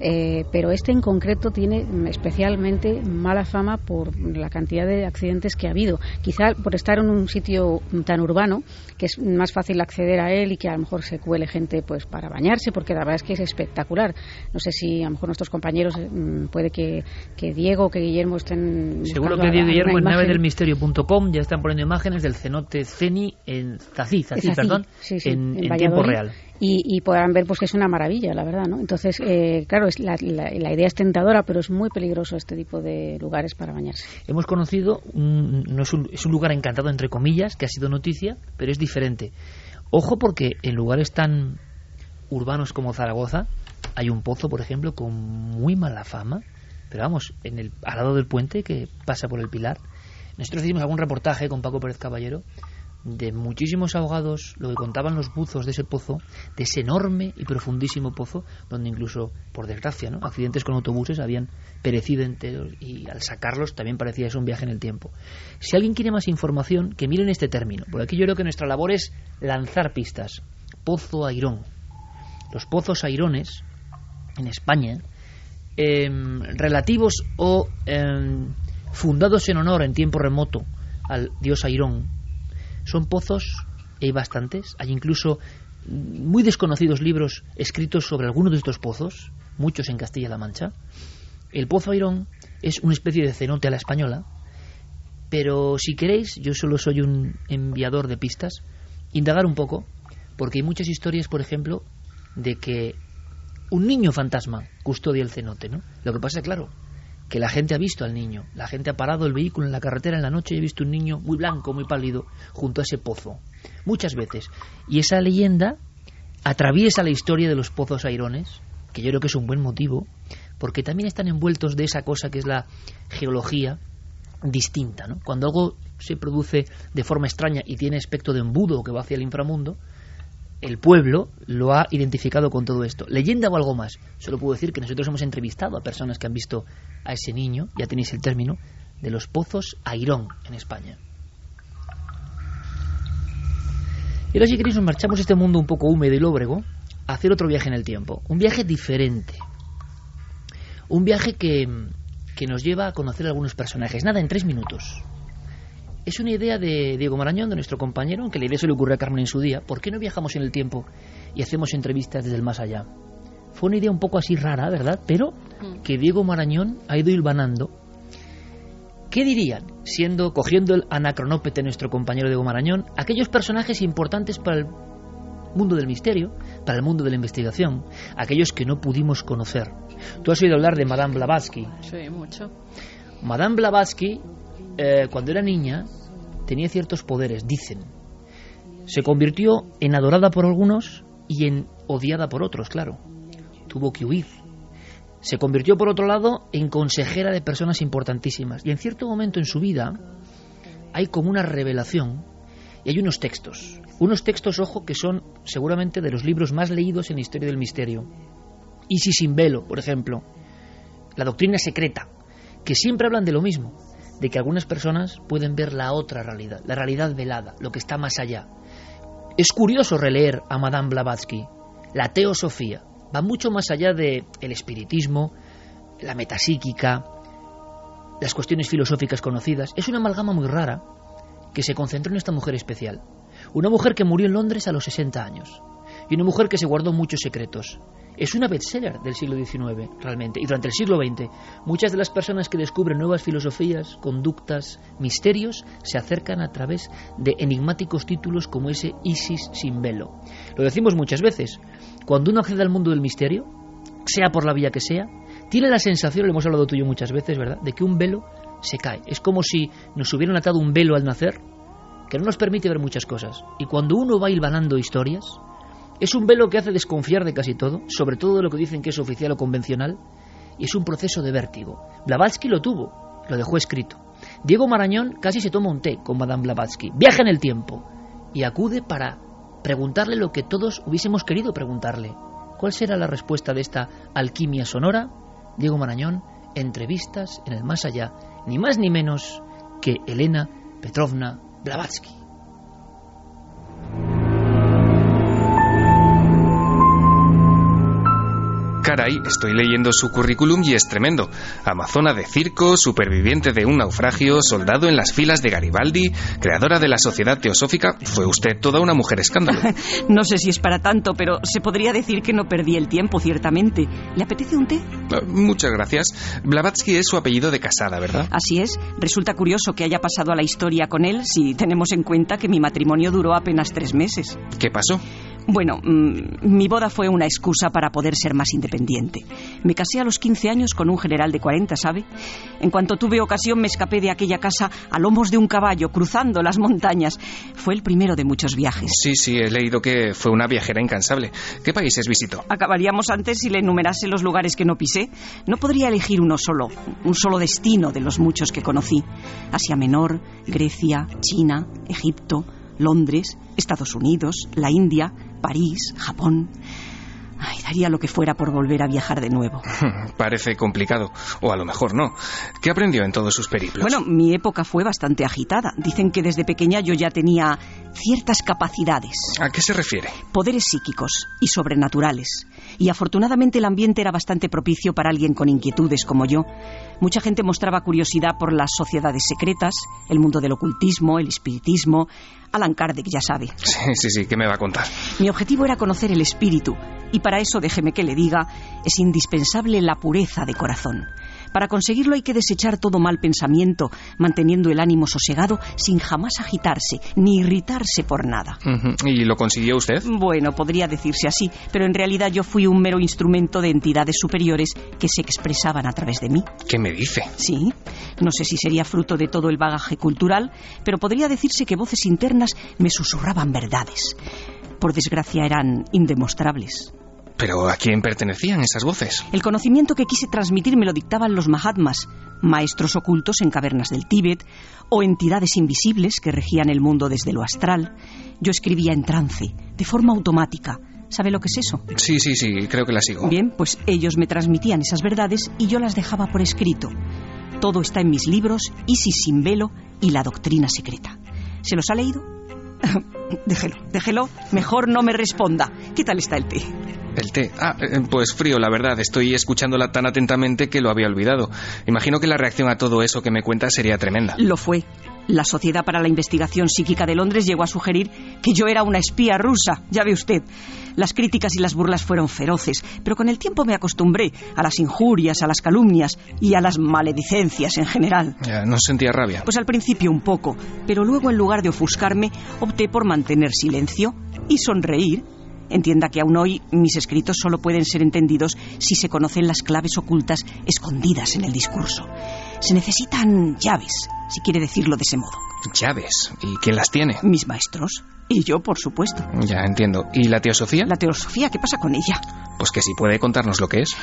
Eh, pero este en concreto tiene especialmente mala fama por la cantidad de accidentes que ha habido. Quizá por estar en un sitio tan urbano que es más fácil acceder a él y que a lo mejor se cuele gente pues para bañarse, porque la verdad es que es espectacular. No sé si a lo mejor nuestros compañeros mm, puede que, Diego o que Guillermo estén. Seguro que Diego y Guillermo en navedelmisterio.com ya están poniendo imágenes del cenote Ceni en perdón, en, en tiempo real y, podrán ver pues que es una maravilla, la verdad, ¿no? Entonces, eh, claro, es la, idea es tentadora, pero es muy peligroso este tipo de lugares para bañarse. Hemos conocido, no es un, es un lugar encantado, entre comillas, que ha sido noticia, pero es diferente. Ojo porque en lugares tan urbanos como Zaragoza hay un pozo, por ejemplo, con muy mala fama, pero vamos, en el, al lado del puente que pasa por el Pilar. Nosotros hicimos algún reportaje con Paco Pérez Caballero de muchísimos ahogados, lo que contaban los buzos de ese pozo, de ese enorme y profundísimo pozo, donde incluso, por desgracia, ¿no? accidentes con autobuses habían perecido enteros y al sacarlos también parecía eso un viaje en el tiempo. Si alguien quiere más información, que miren este término, porque aquí yo creo que nuestra labor es lanzar pistas. Pozo Airón. Los pozos airones en España, em, relativos o em, fundados en honor en tiempo remoto al dios Airón, son pozos, y hay bastantes, hay incluso muy desconocidos libros escritos sobre algunos de estos pozos, muchos en Castilla-La Mancha. El pozo Airón es una especie de cenote a la española, pero si queréis, yo solo soy un enviador de pistas, indagar un poco, porque hay muchas historias, por ejemplo, de que un niño fantasma custodia el cenote, ¿no? Lo que pasa, claro, que la gente ha visto al niño. La gente ha parado el vehículo en la carretera en la noche y ha visto un niño muy blanco, muy pálido, junto a ese pozo. Muchas veces. Y esa leyenda atraviesa la historia de los pozos airones, que yo creo que es un buen motivo, porque también están envueltos de esa cosa que es la geología distinta. ¿no? Cuando algo se produce de forma extraña y tiene aspecto de embudo que va hacia el inframundo, el pueblo lo ha identificado con todo esto. ¿Leyenda o algo más? Solo puedo decir que nosotros hemos entrevistado a personas que han visto a ese niño, ya tenéis el término, de los pozos Airón en España. Y ahora si queréis nos marchamos este mundo un poco húmedo y lóbrego a hacer otro viaje en el tiempo. Un viaje diferente. Un viaje que, que nos lleva a conocer a algunos personajes. Nada, en tres minutos. Es una idea de Diego Marañón, de nuestro compañero, aunque la idea se le ocurrió a Carmen en su día. ¿Por qué no viajamos en el tiempo y hacemos entrevistas desde el más allá? Fue una idea un poco así rara, ¿verdad? Pero mm. que Diego Marañón ha ido hilvanando. ¿Qué dirían, siendo, cogiendo el anacronópete nuestro compañero de Marañón, aquellos personajes importantes para el mundo del misterio, para el mundo de la investigación, aquellos que no pudimos conocer? Tú has oído hablar de Madame Blavatsky. Sí, mucho. Madame Blavatsky, eh, cuando era niña, tenía ciertos poderes, dicen. Se convirtió en adorada por algunos y en odiada por otros, claro. Tuvo que huir. Se convirtió, por otro lado, en consejera de personas importantísimas. Y en cierto momento en su vida hay como una revelación y hay unos textos. Unos textos, ojo, que son seguramente de los libros más leídos en la historia del misterio. Isis sin velo, por ejemplo. La doctrina secreta, que siempre hablan de lo mismo, de que algunas personas pueden ver la otra realidad, la realidad velada, lo que está más allá. Es curioso releer a Madame Blavatsky. La teosofía va mucho más allá de el espiritismo, la metapsíquica, las cuestiones filosóficas conocidas. Es una amalgama muy rara que se concentró en esta mujer especial. Una mujer que murió en Londres a los 60 años y una mujer que se guardó muchos secretos. Es una bestseller del siglo XIX, realmente. Y durante el siglo XX, muchas de las personas que descubren nuevas filosofías, conductas, misterios, se acercan a través de enigmáticos títulos como ese Isis sin velo. Lo decimos muchas veces. Cuando uno accede al mundo del misterio, sea por la vía que sea, tiene la sensación, lo hemos hablado tú y yo muchas veces, ¿verdad?, de que un velo se cae. Es como si nos hubieran atado un velo al nacer que no nos permite ver muchas cosas. Y cuando uno va hilvanando historias, es un velo que hace desconfiar de casi todo, sobre todo de lo que dicen que es oficial o convencional, y es un proceso de vértigo. Blavatsky lo tuvo, lo dejó escrito. Diego Marañón casi se toma un té con Madame Blavatsky, viaja en el tiempo y acude para preguntarle lo que todos hubiésemos querido preguntarle. ¿Cuál será la respuesta de esta alquimia sonora? Diego Marañón, entrevistas en el más allá, ni más ni menos que Elena Petrovna Blavatsky. Caray, estoy leyendo su currículum y es tremendo. Amazona de circo, superviviente de un naufragio, soldado en las filas de Garibaldi, creadora de la Sociedad Teosófica. Fue usted toda una mujer escándalo. <laughs> no sé si es para tanto, pero se podría decir que no perdí el tiempo, ciertamente. ¿Le apetece un té? Ah, muchas gracias. Blavatsky es su apellido de casada, ¿verdad? Así es. Resulta curioso que haya pasado a la historia con él si tenemos en cuenta que mi matrimonio duró apenas tres meses. ¿Qué pasó? Bueno, mm, mi boda fue una excusa para poder ser más independiente. Me casé a los 15 años con un general de 40, ¿sabe? En cuanto tuve ocasión me escapé de aquella casa a lomos de un caballo, cruzando las montañas. Fue el primero de muchos viajes. Sí, sí, he leído que fue una viajera incansable. ¿Qué países visitó? Acabaríamos antes si le enumerase los lugares que no pisé. No podría elegir uno solo, un solo destino de los muchos que conocí. Asia Menor, Grecia, China, Egipto, Londres, Estados Unidos, la India, París, Japón. Ay, daría lo que fuera por volver a viajar de nuevo. <laughs> Parece complicado, o a lo mejor no. ¿Qué aprendió en todos sus periplos? Bueno, mi época fue bastante agitada. Dicen que desde pequeña yo ya tenía ciertas capacidades. ¿A qué se refiere? Poderes psíquicos y sobrenaturales. Y afortunadamente el ambiente era bastante propicio para alguien con inquietudes como yo. Mucha gente mostraba curiosidad por las sociedades secretas, el mundo del ocultismo, el espiritismo. Alan Kardec ya sabe. <laughs> Sí, sí, sí, ¿qué me va a contar? Mi objetivo era conocer el espíritu, y para eso, déjeme que le diga, es indispensable la pureza de corazón. Para conseguirlo hay que desechar todo mal pensamiento, manteniendo el ánimo sosegado sin jamás agitarse ni irritarse por nada. ¿Y lo consiguió usted? Bueno, podría decirse así, pero en realidad yo fui un mero instrumento de entidades superiores que se expresaban a través de mí. ¿Qué me dice? Sí, no sé si sería fruto de todo el bagaje cultural, pero podría decirse que voces internas me susurraban verdades. Por desgracia eran indemostrables. ¿Pero a quién pertenecían esas voces? El conocimiento que quise transmitir me lo dictaban los Mahatmas, maestros ocultos en cavernas del Tíbet, o entidades invisibles que regían el mundo desde lo astral. Yo escribía en trance, de forma automática. ¿Sabe lo que es eso? Sí, sí, sí, creo que la sigo. Bien, pues ellos me transmitían esas verdades y yo las dejaba por escrito. Todo está en mis libros, Isis sin velo y la doctrina secreta. ¿Se los ha leído? <laughs> déjelo, déjelo. Mejor no me responda. ¿Qué tal está el té? El té. Ah, eh, pues frío, la verdad. Estoy escuchándola tan atentamente que lo había olvidado. Imagino que la reacción a todo eso que me cuenta sería tremenda. Lo fue. La Sociedad para la Investigación Psíquica de Londres llegó a sugerir que yo era una espía rusa, ya ve usted. Las críticas y las burlas fueron feroces, pero con el tiempo me acostumbré a las injurias, a las calumnias y a las maledicencias en general. Ya, ¿No sentía rabia? Pues al principio un poco, pero luego en lugar de ofuscarme, opté por mantener silencio y sonreír. Entienda que aún hoy mis escritos solo pueden ser entendidos si se conocen las claves ocultas escondidas en el discurso. Se necesitan llaves, si quiere decirlo de ese modo. Llaves. ¿Y quién las tiene? Mis maestros. Y yo, por supuesto. Ya entiendo. ¿Y la teosofía? La teosofía, ¿qué pasa con ella? Pues que si puede contarnos lo que es.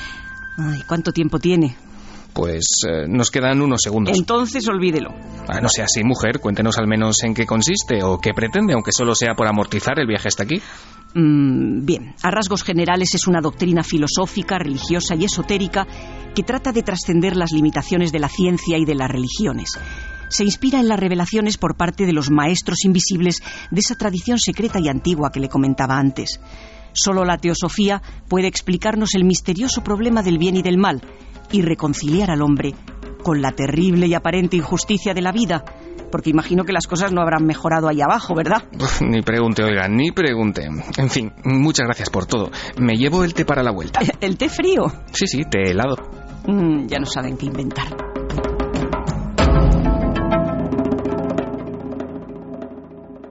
Ay, ¿cuánto tiempo tiene? Pues eh, nos quedan unos segundos. Entonces olvídelo. Ah, no sea así, mujer. Cuéntenos al menos en qué consiste o qué pretende, aunque solo sea por amortizar el viaje hasta aquí. Mm, bien, a rasgos generales es una doctrina filosófica, religiosa y esotérica que trata de trascender las limitaciones de la ciencia y de las religiones. Se inspira en las revelaciones por parte de los maestros invisibles de esa tradición secreta y antigua que le comentaba antes. Solo la teosofía puede explicarnos el misterioso problema del bien y del mal y reconciliar al hombre con la terrible y aparente injusticia de la vida, porque imagino que las cosas no habrán mejorado ahí abajo, ¿verdad? Ni pregunte, oiga, ni pregunte. En fin, muchas gracias por todo. Me llevo el té para la vuelta. <laughs> ¿El té frío? Sí, sí, té helado. Mm, ya no saben qué inventar.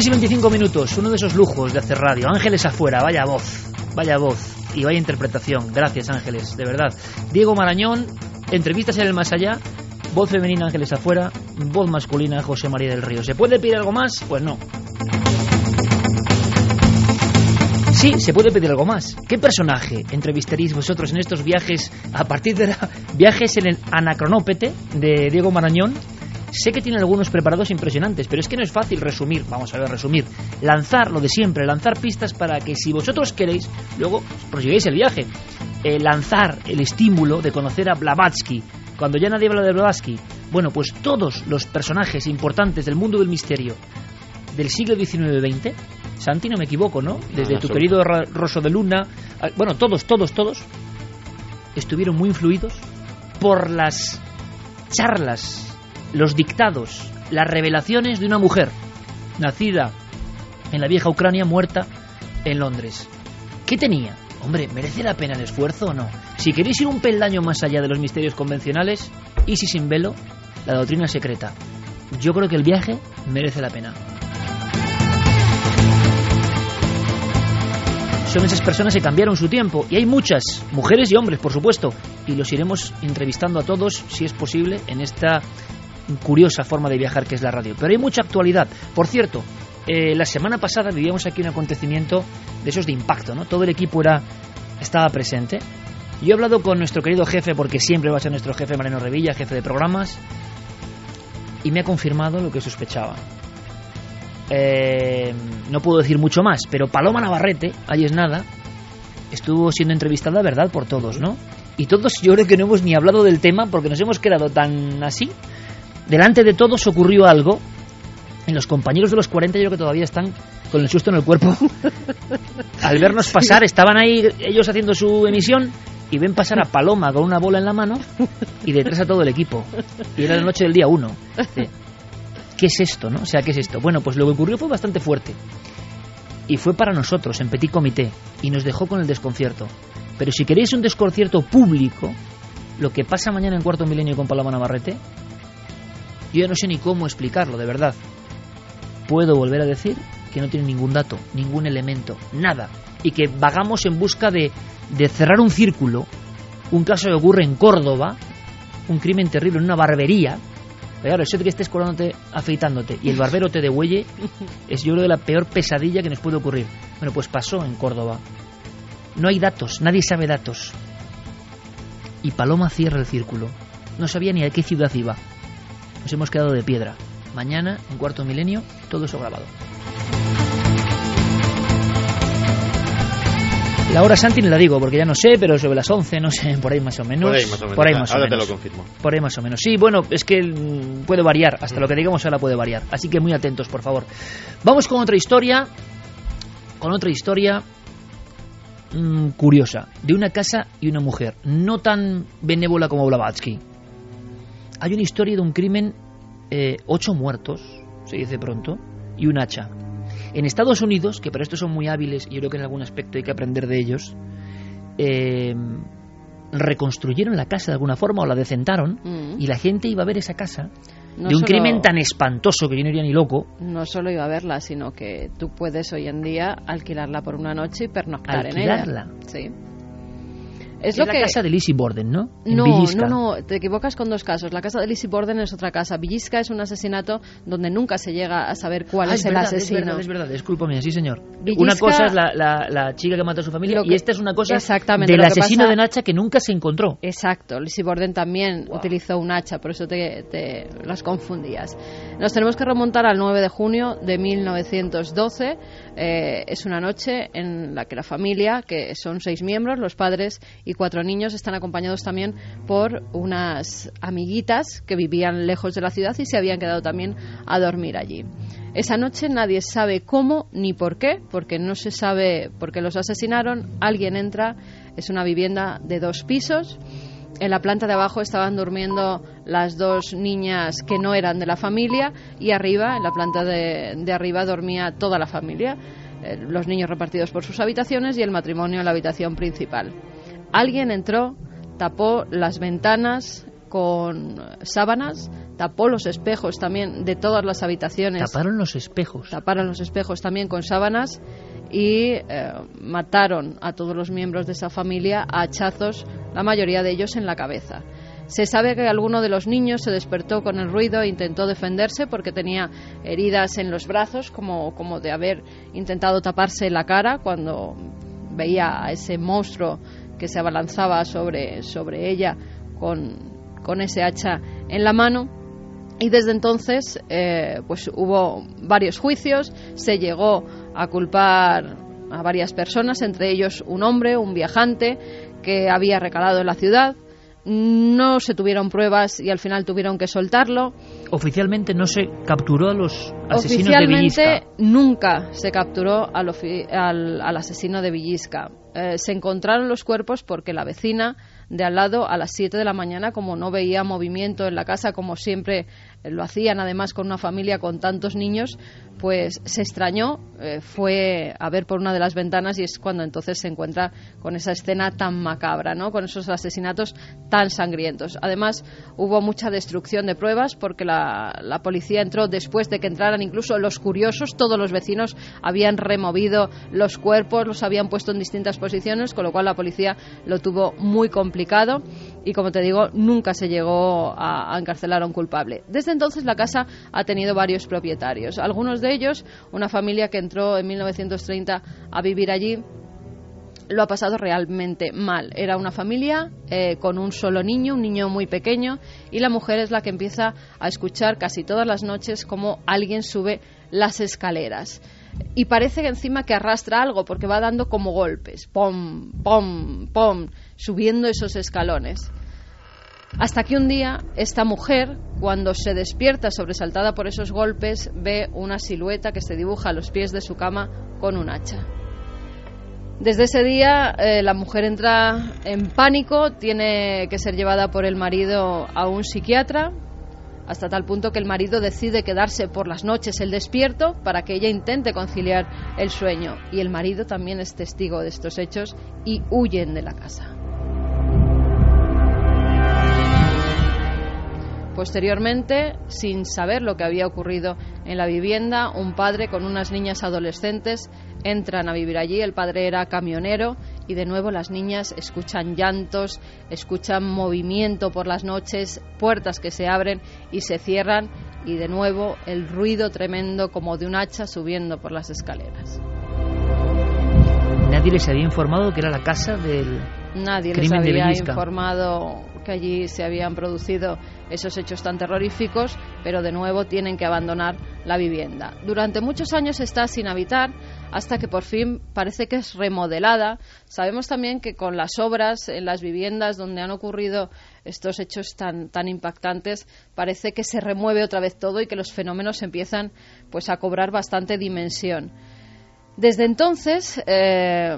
Plus. Tres y 25 minutos, uno de esos lujos de hacer radio. Ángeles afuera, vaya voz, vaya voz y vaya interpretación. Gracias Ángeles, de verdad. Diego Marañón, entrevistas en el más allá, voz femenina Ángeles afuera, voz masculina José María del Río. ¿Se puede pedir algo más? Pues no. Sí, se puede pedir algo más. ¿Qué personaje entrevistaréis vosotros en estos viajes a partir de la, viajes en el anacronópete de Diego Marañón? Sé que tiene algunos preparados impresionantes, pero es que no es fácil resumir, vamos a ver, resumir, lanzar lo de siempre, lanzar pistas para que si vosotros queréis, luego prosigáis el viaje. Eh, lanzar el estímulo de conocer a Blavatsky. Cuando ya nadie habla de Blavatsky, bueno, pues todos los personajes importantes del mundo del misterio del siglo XIX-XX, Santi, no me equivoco, ¿no? Desde tu querido Rosso de Luna, ah, bueno, todos, todos, todos, estuvieron muy influidos por las charlas los dictados, las revelaciones de una mujer nacida en la vieja Ucrania, muerta en Londres. ¿Qué tenía? Hombre, ¿merece la pena el esfuerzo o no? Si queréis ir un peldaño más allá de los misterios convencionales, Isis sin velo, la doctrina secreta. Yo creo que el viaje merece la pena. Son esas personas que cambiaron su tiempo y hay muchas, mujeres y hombres, por supuesto, y los iremos entrevistando a todos, si es posible, en esta curiosa forma de viajar que es la radio. Pero hay mucha actualidad. Por cierto, eh, la semana pasada vivíamos aquí un acontecimiento de esos de impacto, ¿no? Todo el equipo era estaba presente. Yo he hablado con nuestro querido jefe, porque siempre va a ser nuestro jefe Mariano Revilla, jefe de programas, y me ha confirmado lo que sospechaba. Eh, no puedo decir mucho más, pero Paloma Navarrete, ahí es nada, estuvo siendo entrevistada, ¿verdad?, por todos, ¿no? Y todos yo creo que no hemos ni hablado del tema porque nos hemos quedado tan así. Delante de todos ocurrió algo. En los compañeros de los 40 yo creo que todavía están con el susto en el cuerpo. <laughs> Al vernos pasar, estaban ahí ellos haciendo su emisión y ven pasar a Paloma con una bola en la mano y detrás a todo el equipo. Y era la noche del día 1. ¿Qué es esto, no? O sea, ¿qué es esto? Bueno, pues lo que ocurrió fue bastante fuerte. Y fue para nosotros, en Petit Comité, y nos dejó con el desconcierto. Pero si queréis un desconcierto público, lo que pasa mañana en Cuarto Milenio con Paloma Navarrete, yo ya no sé ni cómo explicarlo, de verdad. Puedo volver a decir que no tiene ningún dato, ningún elemento, nada. Y que vagamos en busca de, de cerrar un círculo, un caso que ocurre en Córdoba, un crimen terrible en una barbería. Claro, eso de que estés colándote, afeitándote y el barbero te degüelle <laughs> es yo creo de la peor pesadilla que nos puede ocurrir. Bueno, pues pasó en Córdoba. No hay datos, nadie sabe datos. Y Paloma cierra el círculo. no sabía ni a qué ciudad iba. Nos hemos quedado de piedra. Mañana, en cuarto milenio, todo eso grabado. La hora Santi no la digo porque ya no sé, pero sobre las 11, no sé, por ahí más o menos. Por ahí más o menos. Por ahí más o ahora te menos. lo confirmo. Por ahí más o menos. Sí, bueno, es que mm, puede variar. Hasta lo que digamos ahora puede variar. Así que muy atentos, por favor. Vamos con otra historia. Con otra historia mm, curiosa. De una casa y una mujer. No tan benévola como Blavatsky. Hay una historia de un crimen, eh, ocho muertos, se dice pronto, y un hacha. En Estados Unidos, que para esto son muy hábiles y yo creo que en algún aspecto hay que aprender de ellos, eh, reconstruyeron la casa de alguna forma o la decentaron Mm. y la gente iba a ver esa casa No de un solo- crimen tan espantoso que yo no iría ni loco. No solo iba a verla, sino que tú puedes hoy en día alquilarla por una noche y pernoctar Alquilarla. en ella. Sí. Es, Es lo la que casa de Lizzie Borden, ¿no? En No, Villisca. no, no, te equivocas con dos casos. La casa de Lizzie Borden es otra casa. Villisca es un asesinato donde nunca se llega a saber cuál Ah, es, el verdad, asesino. Es verdad, es verdad, disculpa mía, sí señor. Villisca- Una cosa es la, la- la chica que mató a su familia y esta es una cosa Exactamente, del asesino pasa- de Nacha que nunca se encontró. Exacto, Lizzie Borden también utilizó un hacha, por eso te, te las confundías. Nos tenemos que remontar al 9 de junio de 1912. Eh, es una noche en la que la familia, que son seis miembros, los padres y cuatro niños, están acompañados también por unas amiguitas que vivían lejos de la ciudad y se habían quedado también a dormir allí. Esa noche nadie sabe cómo ni por qué, porque no se sabe por qué los asesinaron. Alguien entra, es una vivienda de dos pisos. En la planta de abajo estaban durmiendo las dos niñas que no eran de la familia y arriba, en la planta de, de arriba, dormía toda la familia. Eh, los niños repartidos por sus habitaciones y el matrimonio en la habitación principal. Alguien entró, tapó las ventanas con sábanas, tapó los espejos también de todas las habitaciones. Taparon los espejos. Taparon los espejos también con sábanas y eh, mataron a todos los miembros de esa familia a hachazos, la mayoría de ellos en la cabeza. Se sabe que alguno de los niños se despertó con el ruido e intentó defenderse porque tenía heridas en los brazos, como, como de haber intentado taparse la cara cuando veía a ese monstruo que se abalanzaba sobre, sobre ella con, con ese hacha en la mano. Y desde entonces, eh, pues hubo varios juicios, se llegó a culpar a varias personas, entre ellos un hombre, un viajante, que había recalado en la ciudad. No se tuvieron pruebas y al final tuvieron que soltarlo. Oficialmente no se capturó a los asesinos de Oficialmente Villisca. nunca se capturó al, al- al asesino de Villisca. Eh, se encontraron los cuerpos porque la vecina de al lado a las 7 de la mañana, como no veía movimiento en la casa, como siempre lo hacían, además con una familia con tantos niños, pues se extrañó, eh, fue a ver por una de las ventanas y es cuando entonces se encuentra con esa escena tan macabra, ¿no? con esos asesinatos tan sangrientos. Además, hubo mucha destrucción de pruebas porque la, la policía entró después de que entraran incluso los curiosos, todos los vecinos habían removido los cuerpos, los habían puesto en distintas posiciones, con lo cual la policía lo tuvo muy complicado y, como te digo, nunca se llegó a, encarcelar a un culpable. Desde entonces la casa ha tenido varios propietarios. Algunos de ellos, una familia que entró en 1930 a vivir allí, lo ha pasado realmente mal. Era una familia eh, con un solo niño, un niño muy pequeño, y la mujer es la que empieza a escuchar casi todas las noches como alguien sube las escaleras. Y parece que encima que arrastra algo, porque va dando como golpes, pom, pom, pom, subiendo esos escalones. Hasta que un día esta mujer, cuando se despierta sobresaltada por esos golpes, ve una silueta que se dibuja a los pies de su cama con un hacha. Desde ese día eh, la mujer entra en pánico, tiene que ser llevada por el marido a un psiquiatra, hasta tal punto que el marido decide quedarse por las noches el despierto para que ella intente conciliar el sueño. Y el marido también es testigo de estos hechos y huyen de la casa. Posteriormente, sin saber lo que había ocurrido en la vivienda, un padre con unas niñas adolescentes entran a vivir allí. El padre era camionero y de nuevo las niñas escuchan llantos, escuchan movimiento por las noches, puertas que se abren y se cierran y de nuevo el ruido tremendo como de un hacha subiendo por las escaleras. Nadie les había informado que era la casa del Nadie les crimen había informado que allí se habían producido esos hechos tan terroríficos, pero de nuevo tienen que abandonar la vivienda. Durante muchos años está sin habitar hasta que por fin parece que es remodelada. Sabemos también que con las obras en las viviendas donde han ocurrido estos hechos tan, tan impactantes, parece que se remueve otra vez todo y que los fenómenos empiezan pues a cobrar bastante dimensión. Desde entonces, eh,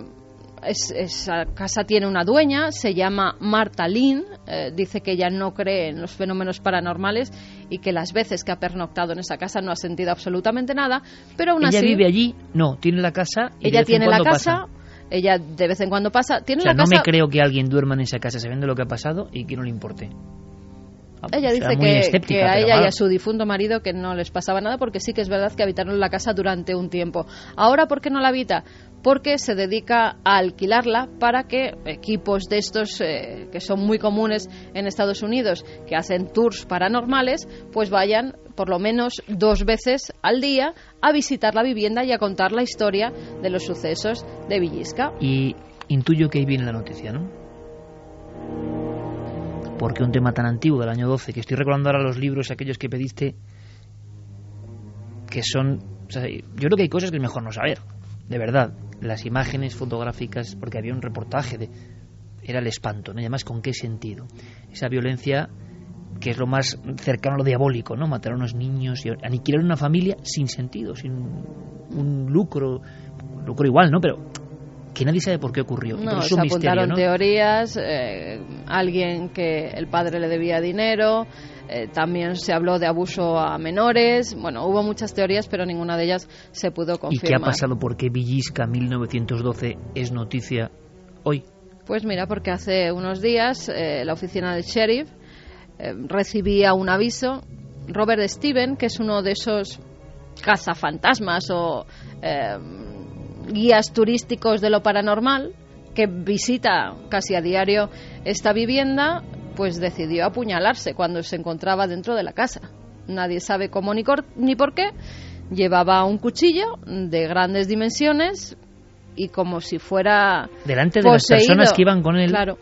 esa casa tiene una dueña, se llama Marta Lynn, eh, dice que ella no cree en los fenómenos paranormales y que las veces que ha pernoctado en esa casa no ha sentido absolutamente nada, pero aún ella así... vive allí? No, tiene la casa y ella de vez en tiene la casa, pasa. ella de vez en cuando pasa, tiene O sea, la no casa... me creo que alguien duerma en esa casa sabiendo lo que ha pasado y que no le importe. Ella O sea, dice que, escéptica, que a ella y a su difunto marido que no les pasaba nada porque sí que es verdad que habitaron la casa durante un tiempo. Ahora, ¿por qué no la habita? Porque se dedica a alquilarla para que equipos de estos eh, que son muy comunes en Estados Unidos, que hacen tours paranormales, pues vayan por lo menos dos veces al día a visitar la vivienda y a contar la historia de los sucesos de Villisca. Y intuyo que ahí viene la noticia, ¿no? Porque un tema tan antiguo del año 12, que estoy recordando ahora los libros, aquellos que pediste, que son... yo creo que hay cosas que es mejor no saber, de verdad. Las imágenes fotográficas, porque había un reportaje de... Era el espanto, ¿no? Y además, ¿con qué sentido? Esa violencia que es lo más cercano a lo diabólico, ¿no? Matar a unos niños y aniquilar una familia sin sentido, sin un lucro, lucro igual, ¿no? Pero que nadie sabe por qué ocurrió. Y No, se misterio, apuntaron ¿no? teorías, eh, alguien que el padre le debía dinero, eh, también se habló de abuso a menores, bueno, hubo muchas teorías, pero ninguna de ellas se pudo ¿Y confirmar. qué ha pasado? ¿Por qué Villisca 1912 es noticia hoy? Pues mira, porque hace unos días eh, la oficina del sheriff recibía un aviso. Robert Steven, que es uno de esos cazafantasmas o guías turísticos de lo paranormal, que visita casi a diario esta vivienda, pues decidió apuñalarse cuando se encontraba dentro de la casa. Nadie sabe cómo ni, cor- ni por qué. Llevaba un cuchillo de grandes dimensiones y como si fuera Delante de las personas que iban con él. Claro,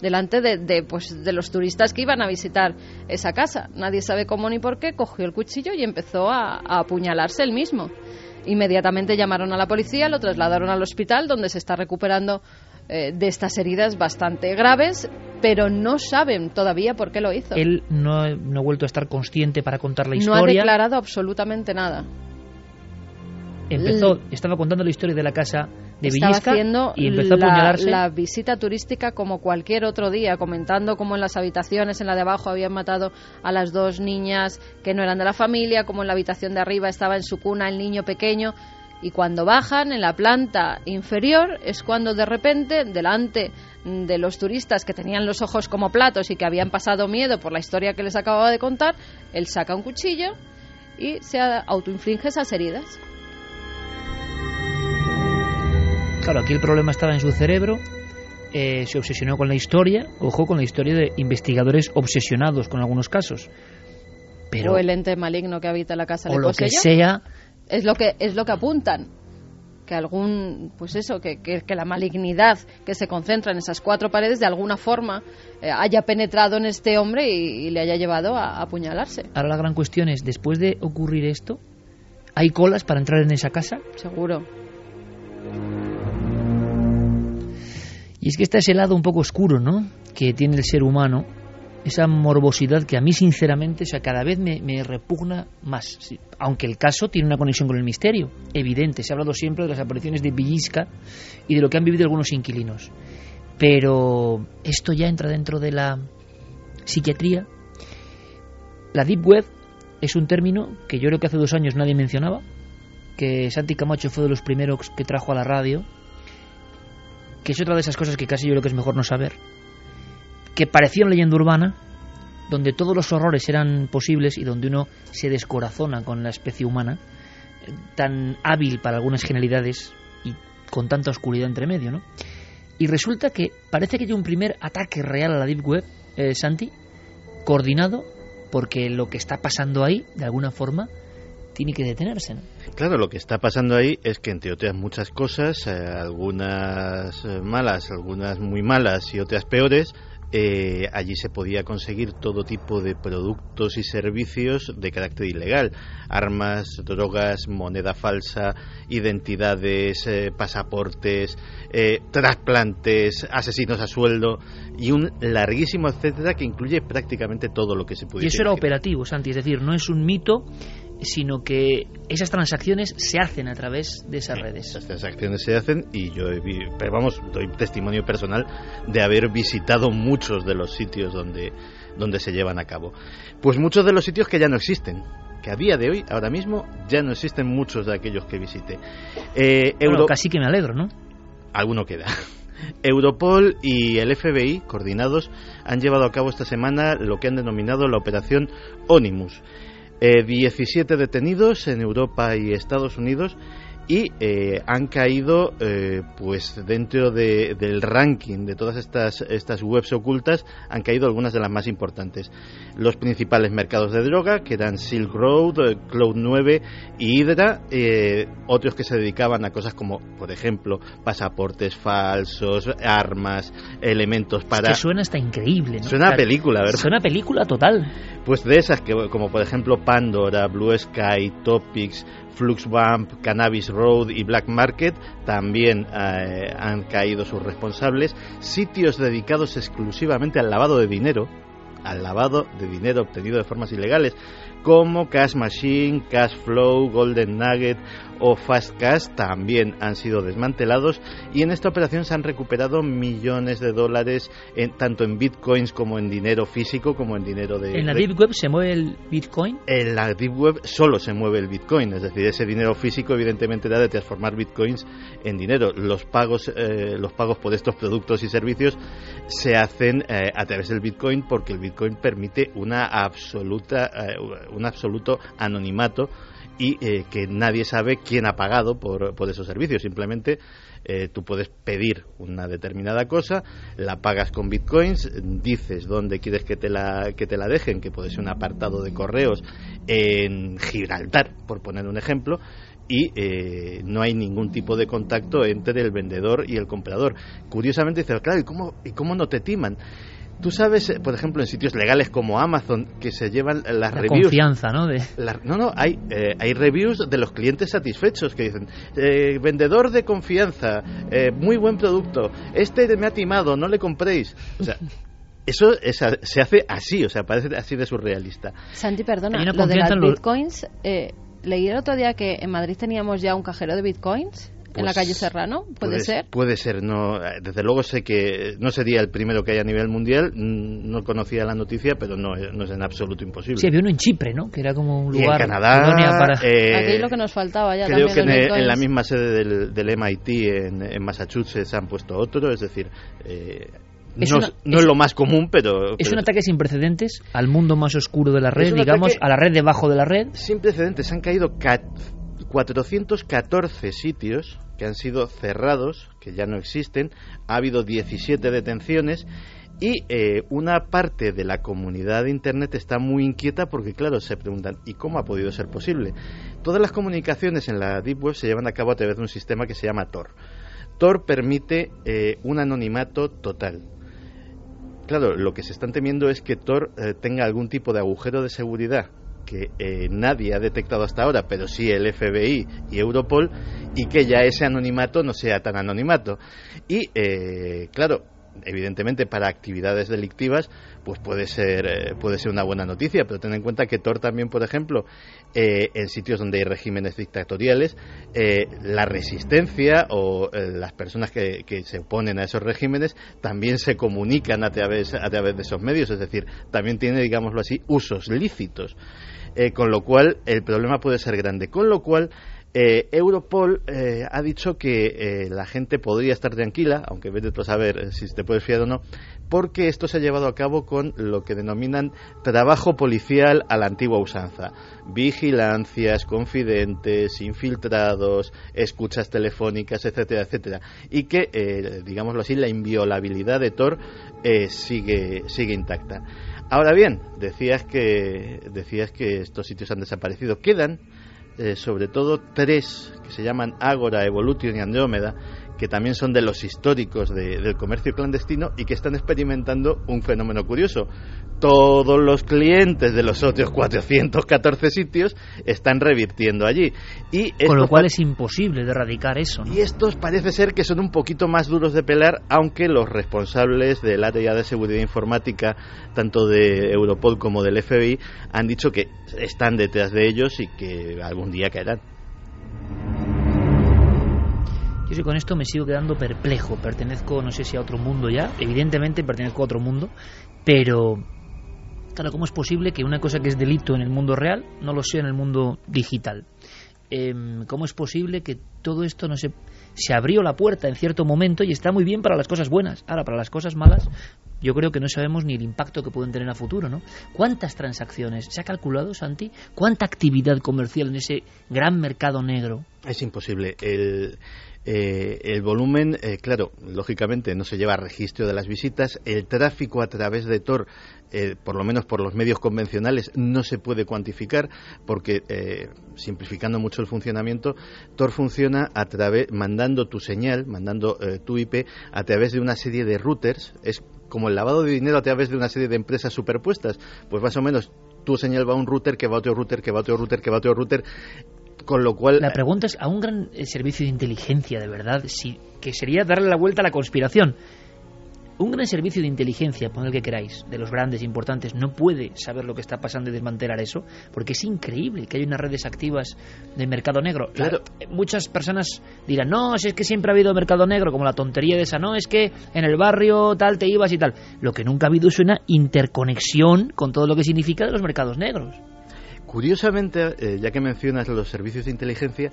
delante de, de, pues, de los turistas que iban a visitar esa casa. Nadie sabe cómo ni por qué, cogió el cuchillo y empezó a, a apuñalarse él mismo. Inmediatamente llamaron a la policía, lo trasladaron al hospital donde se está recuperando eh, de estas heridas bastante graves, pero no saben todavía por qué lo hizo. Él no, ha- no ha vuelto a estar consciente para contar la no ha historia. declarado absolutamente nada. Empezó, estaba contando la historia de la casa de Estaba haciendo y empezó a la, apuñalarse. la visita turística como cualquier otro día, comentando cómo en las habitaciones, en la de abajo, habían matado a las dos niñas que no eran de la familia, como en la habitación de arriba estaba en su cuna el niño pequeño. Y cuando bajan en la planta inferior es cuando de repente, delante de los turistas que tenían los ojos como platos y que habían pasado miedo por la historia que les acababa de contar, él saca un cuchillo y se autoinflige esas heridas. Claro, aquí el problema estaba en su cerebro. eh, se obsesionó con la historia. Ojo con la historia de investigadores obsesionados con algunos casos. Pero o el ente maligno que habita la casa o le lo que sea, es lo que es lo que apuntan que algún pues eso que, que, que la malignidad que se concentra en esas cuatro paredes de alguna forma eh, haya penetrado en este hombre y, y le haya llevado a, a apuñalarse ahora la gran cuestión es, después de ocurrir esto, ¿hay colas para entrar en esa casa? seguro Y es que está ese lado un poco oscuro, ¿no? Que tiene el ser humano, esa morbosidad que a mí sinceramente, o sea, cada vez me, repugna más. Aunque el caso tiene una conexión con el misterio, evidente. Se ha hablado siempre de las apariciones de Villisca y de lo que han vivido algunos inquilinos. Pero esto ya entra dentro de la psiquiatría. La Deep Web es un término que yo creo que hace dos años nadie mencionaba, que Santi Camacho fue de los primeros que trajo a la radio, que es otra de esas cosas que casi yo creo que es mejor no saber, que parecía una leyenda urbana, donde todos los horrores eran posibles y donde uno se descorazona con la especie humana, eh, tan hábil para algunas genialidades y con tanta oscuridad entre medio, ¿no? Y resulta que parece que hay un primer ataque real a la Deep Web, eh, Santi, coordinado, porque lo que está pasando ahí, de alguna forma, tiene que detenerse. Claro, lo que está pasando ahí es que entre otras muchas cosas, eh, algunas eh, malas, algunas muy malas y otras peores, eh, allí se podía conseguir todo tipo de productos y servicios de carácter ilegal, armas, drogas, moneda falsa, identidades, eh, pasaportes, trasplantes, asesinos a sueldo y un larguísimo etcétera que incluye prácticamente todo lo que se puede. Y eso era operativo, Santi, es decir, no es un mito sino que esas transacciones se hacen a través de esas redes. Esas transacciones se hacen y yo, pero vamos, doy testimonio personal de haber visitado muchos de los sitios donde, donde se llevan a cabo. Pues muchos de los sitios que ya no existen, que a día de hoy, ahora mismo, ya no existen muchos de aquellos que visité. Eh, Euro... casi que me alegro, ¿no? Alguno queda. Europol y el FBI, coordinados, han llevado a cabo esta semana lo que han denominado la operación Onimus. 17 eh, detenidos en Europa y Estados Unidos y eh, han caído eh, pues dentro del ranking de todas estas, estas webs ocultas han caído algunas de las más importantes los principales mercados de droga que eran Silk Road, eh, Cloud 9 y Hydra otros que se dedicaban a cosas como por ejemplo pasaportes falsos armas, elementos para... Es que suena hasta increíble ¿no? suena a película, ¿verdad? suena a película total pues de esas que como por ejemplo Pandora, Blue Sky, Topics Fluxbump, Cannabis Road y Black Market también eh, han caído sus responsables. Sitios dedicados exclusivamente al lavado de dinero, al lavado de dinero obtenido de formas ilegales, como Cash Machine, Cash Flow, Golden Nugget o Fast Cash también han sido desmantelados y en esta operación se han recuperado millones de dólares en, tanto en bitcoins como en dinero físico como en dinero de... ¿En la Deep Web se mueve el bitcoin? En la Deep Web solo se mueve el bitcoin, es decir, ese dinero físico evidentemente da de transformar bitcoins en dinero. Los pagos, eh, los pagos por estos productos y servicios se hacen eh, a través del bitcoin porque el bitcoin permite una absoluta, eh, un absoluto anonimato y eh, que nadie sabe quién ha pagado por, por esos servicios. Simplemente eh, tú puedes pedir una determinada cosa, la pagas con bitcoins, dices dónde quieres que te la, que te la dejen, que puede ser un apartado de correos en Gibraltar, por poner un ejemplo, y eh, no hay ningún tipo de contacto entre el vendedor y el comprador. Curiosamente dices, claro, ¿y cómo, ¿y cómo no te timan? Tú sabes, eh, por ejemplo, en sitios legales como Amazon, que se llevan las la reviews. confianza, ¿no? De... no, no, hay, eh, hay reviews de los clientes satisfechos que dicen: eh, vendedor de confianza, muy buen producto, este me ha timado, no le compréis. O sea. <laughs> Eso se hace así, o sea, parece así de surrealista. Santi, perdona, lo de las bitcoins, leí el otro día que en Madrid teníamos ya un cajero de bitcoins en la calle pues Serrano, ¿puede, ser? Puede ser, no, desde luego sé que no sería el primero que hay a nivel mundial, no conocía la noticia, pero no, no es en absoluto imposible. Sí, había uno en Chipre, ¿no? Que era como un lugar. Y en Canadá. Para... Eh, Aquí lo que nos faltaba ya. Creo que en, la misma sede del, del MIT en, Massachusetts han puesto otro, es decir. Eh, no, es, lo más común, pero... Es un ataque sin precedentes al mundo más oscuro de la red, digamos, a la red debajo de la red. Sin precedentes, han caído 414 sitios que han sido cerrados, que ya no existen, ha habido 17 detenciones y eh, una parte de la comunidad de Internet está muy inquieta porque, claro, se preguntan, ¿y cómo ha podido ser posible? Todas las comunicaciones en la Deep Web se llevan a cabo a través de un sistema que se llama Tor. Tor permite eh, un anonimato total. Claro, lo que se están temiendo es que Tor eh, tenga algún tipo de agujero de seguridad que eh, nadie ha detectado hasta ahora, pero sí el FBI y Europol, y que ya ese anonimato no sea tan anonimato. Y, eh, claro, evidentemente para actividades delictivas pues puede ser eh, puede ser una buena noticia pero ten en cuenta que Tor también por ejemplo en sitios donde hay regímenes dictatoriales la resistencia o las personas que, que, se oponen a esos regímenes también se comunican a través a través de esos medios es decir también tiene digámoslo así usos lícitos eh, con lo cual el problema puede ser grande. Con lo cual, eh, Europol eh, ha dicho que la gente podría estar tranquila, aunque vete a saber si te puedes fiar o no, porque esto se ha llevado a cabo con lo que denominan trabajo policial a la antigua usanza. Vigilancias, confidentes, infiltrados, escuchas telefónicas, etcétera, etcétera. Y que, digámoslo así, la inviolabilidad de Tor sigue, sigue intacta. Ahora bien, decías que, decías que estos sitios han desaparecido. Quedan, eh, sobre todo, tres que se llaman Ágora, Evolution y Andrómeda, que también son de los históricos del comercio clandestino y que están experimentando un fenómeno curioso. Todos los clientes de los otros 414 sitios están revirtiendo allí. Y Con lo cual es imposible de erradicar eso. Y estos parece ser que son un poquito más duros de pelar, aunque los responsables del área de seguridad informática, tanto de Europol como del FBI, han dicho que están detrás de ellos y que algún día caerán. Yo sí con esto me sigo quedando perplejo. Pertenezco, no sé si a otro mundo ya. Evidentemente pertenezco a otro mundo. Pero, claro, ¿cómo es posible que una cosa que es delito en el mundo real no lo sea en el mundo digital? Em, ¿Cómo es posible que todo esto no se... Se abrió la puerta en cierto momento y está muy bien para las cosas buenas. Ahora, para las cosas malas, yo creo que no sabemos ni el impacto que pueden tener a futuro, ¿no? ¿Cuántas transacciones? ¿Se ha calculado, Santi? ¿Cuánta actividad comercial en ese gran mercado negro? Es imposible. El, eh, el volumen, eh, claro, lógicamente no se lleva registro de las visitas. El tráfico a través de Tor, eh, por lo menos por los medios convencionales, no se puede cuantificar porque, simplificando mucho el funcionamiento, Tor funciona a través, mandando tu señal, mandando tu IP a través de una serie de routers. Es como el lavado de dinero a través de una serie de empresas superpuestas. Pues más o menos tu señal va a un router, que va a otro router, que va a otro router, que va a otro router con lo cual... La pregunta es, ¿a un gran eh, servicio de inteligencia, de verdad, si, que sería darle la vuelta a la conspiración? Un gran servicio de inteligencia, pon el que queráis, de los grandes, importantes, no puede saber lo que está pasando y desmantelar eso, porque es increíble que hay unas redes activas del mercado negro. Claro. Muchas personas dirán, no, si es que siempre ha habido mercado negro, como la tontería de esa, no, es que en el barrio tal te ibas y tal. Lo que nunca ha habido es una interconexión con todo lo que significa de los mercados negros. Curiosamente, eh, ya que mencionas los servicios de inteligencia,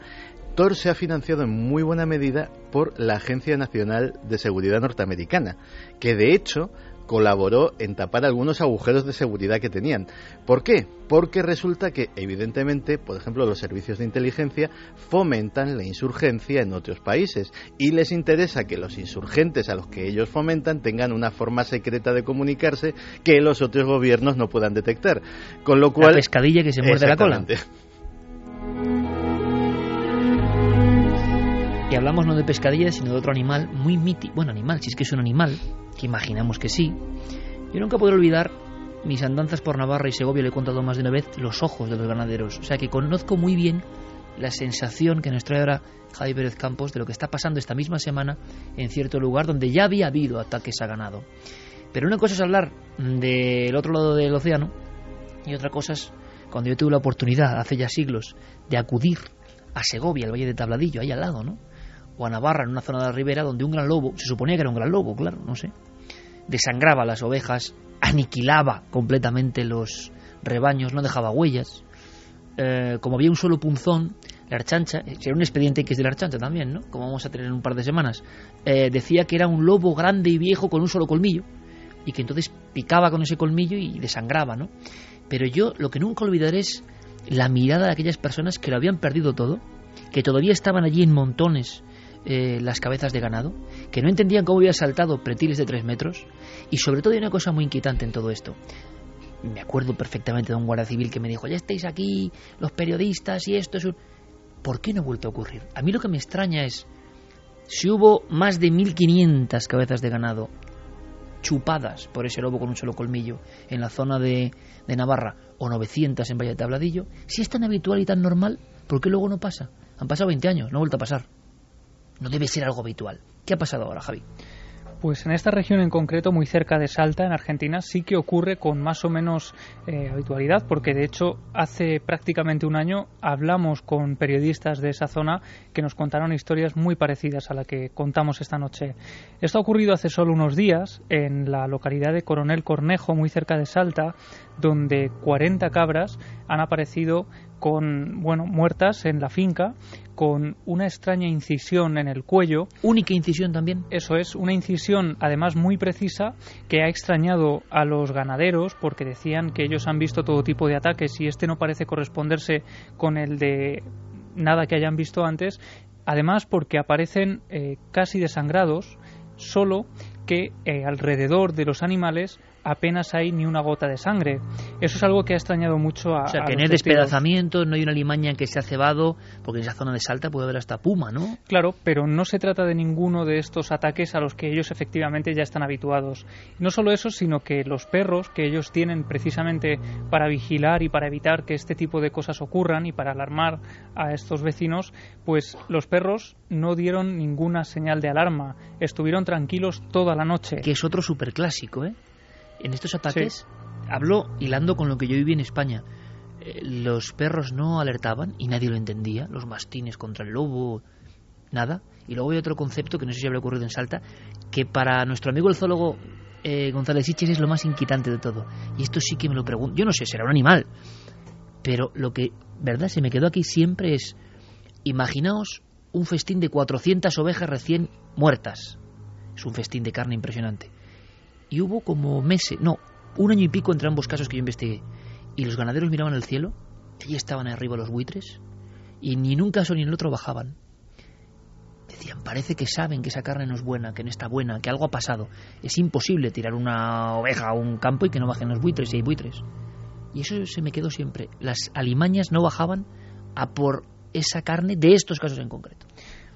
Tor se ha financiado en muy buena medida por la Agencia Nacional de Seguridad norteamericana, que de hecho colaboró en tapar algunos agujeros de seguridad que tenían. ¿Por qué? Porque resulta que, evidentemente, por ejemplo, los servicios de inteligencia fomentan la insurgencia en otros países y les interesa que los insurgentes a los que ellos fomentan tengan una forma secreta de comunicarse que los otros gobiernos no puedan detectar. Con lo cual. La pescadilla que se muerde la cola. Y hablamos no de pescadilla, sino de otro animal muy mítico. Bueno, animal, si es que es un animal, que imaginamos que sí. Yo nunca podré olvidar mis andanzas por Navarra y Segovia, le he contado más de una vez, los ojos de los ganaderos. O sea que conozco muy bien la sensación que nos trae ahora Javi Pérez Campos de lo que está pasando esta misma semana en cierto lugar donde ya había habido ataques a ganado. Pero una cosa es hablar del otro lado del océano y otra cosa es cuando yo tuve la oportunidad, hace ya siglos, de acudir a Segovia, el Valle de Tabladillo, ahí al lado, ¿no? o a Navarra, en una zona de la ribera, donde un gran lobo, se suponía que era un gran lobo, claro, no sé, desangraba las ovejas, aniquilaba completamente los rebaños, no dejaba huellas. Eh, como había un solo punzón, la archancha, eh, era un expediente que es de la archancha también, ¿no? Como vamos a tener en un par de semanas, eh, decía que era un lobo grande y viejo con un solo colmillo y que entonces picaba con ese colmillo y desangraba, ¿no? Pero yo lo que nunca olvidaré es la mirada de aquellas personas que lo habían perdido todo, que todavía estaban allí en montones eh, las cabezas de ganado, que no entendían cómo había saltado pretiles de tres metros, y sobre todo hay una cosa muy inquietante en todo esto. Me acuerdo perfectamente de un guardia civil que me dijo, ya estáis aquí, los periodistas y esto es un... ¿Por qué no ha vuelto a ocurrir? A mí lo que me extraña es, si hubo más de 1.500 cabezas de ganado chupadas por ese lobo con un solo colmillo en la zona de, de Navarra o 900 en Valle de Tabladillo, si es tan habitual y tan normal, ¿por qué luego no pasa? Han pasado 20 años, no ha vuelto a pasar. No debe ser algo habitual. ¿Qué ha pasado ahora, Javi? Pues en esta región en concreto, muy cerca de Salta, en Argentina, sí que ocurre con más o menos eh, habitualidad, porque de hecho hace prácticamente un año hablamos con periodistas de esa zona que nos contaron historias muy parecidas a la que contamos esta noche. Esto ha ocurrido hace solo unos días en la localidad de Coronel Cornejo, muy cerca de Salta, donde 40 cabras han aparecido con bueno muertas en la finca con una extraña incisión en el cuello. Única incisión también. Eso es una incisión además muy precisa que ha extrañado a los ganaderos porque decían que ellos han visto todo tipo de ataques y este no parece corresponderse con el de nada que hayan visto antes. Además porque aparecen eh, casi desangrados solo que eh, alrededor de los animales apenas hay ni una gota de sangre. Eso es algo que ha extrañado mucho a. O sea, que no hay despedazamiento, no hay una limaña que se ha cebado, porque en esa zona de Salta puede haber hasta puma, ¿no? Claro, pero no se trata de ninguno de estos ataques a los que ellos efectivamente ya están habituados. No solo eso, sino que los perros que ellos tienen precisamente para vigilar y para evitar que este tipo de cosas ocurran y para alarmar a estos vecinos, pues los perros no dieron ninguna señal de alarma, estuvieron tranquilos toda la noche. Que es otro superclásico, ¿eh? En estos ataques, hablo hilando con lo que yo viví en España. Eh, Los perros no alertaban y nadie lo entendía, los mastines contra el lobo, nada. Y luego hay otro concepto que no sé si habrá ocurrido en Salta, que para nuestro amigo el zoólogo eh, González Siches es lo más inquietante de todo. Y esto sí que me lo pregunto. Yo no sé, será un animal. Pero lo que, ¿verdad? Se me quedó aquí siempre es, imaginaos un festín de 400 ovejas recién muertas. Es un festín de carne impresionante. Y hubo como meses, no, un año y pico entre ambos casos que yo investigué. Y los ganaderos miraban al cielo, y estaban arriba los buitres, y ni en un caso ni en el otro bajaban. Decían, parece que saben que esa carne no es buena, que no está buena, que algo ha pasado. Es imposible tirar una oveja a un campo y que no bajen los buitres si hay buitres. Y eso se me quedó siempre. Las alimañas no bajaban a por esa carne de estos casos en concreto.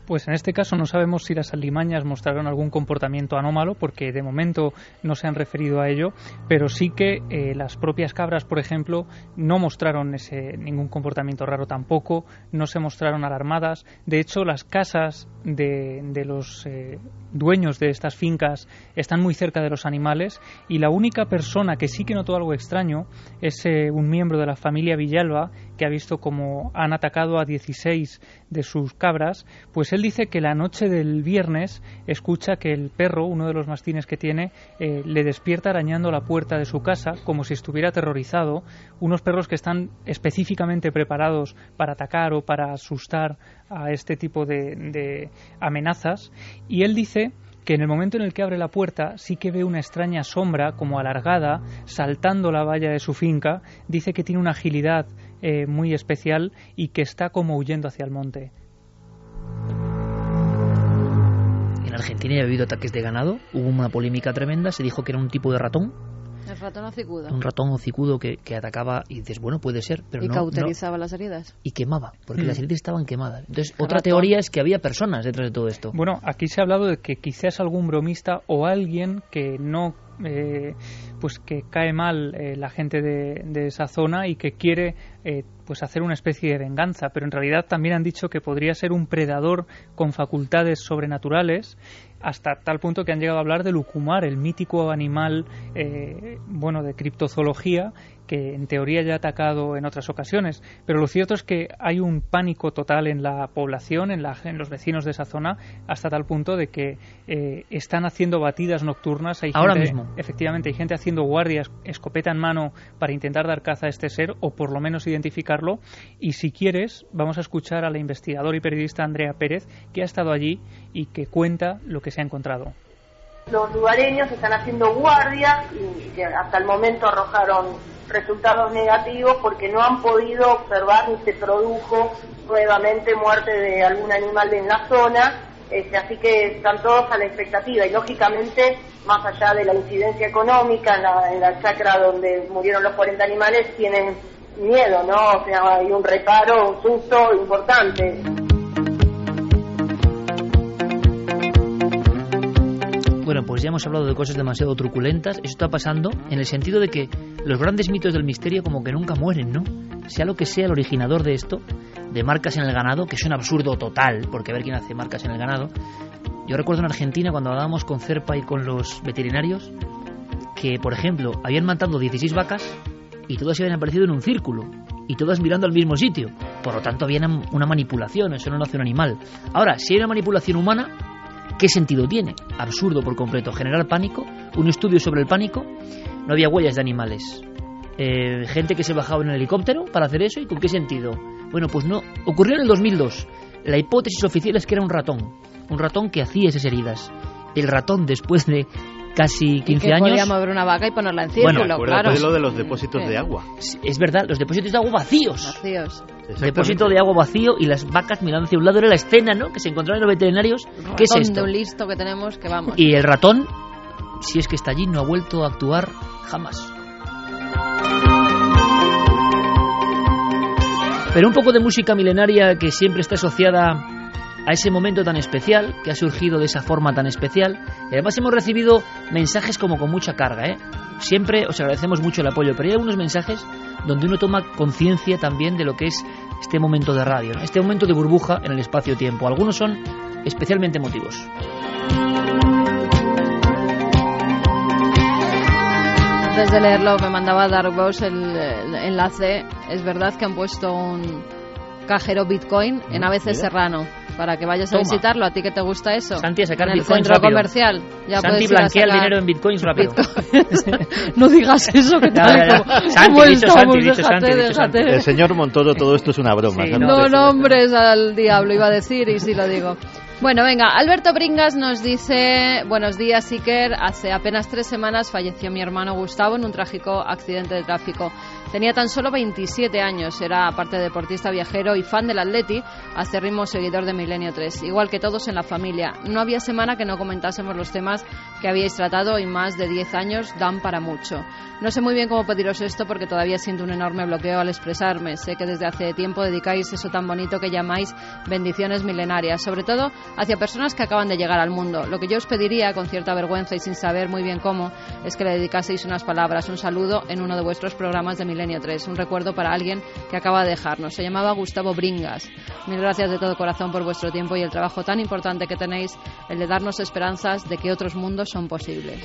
Pues en este caso no sabemos si las alimañas mostraron algún comportamiento anómalo, porque de momento no se han referido a ello, pero sí que eh, las propias cabras, por ejemplo, no mostraron ese, ningún comportamiento raro tampoco, no se mostraron alarmadas. De hecho, las casas de, de los eh, dueños de estas fincas están muy cerca de los animales y la única persona que sí que notó algo extraño es eh, un miembro de la familia Villalba que ha visto como han atacado a 16 de sus cabras, pues él dice que la noche del viernes escucha que el perro, uno de los mastines que tiene, eh, le despierta arañando la puerta de su casa como si estuviera aterrorizado. Unos perros que están específicamente preparados para atacar o para asustar a este tipo de, de amenazas. Y él dice que en el momento en el que abre la puerta sí que ve una extraña sombra como alargada saltando la valla de su finca. Dice que tiene una agilidad eh, muy especial y que está como huyendo hacia el monte. En Argentina ya ha habido ataques de ganado, hubo una polémica tremenda, se dijo que era un tipo de ratón, El ratón hocicudo. un ratón hocicudo que, que atacaba y dices, bueno, puede ser, pero y no, no- cauterizaba las heridas. y quemaba, porque Mm. las heridas estaban quemadas. Entonces, El otra ratón. teoría es que había personas detrás de todo esto. Bueno, aquí se ha hablado de que quizás algún bromista o alguien que no, eh, pues que cae mal eh, la gente de, de esa zona y que quiere eh, pues hacer una especie de venganza, pero en realidad también han dicho que podría ser un predador con facultades sobrenaturales hasta tal punto que han llegado a hablar de lucumar, el mítico animal, eh, bueno, de criptozoología que en teoría ya ha atacado en otras ocasiones. Pero lo cierto es que hay un pánico total en la población, en, la, en los vecinos de esa zona, hasta tal punto de que eh, están haciendo batidas nocturnas. Hay Ahora gente- mismo. Efectivamente, hay gente haciendo guardias, escopeta en mano, para intentar dar caza a este ser o por lo menos identificarlo. Y si quieres, vamos a escuchar a la investigadora y periodista Andrea Pérez, que ha estado allí y que cuenta lo que se ha encontrado. Los lugareños están haciendo guardia y que hasta el momento arrojaron resultados negativos porque no han podido observar ni se produjo nuevamente muerte de algún animal en la zona. Este, así que están todos a la expectativa y lógicamente, más allá de la incidencia económica en la chacra donde murieron los 40 animales, tienen miedo, ¿no? O sea, hay un reparo, un susto importante. Pues ya hemos hablado de cosas demasiado truculentas. Eso está pasando en el sentido de que los grandes mitos del misterio como que nunca mueren, ¿no? Sea lo que sea el originador de esto, de marcas en el ganado, que es un absurdo total, porque a ver quién hace marcas en el ganado. Yo recuerdo en Argentina cuando hablábamos con Cerpa y con los veterinarios que, por ejemplo, habían matado 16 vacas y todas habían aparecido en un círculo y todas mirando al mismo sitio. Por lo tanto, había una manipulación, eso no lo hace un animal. Ahora, si hay una manipulación humana, ¿qué sentido tiene? Absurdo por completo. Generar pánico, un estudio sobre el pánico, no había huellas de animales. Eh, gente que se bajaba en el helicóptero para hacer eso, ¿y con qué sentido? Bueno, pues no. Ocurrió en el 2002. La hipótesis oficial es que era un ratón. Un ratón que hacía esas heridas. El ratón, después de casi Y 15 que años. podía mover una vaca y ponerla en Bueno, círculo, Acuérdate claro. de lo de los depósitos de agua. Es verdad, los depósitos de agua vacíos. Vacíos. Depósito de agua vacío y las vacas mirando hacia un lado era la escena, ¿no? Que se encontraron los veterinarios. ¿Qué es Ratón esto? listo que tenemos que vamos. Y el ratón si es que está allí, no ha vuelto a actuar jamás. Pero un poco de música milenaria que siempre está asociada a ese momento tan especial, que ha surgido de esa forma tan especial. Y además hemos recibido mensajes como con mucha carga, ¿eh? Siempre os agradecemos mucho el apoyo, pero hay algunos mensajes donde uno toma conciencia también de lo que es este momento de radio, este momento de burbuja en el espacio-tiempo. Algunos son especialmente emotivos. Antes de leerlo me mandaba Darkbox el, el enlace. Es verdad que han puesto un cajero Bitcoin en ABC Serrano para que vayas a Toma. visitarlo. ¿A ti que te gusta eso? Santi, a sacar en el bitcoins centro rápido. comercial. Ya Santi a blanquea el dinero en bitcoins rápido. <laughs> no digas eso, que tal ya, Santi, como dicho estamos, Santi, dicho déjate, Santi, dicho déjate. Santi. El señor Montoro, todo esto es una broma. ¿no? No nombres al diablo, iba a decir, y sí lo digo. Bueno, venga, Alberto Bringas nos dice, buenos días, Iker. Hace apenas tres semanas falleció mi hermano Gustavo en un trágico accidente de tráfico. Tenía tan solo 27 años, era aparte de deportista viajero y fan del Atleti, acérrimo seguidor de Milenio 3, igual que todos en la familia. No había semana que no comentásemos los temas que habíais tratado y más de 10 años dan para mucho. No sé muy bien cómo pediros esto porque todavía siento un enorme bloqueo al expresarme. Sé que desde hace tiempo dedicáis eso tan bonito que llamáis bendiciones milenarias, sobre todo hacia personas que acaban de llegar al mundo. Lo que yo os pediría, con cierta vergüenza y sin saber muy bien cómo, es que le dedicaseis unas palabras, un saludo en uno de vuestros programas de Milenio 3, un recuerdo para alguien que acaba de dejarnos. Se llamaba Gustavo Bringas. Mil gracias de todo corazón por vuestro tiempo y el trabajo tan importante que tenéis, el de darnos esperanzas de que otros mundos son posibles.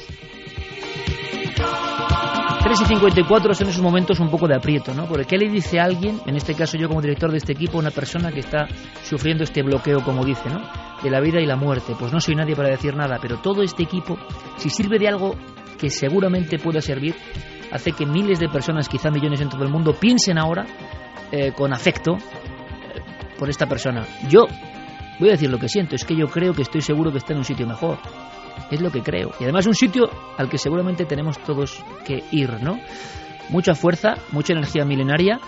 3 y 54 son esos momentos un poco de aprieto, ¿no? Porque ¿qué le dice alguien, en este caso yo como director de este equipo, una persona que está sufriendo este bloqueo, como dice, ¿no? De la vida y la muerte. Pues no soy nadie para decir nada, pero todo este equipo, si sirve de algo que seguramente pueda servir, hace que miles de personas, quizá millones en todo el mundo, piensen ahora eh, con afecto eh, por esta persona. Yo voy a decir lo que siento, es que yo creo que estoy seguro que está en un sitio mejor. Es lo que creo. Y además un sitio al que seguramente tenemos todos que ir, ¿no? Mucha fuerza, mucha energía milenaria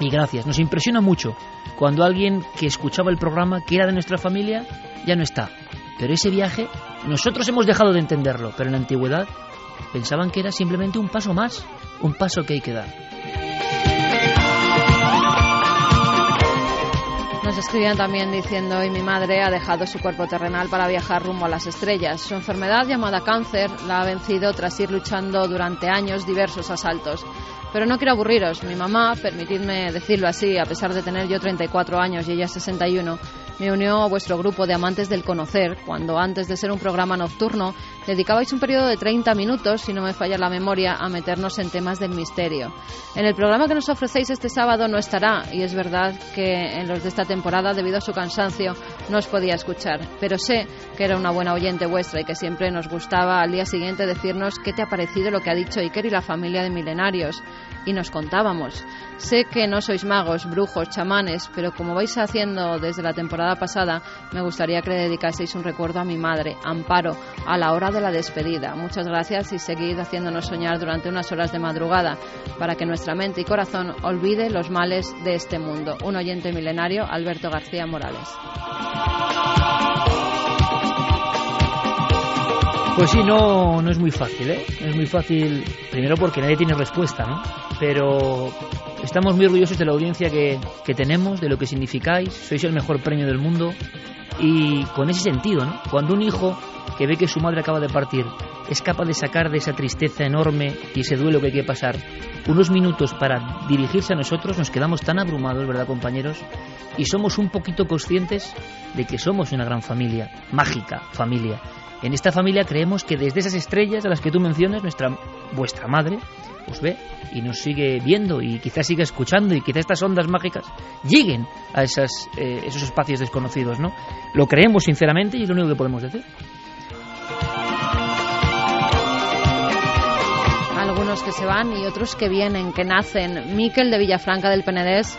y gracias. Nos impresiona mucho cuando alguien que escuchaba el programa, que era de nuestra familia, ya no está. Pero ese viaje, nosotros hemos dejado de entenderlo, pero en la antigüedad pensaban que era simplemente un paso más, un paso que hay que dar. Nos escribían también diciendo hoy mi madre ha dejado su cuerpo terrenal para viajar rumbo a las estrellas. Su enfermedad llamada cáncer la ha vencido tras ir luchando durante años diversos asaltos. Pero no quiero aburriros. Mi mamá, permitidme decirlo así, a pesar de tener yo 34 años y ella 61, me unió a vuestro grupo de amantes del conocer, cuando antes de ser un programa nocturno dedicabais un periodo de 30 minutos, si no me falla la memoria, a meternos en temas del misterio. En el programa que nos ofrecéis este sábado no estará, y es verdad que en los de esta temporada, debido a su cansancio, no os podía escuchar, pero sé que era una buena oyente vuestra y que siempre nos gustaba al día siguiente decirnos qué te ha parecido lo que ha dicho Iker y la familia de milenarios. Y nos contábamos. Sé que no sois magos, brujos, chamanes, pero como vais haciendo desde la temporada pasada, me gustaría que le dedicaseis un recuerdo a mi madre, Amparo, a la hora de la despedida. Muchas gracias y seguid haciéndonos soñar durante unas horas de madrugada para que nuestra mente y corazón olvide los males de este mundo. Un oyente milenario, Alberto García Morales. Pues sí, no, no es muy fácil, ¿eh? No es muy fácil, primero porque nadie tiene respuesta, ¿no? Pero estamos muy orgullosos de la audiencia que, que tenemos, de lo que significáis, sois el mejor premio del mundo y con ese sentido, ¿no? Cuando un hijo que ve que su madre acaba de partir es capaz de sacar de esa tristeza enorme y ese duelo que hay que pasar unos minutos para dirigirse a nosotros, nos quedamos tan abrumados, ¿verdad, compañeros? Y somos un poquito conscientes de que somos una gran familia, mágica familia. En esta familia creemos que desde esas estrellas a las que tú mencionas, nuestra, vuestra madre os ve y nos sigue viendo y quizás siga escuchando y quizás estas ondas mágicas lleguen a esas, eh, esos espacios desconocidos, ¿no? Lo creemos sinceramente y es lo único que podemos decir. Algunos que se van y otros que vienen, que nacen. Miquel de Villafranca del Penedés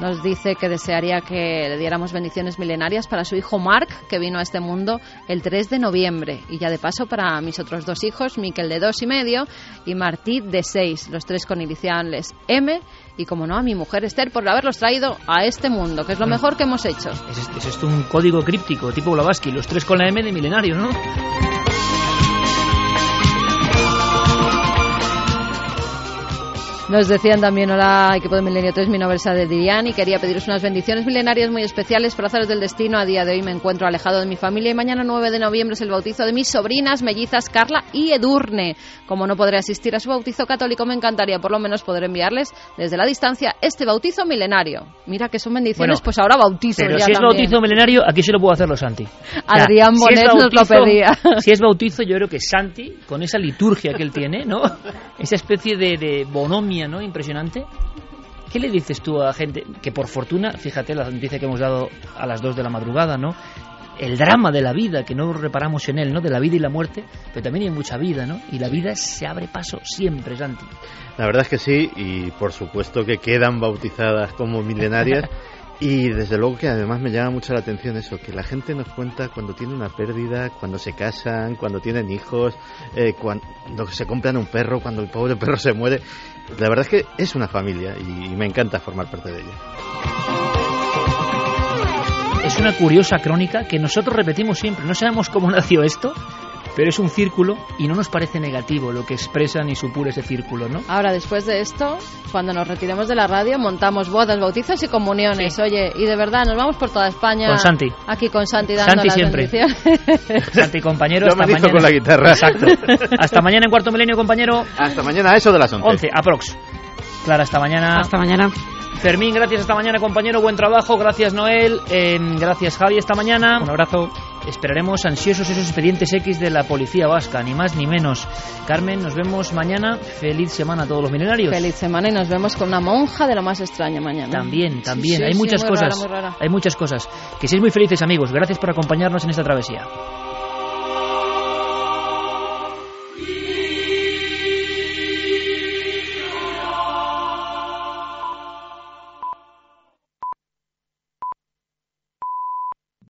nos dice que desearía que le diéramos bendiciones milenarias para su hijo Marc, que vino a este mundo el 3 de noviembre. Y ya de paso para mis otros dos hijos, Miquel de dos y medio y Martí de seis, los tres con iniciales M. Y como no, a mi mujer Esther por haberlos traído a este mundo, que es lo mejor que hemos hecho. Es, es esto un código críptico tipo Blavatsky, los tres con la M de milenario, ¿no? Nos decían también, hola, equipo de Milenio 3, mi nombre es de Dirian y quería pediros unas bendiciones milenarias muy especiales por haceros del destino. A día de hoy me encuentro alejado de mi familia y mañana 9 de noviembre es el bautizo de mis sobrinas mellizas Carla y Edurne. Como no podré asistir a su bautizo católico, me encantaría por lo menos poder enviarles desde la distancia este bautizo milenario. Mira que son bendiciones, pues ahora bautizo pero si es bautizo milenario, aquí se lo puedo hacer los Santi. Adrián Bonet nos lo pedía. Si es bautizo, yo creo que Santi, con esa liturgia que él tiene, ¿no? <laughs> Esa especie de, de ¿no? Impresionante. ¿Qué le dices tú a gente que por fortuna, fíjate la noticia que hemos dado a las 2 de la madrugada, ¿no? el drama de la vida, que no reparamos en él, ¿no? De la vida y la muerte, pero también hay mucha vida, ¿no? Y la vida se abre paso siempre, Santi. La verdad es que sí, y por supuesto que quedan bautizadas como milenarias. <laughs> Y desde luego que además me llama mucho la atención eso, que la gente nos cuenta cuando tiene una pérdida, cuando se casan, cuando tienen hijos, eh, cuando se compran un perro, cuando el pobre perro se muere. La verdad es que es una familia y me encanta formar parte de ella es una curiosa crónica que nosotros repetimos siempre. No sabemos cómo <laughs> nació esto, pero es un círculo y no nos parece negativo lo que expresa ni supura ese círculo, ¿no? Ahora, después de esto, cuando nos retiremos de la radio, montamos bodas, bautizos y comuniones. Oye, y de verdad, nos vamos por toda España. Con Santi. Aquí con Santi dando Santi las siempre. <laughs> Santi, compañero, hasta mañana. con la guitarra. Exacto. hasta mañana en Cuarto Milenio, compañero. Hasta mañana, eso de las 11. 11, aprox. Clara, hasta mañana. Hasta mañana. Fermín, gracias esta mañana, compañero. Buen trabajo. Gracias, Noel. Eh, gracias, Javi, esta mañana. Un abrazo. Esperaremos ansiosos esos expedientes X de la policía vasca, ni más ni menos. Carmen, nos vemos mañana. Feliz semana a todos los milenarios. Feliz semana y nos vemos con una monja de lo más extraña mañana. También, también. hay muchas cosas. Hay muchas cosas. Que seáis muy felices, amigos. Gracias por acompañarnos en esta travesía.